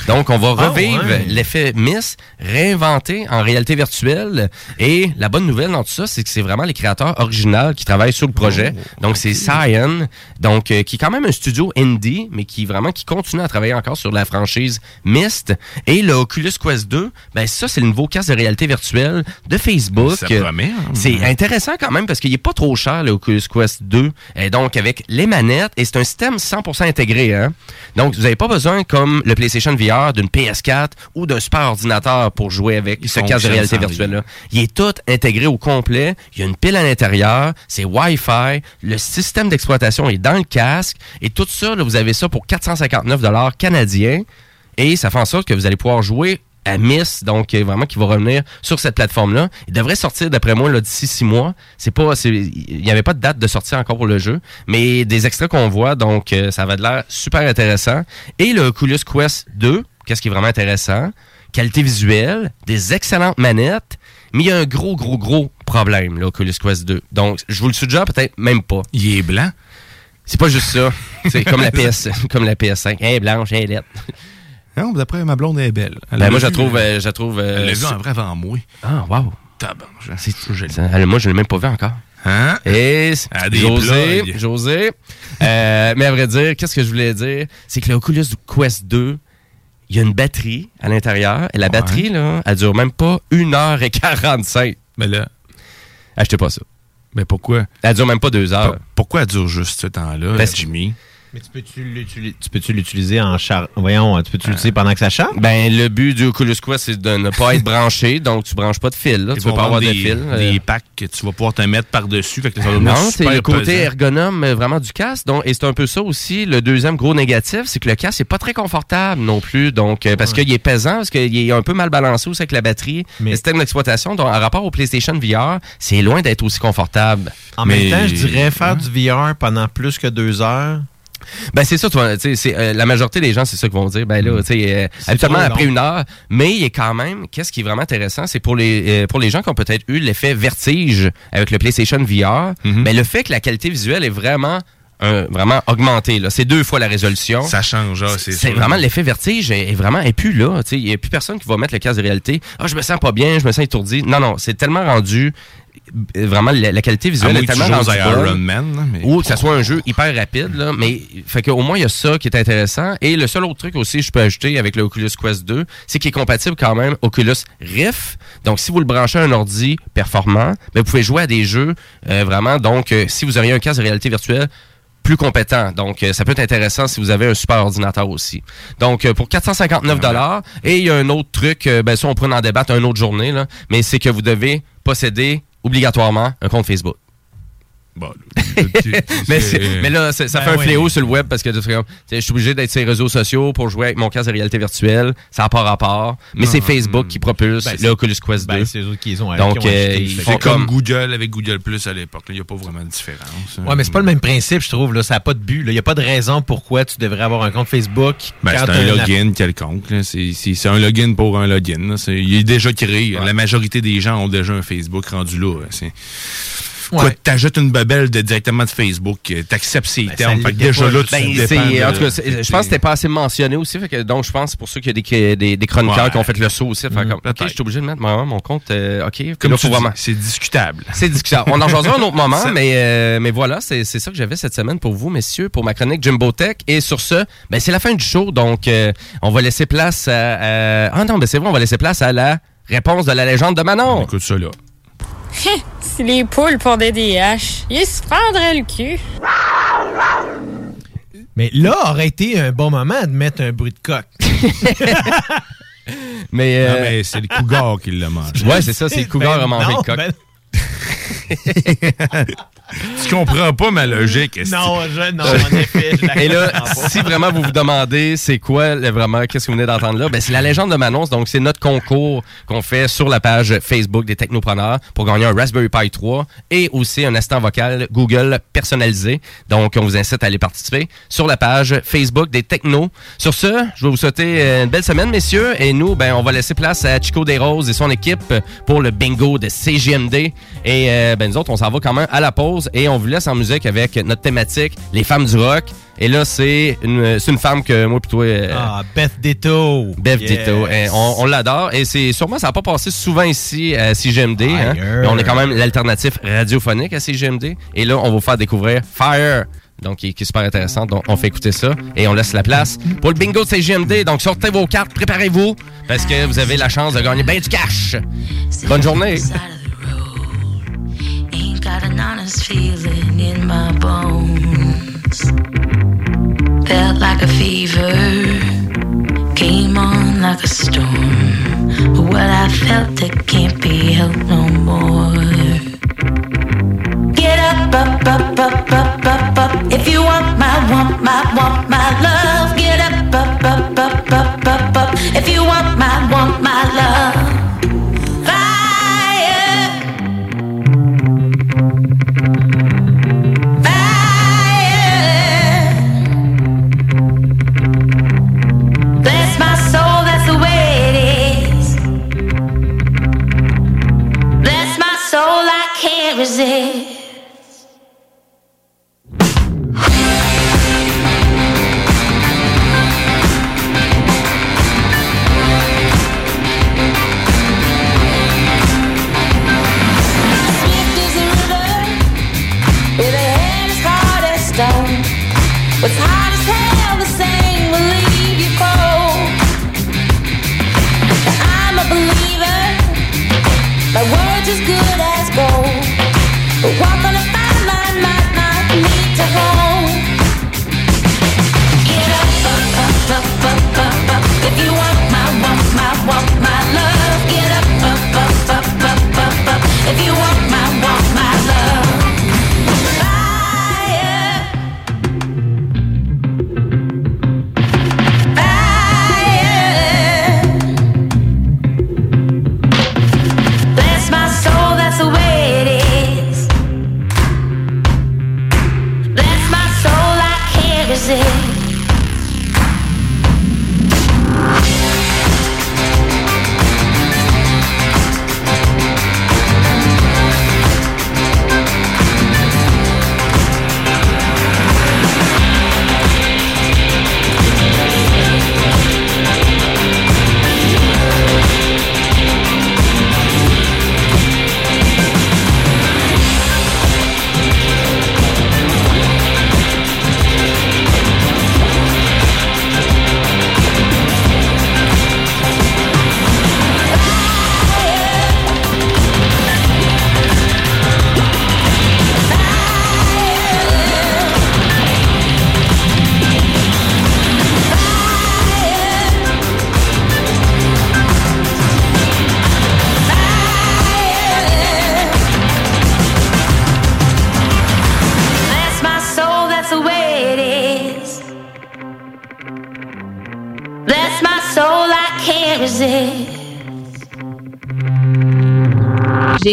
Donc, on va Ah, revivre ouais. l'effet Miss, réinventé en réalité virtuelle. Et la bonne nouvelle dans tout ça, c'est que c'est vraiment les créateurs originaux qui travaillent sur le projet. donc, c'est Cyan, donc euh, qui est quand même un studio indie, mais qui vraiment qui continue à travailler encore sur la franchise Myst. Et le Oculus Quest 2, ben ça, c'est le nouveau casque de réalité virtuelle de Facebook. Ça promet, hein. C'est intéressant quand même parce qu'il est pas trop cher, le Oculus Quest 2. Et donc, avec les manettes, et c'est un système 100% intégré. Hein? Donc, vous n'avez pas besoin, comme le PlayStation VR, d'une PS4 ou d'un super ordinateur pour jouer avec ce casque de réalité virtuelle-là. Il est tout intégré au complet. Il y a une pile à l'intérieur. C'est Wi-Fi. Le système d'exploitation est dans le casque. Et tout ça, là, vous avez ça pour 459 canadiens. Et ça fait en sorte que vous allez pouvoir jouer à Miss, donc euh, vraiment qui va revenir sur cette plateforme-là. Il devrait sortir, d'après moi, là, d'ici six mois. C'est pas, il n'y avait pas de date de sortie encore pour le jeu, mais des extraits qu'on voit, donc euh, ça va de l'air super intéressant. Et le Oculus Quest 2, qu'est-ce qui est vraiment intéressant? Qualité visuelle, des excellentes manettes, mais il y a un gros, gros, gros problème, l'Oculus Quest 2. Donc, je vous le suggère peut-être même pas. Il est blanc? C'est pas juste ça. C'est comme la <laughs> PS, comme la PS5. Elle est blanche, elle est laide. Non, d'après ma blonde est belle. Elle Ben, moi, je la trouve, euh, euh, je la trouve. euh, Elle l'a vu su- en vrai avant moi. Ah, wow. Tabarnak. C'est ça, elle- Moi, je l'ai même pas vu encore. Hein? Et Ah, des José, plugs. José. Euh, mais à vrai dire, qu'est-ce que je voulais dire? C'est que le Oculus Quest 2, il y a une batterie à l'intérieur. Et la batterie, là, elle dure même pas 1h45. Mais là. Achetez pas ça. Mais pourquoi? Elle dure même pas deux heures. Pourquoi elle dure juste ce temps-là, Parce- Jimmy? Mais tu peux-tu l'utiliser, tu peux-tu l'utiliser en char... Voyons, tu peux-tu l'utiliser pendant que ça charge? Ben, le but du Oculus Quest, c'est de ne pas être branché, donc tu branches pas de fil. Là. Tu vont pas avoir de vendre fil. des, euh. des packs que tu vas pouvoir te mettre par-dessus. Non, c'est le côté pesant. ergonome euh, vraiment du casque. Donc, et c'est un peu ça aussi. Le deuxième gros négatif, c'est que le casque n'est pas très confortable non plus. Donc, euh, parce qu'il est pesant, parce qu'il est un peu mal balancé aussi avec la batterie. Le système d'exploitation, donc en rapport au PlayStation VR, c'est loin d'être aussi confortable. En même temps, je dirais faire du VR pendant plus que deux heures. Ben c'est ça, tu vois, c'est, euh, la majorité des gens, c'est ça qu'ils vont dire. Ben là, tu sais, euh, habituellement après une heure, mais il est quand même, qu'est-ce qui est vraiment intéressant, c'est pour les euh, pour les gens qui ont peut-être eu l'effet vertige avec le PlayStation VR, Mhm. ben le fait que la qualité visuelle est vraiment euh, vraiment augmentée. Là. C'est deux fois la résolution. Ça change, ah, c'est C'est vraiment l'effet vertige est, est vraiment est plus là. tu sais. Il n'y a plus personne qui va mettre le casque de réalité. Ah, je me sens pas bien, je me sens étourdi. Non, non, c'est tellement rendu. Vraiment, la, la qualité visuelle est que tellement rendue. Iron Man, mais- Ou que ça soit un jeu hyper rapide, là, mais fait qu'au moins il y a ça qui est intéressant. Et le seul autre truc aussi que je peux ajouter avec le Oculus Quest 2, c'est qu'il est compatible quand même Oculus Rift. Donc si vous le branchez à un ordi performant, ben, vous pouvez jouer à des jeux euh, vraiment. Donc euh, si vous auriez un casque de réalité virtuelle plus compétent. Donc, euh, ça peut être intéressant si vous avez un super ordinateur aussi. Donc, euh, pour 459 dollars. Et il y a un autre truc, euh, ben ça, on pourrait en débattre une autre journée, là, mais c'est que vous devez posséder obligatoirement un compte Facebook. Mais, là, ça Ben fait un fléau sur le web parce que je suis obligé d'être sur les réseaux sociaux pour jouer avec mon casque de réalité virtuelle. Ça n'a pas rapport. Mais c'est Facebook qui propulse Ben, le Oculus Quest 2. ben, c'est eux autres qui les ont- Donc, qui ont euh, acheté. ils C'est font C'est comme. Google avec Google Plus à l'époque. Il n'y a pas vraiment de différence. Ouais, mais c'est pas le même principe, je trouve. Là. Ça n'a pas de but. Il n'y a pas de raison pourquoi tu devrais avoir un compte Facebook. Ben, c'est un login quelconque. C'est un login pour un login. Il est déjà créé. La majorité des gens ont déjà un Facebook rendu là. Ouais. t'ajoutes une babelle de, directement de Facebook, euh, t'acceptes ces termes. Fait que l'était déjà pas, là, je- tu ben, de- En tout cas, je pense que c'était pas assez mentionné aussi. Fait que, donc, je pense pour ceux qu'il y a des, des, des chroniqueurs Ouais. qui ont fait le saut aussi. Fait Mhm, comme, OK, je suis obligé de mettre mon compte. euh, OK. Comme tu dis, c'est discutable. C'est discutable. On en <laughs> jasera un autre moment, Ça- mais, euh, mais voilà, c'est ça que j'avais cette semaine pour vous, messieurs, pour ma chronique Jimbo Tech. Et sur ce, ben, c'est la fin du show. Donc, euh, on va laisser place à. à- Ah non, ben c'est vrai, on va laisser place à la réponse de la légende de Manon. Écoute ça, là. Si les poules pondaient des haches, ils se prendraient le cul. Mais là aurait été un bon moment de mettre un bruit de coq. <laughs> Mais, Non, euh, mais c'est le cougar qui l'a mangé. Ouais, c'est ça, c'est le cougar Ben a mangé non, le coq. ben- <laughs> Tu comprends pas ma logique. Non, je, non, en effet, je la Et là, si vraiment vous vous demandez c'est quoi vraiment, qu'est-ce que vous venez d'entendre là, ben c'est la légende de Manon. Donc, c'est notre concours qu'on fait sur la page Facebook des Technopreneurs pour gagner un Raspberry Pi 3 et aussi un assistant vocal Google personnalisé. Donc, on vous incite à aller participer sur la page Facebook des Technos. Sur ce, je vais vous souhaiter euh, une belle semaine, messieurs. Et nous, ben, on va laisser place à Chico Desroses et son équipe pour le bingo de CGMD. Et euh, ben, nous autres, on s'en va quand même à la pause et on vous laisse en musique avec notre thématique, les femmes du rock. Et là, c'est une, c'est une femme que moi plutôt. Euh, Ah, Beth Ditto. Yes. Ditto. Et on on l'adore. Et c'est sûrement, ça n'a pas passé souvent ici à CGMD. hein. On est quand même l'alternative radiophonique à CGMD. Et là, on va vous faire découvrir Fire. Donc, qui, qui est super intéressant. Donc, on fait écouter ça. Et on laisse la place pour le bingo de CGMD. Donc, sortez vos cartes, préparez-vous. Parce que vous avez la chance de gagner bien du cash. Bonne journée. Got an honest feeling in my bones. Felt like a fever, came on like a storm. What I felt, it can't be helped no more. Get up, up, up, up, up, up. If you want my, want my, want my love. Get up, up, up, up, up, up. If you want my, want my love. where is it?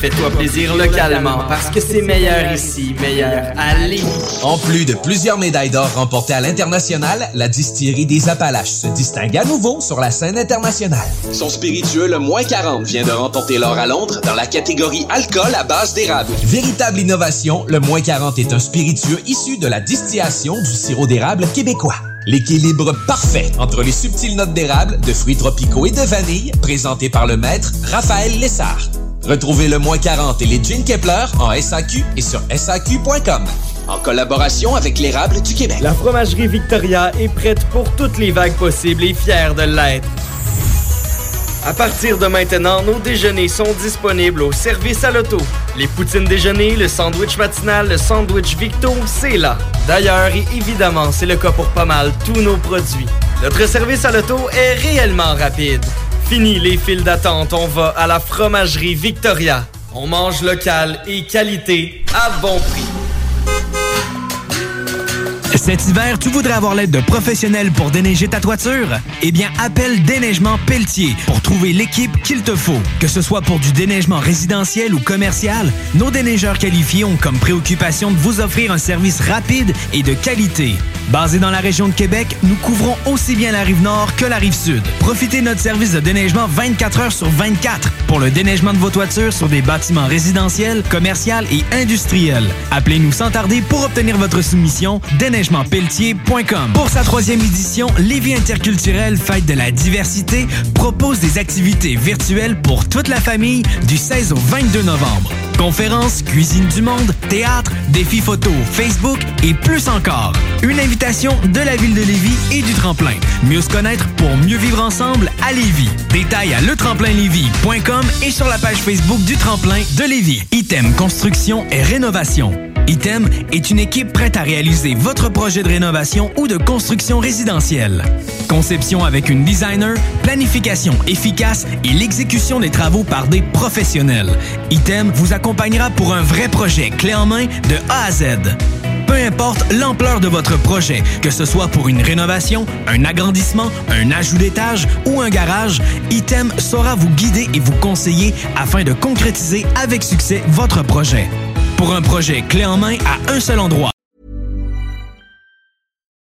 Fais-toi plaisir localement parce que c'est meilleur ici, meilleur à Lévis. En plus de plusieurs médailles d'or remportées à l'international, la distillerie des Appalaches se distingue à nouveau sur la scène internationale. Son spiritueux le moins 40 vient de remporter l'or à Londres dans la catégorie alcool à base d'érable. Véritable innovation, le moins 40 est un spiritueux issu de la distillation du sirop d'érable québécois. L'équilibre parfait entre les subtiles notes d'érable, de fruits tropicaux et de vanille, présenté par le maître Raphaël Lessard. Retrouvez le moins 40 et les Gin Kepler en SAQ et sur SAQ.com. En collaboration avec l'érable du Québec. La fromagerie Victoria est prête pour toutes les vagues possibles et fière de l'être. À partir de maintenant, nos déjeuners sont disponibles au service à l'auto. Les poutines déjeuner, le sandwich matinal, le sandwich Victo, c'est là. D'ailleurs, et évidemment, c'est le cas pour pas mal tous nos produits. Notre service à l'auto est réellement rapide. Fini les files d'attente, on va à la fromagerie Victoria. On mange local et qualité à bon prix. Cet hiver, tu voudrais avoir l'aide de professionnels pour déneiger ta toiture? Eh bien, appelle Déneigement Pelletier pour trouver l'équipe qu'il te faut. Que ce soit pour du déneigement résidentiel ou commercial, nos déneigeurs qualifiés ont comme préoccupation de vous offrir un service rapide et de qualité. Basé dans la région de Québec, nous couvrons aussi bien la rive nord que la rive sud. Profitez de notre service de déneigement 24 heures sur 24 pour le déneigement de vos toitures sur des bâtiments résidentiels, commerciaux et industriels. Appelez-nous sans tarder pour obtenir votre soumission déneigementpelletier.com. Pour sa troisième édition, Lévis Interculturel Fête de la diversité propose des activités virtuelles pour toute la famille du 16 au 22 novembre. Conférences, cuisine du monde, théâtre, défis photo, Facebook et plus encore. Une de la ville de Lévis et du tremplin. Mieux se connaître pour mieux vivre ensemble à Lévis. Détails à letremplinlévis.com et sur la page Facebook du tremplin de Lévis. Item Construction et Rénovation. Item est une équipe prête à réaliser votre projet de rénovation ou de construction résidentielle. Conception avec une designer, planification efficace et l'exécution des travaux par des professionnels. Item vous accompagnera pour un vrai projet clé en main de A à Z. Peu importe l'ampleur de votre que ce soit pour une rénovation, un agrandissement, un ajout d'étage ou un garage, Item saura vous guider et vous conseiller afin de concrétiser avec succès votre projet. Pour un projet clé en main à un seul endroit.